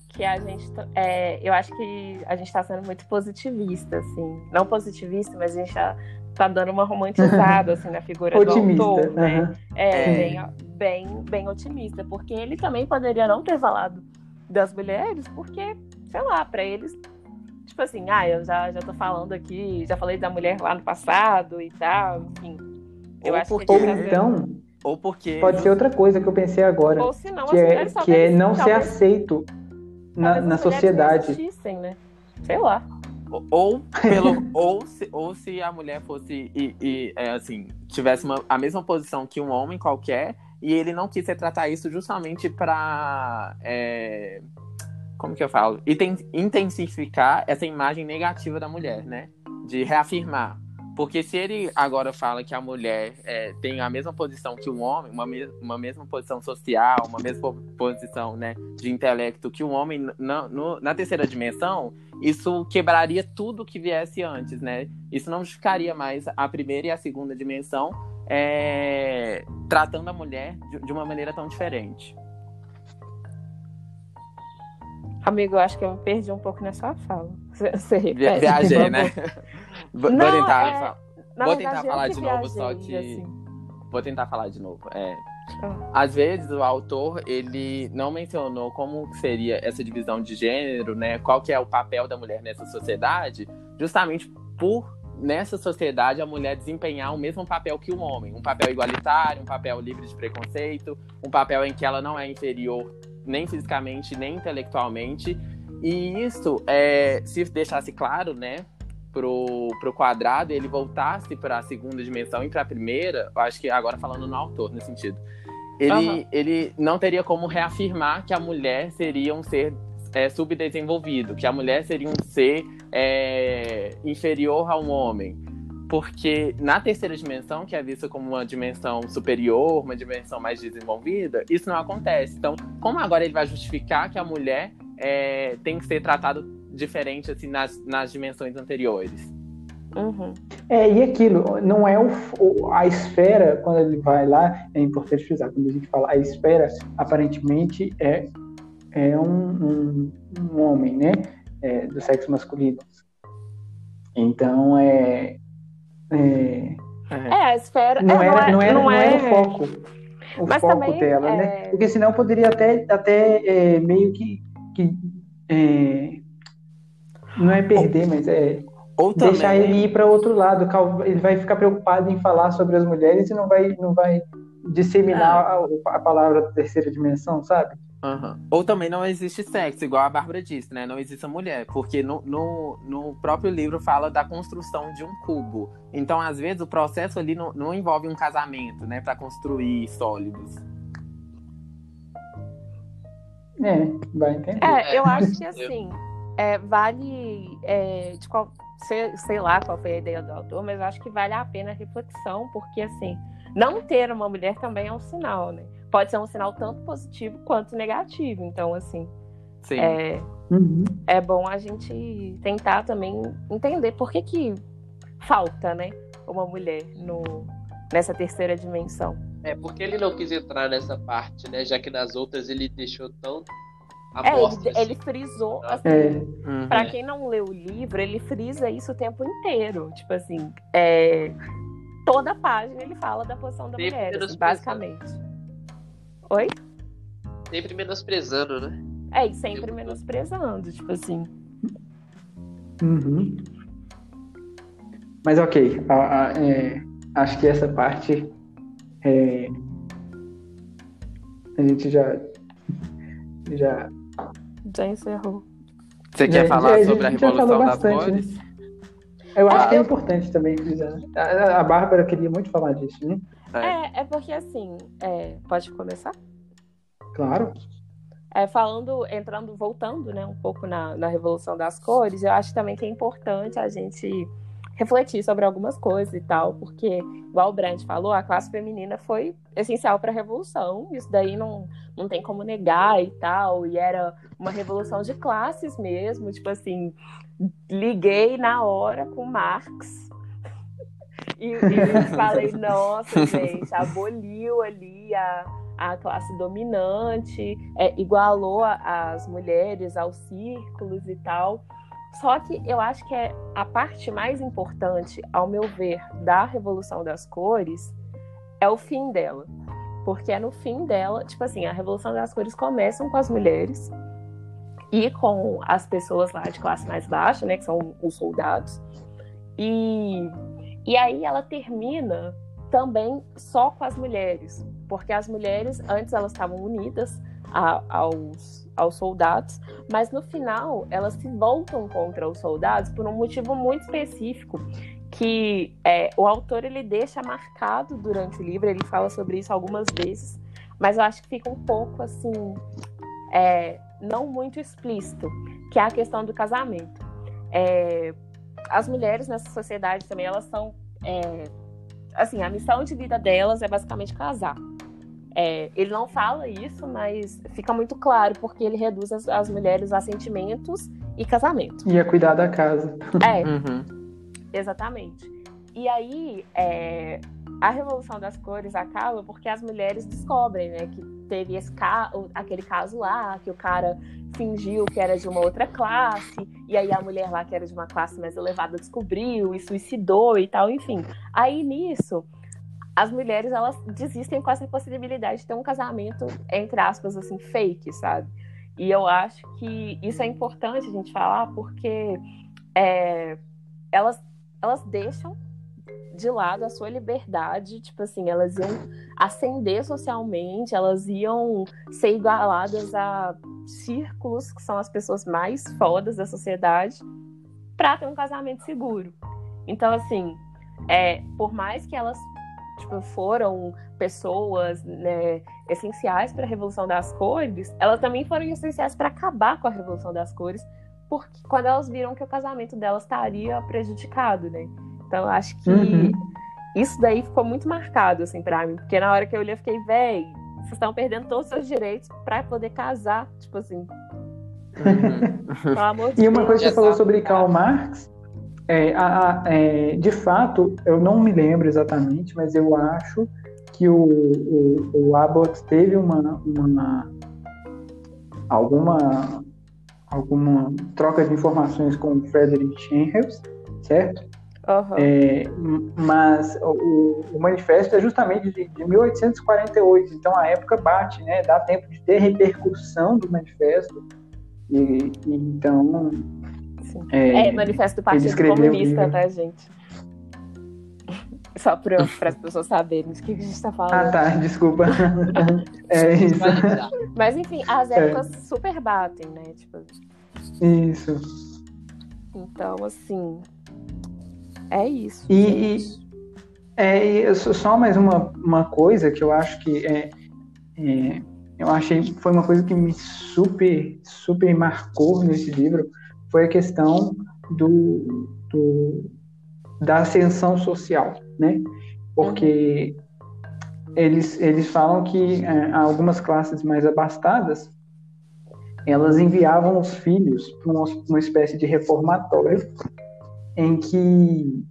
que a gente tá- é, eu acho que a gente está sendo muito positivista assim não positivista mas a gente já tá dando uma romantizada assim na figura Otimista. do autor né aham. é, É. Bem, bem bem otimista porque ele também poderia não ter falado das mulheres porque sei lá para eles tipo assim ah eu já já tô falando aqui já falei da mulher lá no passado e tal enfim eu Ou acho que Ou tá sendo- então, Ou porque. pode ser outra coisa que eu pensei agora, ou se não que as é, que é talvez- não ser aceito na, na sociedade. existissem, né sei lá Ou pelo ou se, ou se a mulher fosse e, e, é, assim tivesse uma, a mesma posição que um homem qualquer e ele não quis retratar isso justamente para como que eu falo Inten- intensificar essa imagem negativa da mulher, né? De reafirmar. Porque se ele agora fala que a mulher é, tem a mesma posição que um homem, uma, me- uma mesma posição social, uma mesma po- posição né, de intelecto que um homem na- no- na terceira dimensão, isso quebraria tudo que viesse antes, né? Isso não justificaria mais a primeira e a segunda dimensão é, tratando a mulher de, de uma maneira tão diferente. Amigo, eu acho que eu me perdi um pouco nessa fala. Você, você repete, viajei, né? Vou, tentar, é- fa- Vou tentar falar de novo, só que- assim. vou tentar falar de novo. É, Ah. às vezes o autor ele não mencionou como seria essa divisão de gênero, né? Qual que é o papel da mulher nessa sociedade, justamente por nessa sociedade a mulher desempenhar o mesmo papel que o homem, um papel igualitário, um papel livre de preconceito, um papel em que ela não é inferior nem fisicamente nem intelectualmente. E isso, é, se deixasse claro, né? Pro, pro quadrado e ele voltasse para a segunda dimensão e para a primeira, eu acho que agora falando no autor, nesse sentido, ele, Aham. ele não teria como reafirmar que a mulher seria um ser é, subdesenvolvido, que a mulher seria um ser é, inferior a um homem. Porque na terceira dimensão, que é vista como uma dimensão superior, uma dimensão mais desenvolvida, isso não acontece. Então, como agora ele vai justificar que a mulher é, tem que ser tratada diferente assim nas, nas dimensões anteriores? Uhum. É, e aquilo, não é o, o- a esfera, quando ele vai lá, é importante frisar, quando a gente fala a esfera, aparentemente é, é um, um, um homem, né? É, do sexo masculino. Então, é. é É, a esfera. não, é, era, não, era, não não era é- o foco. O Mas foco também, dela, é- né? Porque senão poderia até, até é, meio que. que é, não é perder, mas é Ou também, deixar ele ir para outro lado. Ele vai ficar preocupado em falar sobre as mulheres e não vai, não vai disseminar a, a palavra da terceira dimensão, sabe? Aham. Ou também não existe sexo, igual a Bárbara disse, né? Não existe a mulher. Porque no, no, no próprio livro fala da construção de um cubo. Então, às vezes, o processo ali não, não envolve um casamento, né? Pra construir sólidos. É, vai entender. É, eu É, acho que eu- assim, é, vale. é, de qual, sei, sei lá qual foi a ideia do autor, mas eu acho que vale a pena a reflexão, porque assim, não ter uma mulher também é um sinal, né? Pode ser um sinal tanto positivo quanto negativo. Então, assim, Sim. é, Uhum. é bom a gente tentar também entender por que, que falta, né, uma mulher no, nessa terceira dimensão. É, porque ele não quis entrar nessa parte, né? Já que nas outras ele deixou tão É, ele, ele frisou, assim, É, Uhum. Pra quem não leu o livro, ele frisa isso o tempo inteiro. Tipo assim, é, toda página ele fala da posição da Sempre mulher, assim, basicamente. Oi? Sempre menosprezando, né? É, e sempre menosprezando, tipo assim. Uhum. Mas ok, a- a- é, acho que essa parte é, a gente já já Já encerrou. Você quer Já- falar já- sobre a falou Revolução das bastante, Cores? eu acho É, que é importante também frisar. A, a Bárbara queria muito falar disso, né? É, é porque assim, é, pode começar? Claro. É, falando, entrando, voltando, né, um pouco na, na Revolução das Cores, eu acho também que é importante a gente refletir sobre algumas coisas e tal, porque, igual o Brandt falou, a classe feminina foi essencial para a Revolução, isso daí não, não tem como negar e tal, e era uma revolução de classes mesmo, tipo assim, liguei na hora com Marx. E, e eu falei, nossa, gente, aboliu ali a, a classe dominante, é, igualou a- as mulheres aos círculos e tal. Só que eu acho que é a parte mais importante, ao meu ver, da Revolução das Cores é o fim dela. Porque é no fim dela, tipo assim, a Revolução das Cores começam com as mulheres e com as pessoas lá de classe mais baixa, né, que são os soldados. E, e aí ela termina também só com as mulheres, porque as mulheres antes elas estavam unidas a- aos, aos soldados, mas no final elas se voltam contra os soldados por um motivo muito específico que é, o autor ele deixa marcado durante o livro, ele fala sobre isso algumas vezes, mas eu acho que fica um pouco assim, é, não muito explícito, que é a questão do casamento. É, as mulheres nessa sociedade também elas são é, assim, a missão de vida delas é basicamente casar. É, ele não fala isso, mas fica muito claro, porque ele reduz as, as mulheres a sentimentos e casamento. Ia cuidar da casa. É, Uhum. exatamente. E aí, é, a Revolução das Cores acaba porque as mulheres descobrem, né, que teve esse ca aquele caso lá, que o cara fingiu que era de uma outra classe, e aí a mulher lá que era de uma classe mais elevada descobriu e suicidou e tal, enfim. Aí nisso, as mulheres elas desistem com essa possibilidade de ter um casamento entre aspas assim fake, sabe? E eu acho que isso é importante a gente falar porque é, elas elas deixam de lado a sua liberdade, tipo assim, elas iam ascender socialmente, elas iam ser igualadas a círculos que são as pessoas mais fodas da sociedade para ter um casamento seguro. Então, assim, é, por mais que elas tipo, foram pessoas né, essenciais para a Revolução das Cores, elas também foram essenciais para acabar com a Revolução das Cores, porque quando elas viram que o casamento delas estaria prejudicado, né? Então, eu acho que Uhum. isso daí ficou muito marcado, assim, pra mim. Porque na hora que eu li, eu fiquei, véi, vocês estão perdendo todos os seus direitos pra poder casar. Tipo assim, pelo amor de E uma Deus. coisa que você falou sobre. Karl Marx, é, a- é, de fato, eu não me lembro exatamente, mas eu acho que o, o, o Abbott teve uma, uma alguma alguma troca de informações com o Frederick Engels, certo? Aham. É, mas o, o manifesto é justamente de, de 1848, então a época bate, né? Dá tempo de ter repercussão do manifesto. E, e então. Sim. É, É, manifesto do Partido Comunista, tá, gente? Só para as pessoas saberem de que a gente tá falando. Ah, tá, desculpa. é isso. Mas enfim, as É. épocas super batem, né? Tipo, Isso. então, assim. É isso. E, e- é, só mais uma, uma coisa que eu acho que é, é, eu achei foi uma coisa que me super super marcou nesse livro foi a questão do, do- da ascensão social, né? Porque eles eles falam que é, algumas classes mais abastadas elas enviavam os filhos para uma, uma espécie de reformatório em que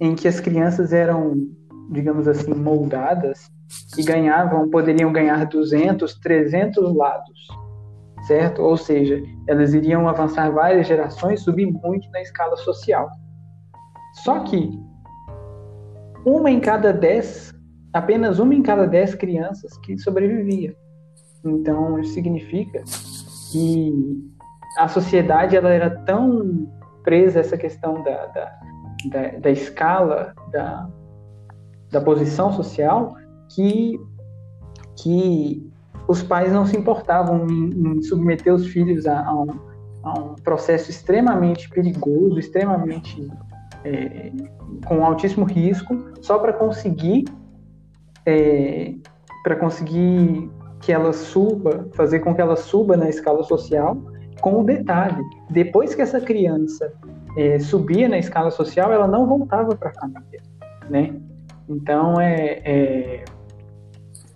em que as crianças eram, digamos assim, moldadas e ganhavam, poderiam ganhar 200, 300 lados, certo? Ou seja, elas iriam avançar várias gerações, subir muito na escala social. Só que uma em cada dez, apenas uma em cada dez crianças que sobrevivia. Então, isso significa que a sociedade ela era tão presa a essa questão da, da, da, da escala, da, da posição social, que, que os pais não se importavam em, em submeter os filhos a, a, um, a um processo extremamente perigoso, extremamente é, com altíssimo risco, só para conseguir é, para conseguir que ela suba, fazer com que ela suba na escala social, com o detalhe, depois que essa criança é, subia na escala social, ela não voltava para a família, né? Então é, é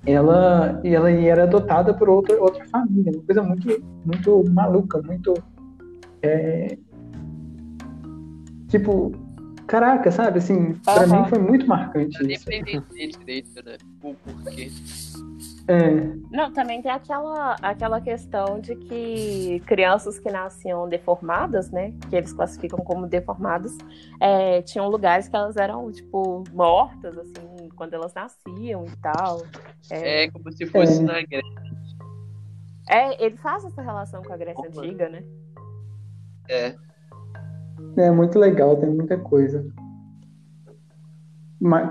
ela ela era adotada por outra outra família, uma coisa muito muito maluca, muito é, tipo caraca, sabe? Assim, para mim foi muito marcante Eu nem isso. entender direito, né? O porquê. É, Não, também tem aquela, aquela questão de que crianças que nasciam deformadas, né? Que eles classificam como deformadas, é, tinham lugares que elas eram, tipo, mortas, assim, quando elas nasciam e tal. É, É como se fosse É. na Grécia. é, ele faz essa relação com a Grécia Opa. Antiga, né? É. é muito legal, tem muita coisa.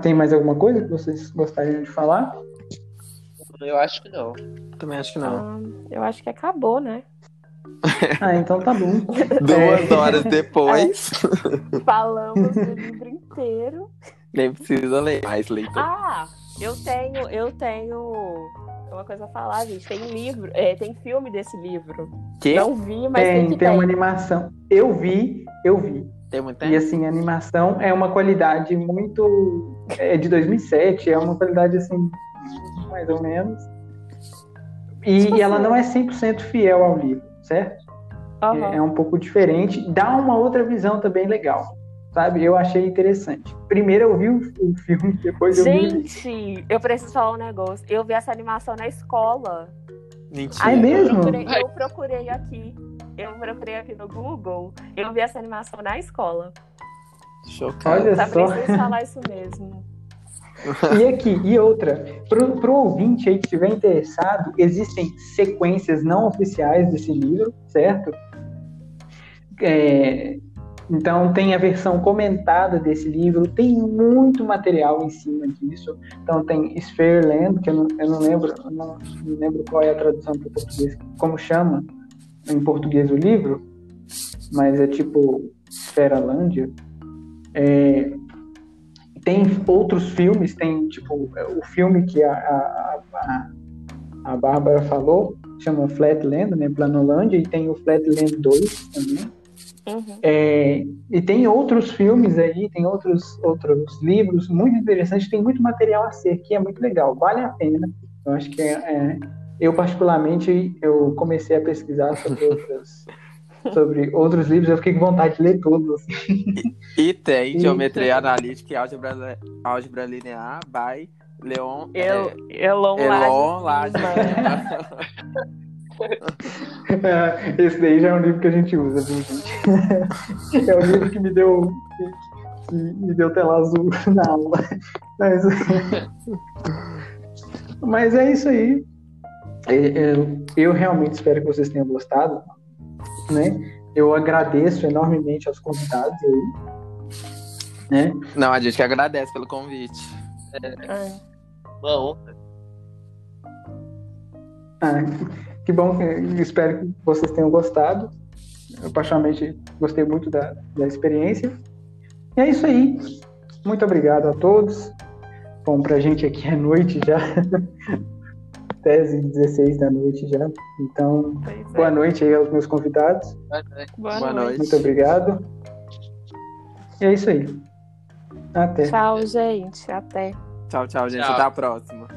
Tem mais alguma coisa que vocês gostariam de falar? Eu acho que não. Também acho que não. Ah, eu acho que acabou, né? Ah, então tá bom. Duas É. horas depois, Falamos do livro inteiro. Nem precisa ler mais leitura. Ah, eu tenho, eu tenho uma coisa a falar, gente. Tem livro, é, tem filme desse livro. que? Não vi, mas tem, Tem, que tem tem. uma animação. Eu vi, eu vi. Tem muito E tempo? assim, a animação é uma qualidade muito. É de 2007, é uma qualidade assim, mais ou menos. E, Tipo e ela assim. não é 100% fiel ao livro, certo? Aham. É um pouco diferente. Dá uma outra visão também legal, sabe? Eu achei interessante. Primeiro eu vi o, filme, depois eu vi o livro. Gente, eu preciso falar um negócio. Eu vi essa animação na escola. Mentira. É Aí mesmo? Eu procurei, eu procurei aqui. Eu procurei aqui no Google. Eu vi essa animação na escola. Chocado. Olha Só só. preciso falar isso mesmo. E aqui, e outra, pro, pro ouvinte aí que estiver interessado, existem sequências não oficiais desse livro, certo? É, então tem a versão comentada desse livro, tem muito material em cima disso. Então tem Sphereland, que eu não, eu não lembro, eu não, não lembro qual é a tradução para português, como chama em português o livro, mas é tipo Esferalândia, é, tem outros filmes, tem tipo o filme que a, a, a, a Bárbara falou, chama Flatland, né, Planolândia, e tem o Flatland 2 também. Uhum. É, e tem outros filmes aí, tem outros, outros livros muito interessantes, tem muito material a ser que é muito legal, vale a pena. Eu acho que é, é eu particularmente eu comecei a pesquisar sobre outros sobre outros livros, eu fiquei com vontade de ler todos. Assim. E tem E- Geometria Analítica e Álgebra, Álgebra Linear by Leon El, é, Elon, Elon Lages. É, Esse daí já é um livro que a gente usa, viu, gente? É um livro que me deu que me deu tela azul na aula. Mas, mas é isso aí. É, é, Eu realmente espero que vocês tenham gostado. Né? Eu agradeço enormemente aos convidados aí. Né? Não, a gente que agradece pelo convite. É. Uma honra. Ah, que bom, espero que vocês tenham gostado. Eu particularmente gostei muito da, da experiência. E é isso aí. Muito obrigado a todos. Bom, pra gente aqui é noite já. 10 e 16 da noite já. Então, Pois é. boa noite aí aos meus convidados. Boa noite. Boa, Boa noite. noite. Muito obrigado. E é isso aí. Até. Tchau, gente. Até. Tchau, tchau, gente. Tchau. Até a próxima.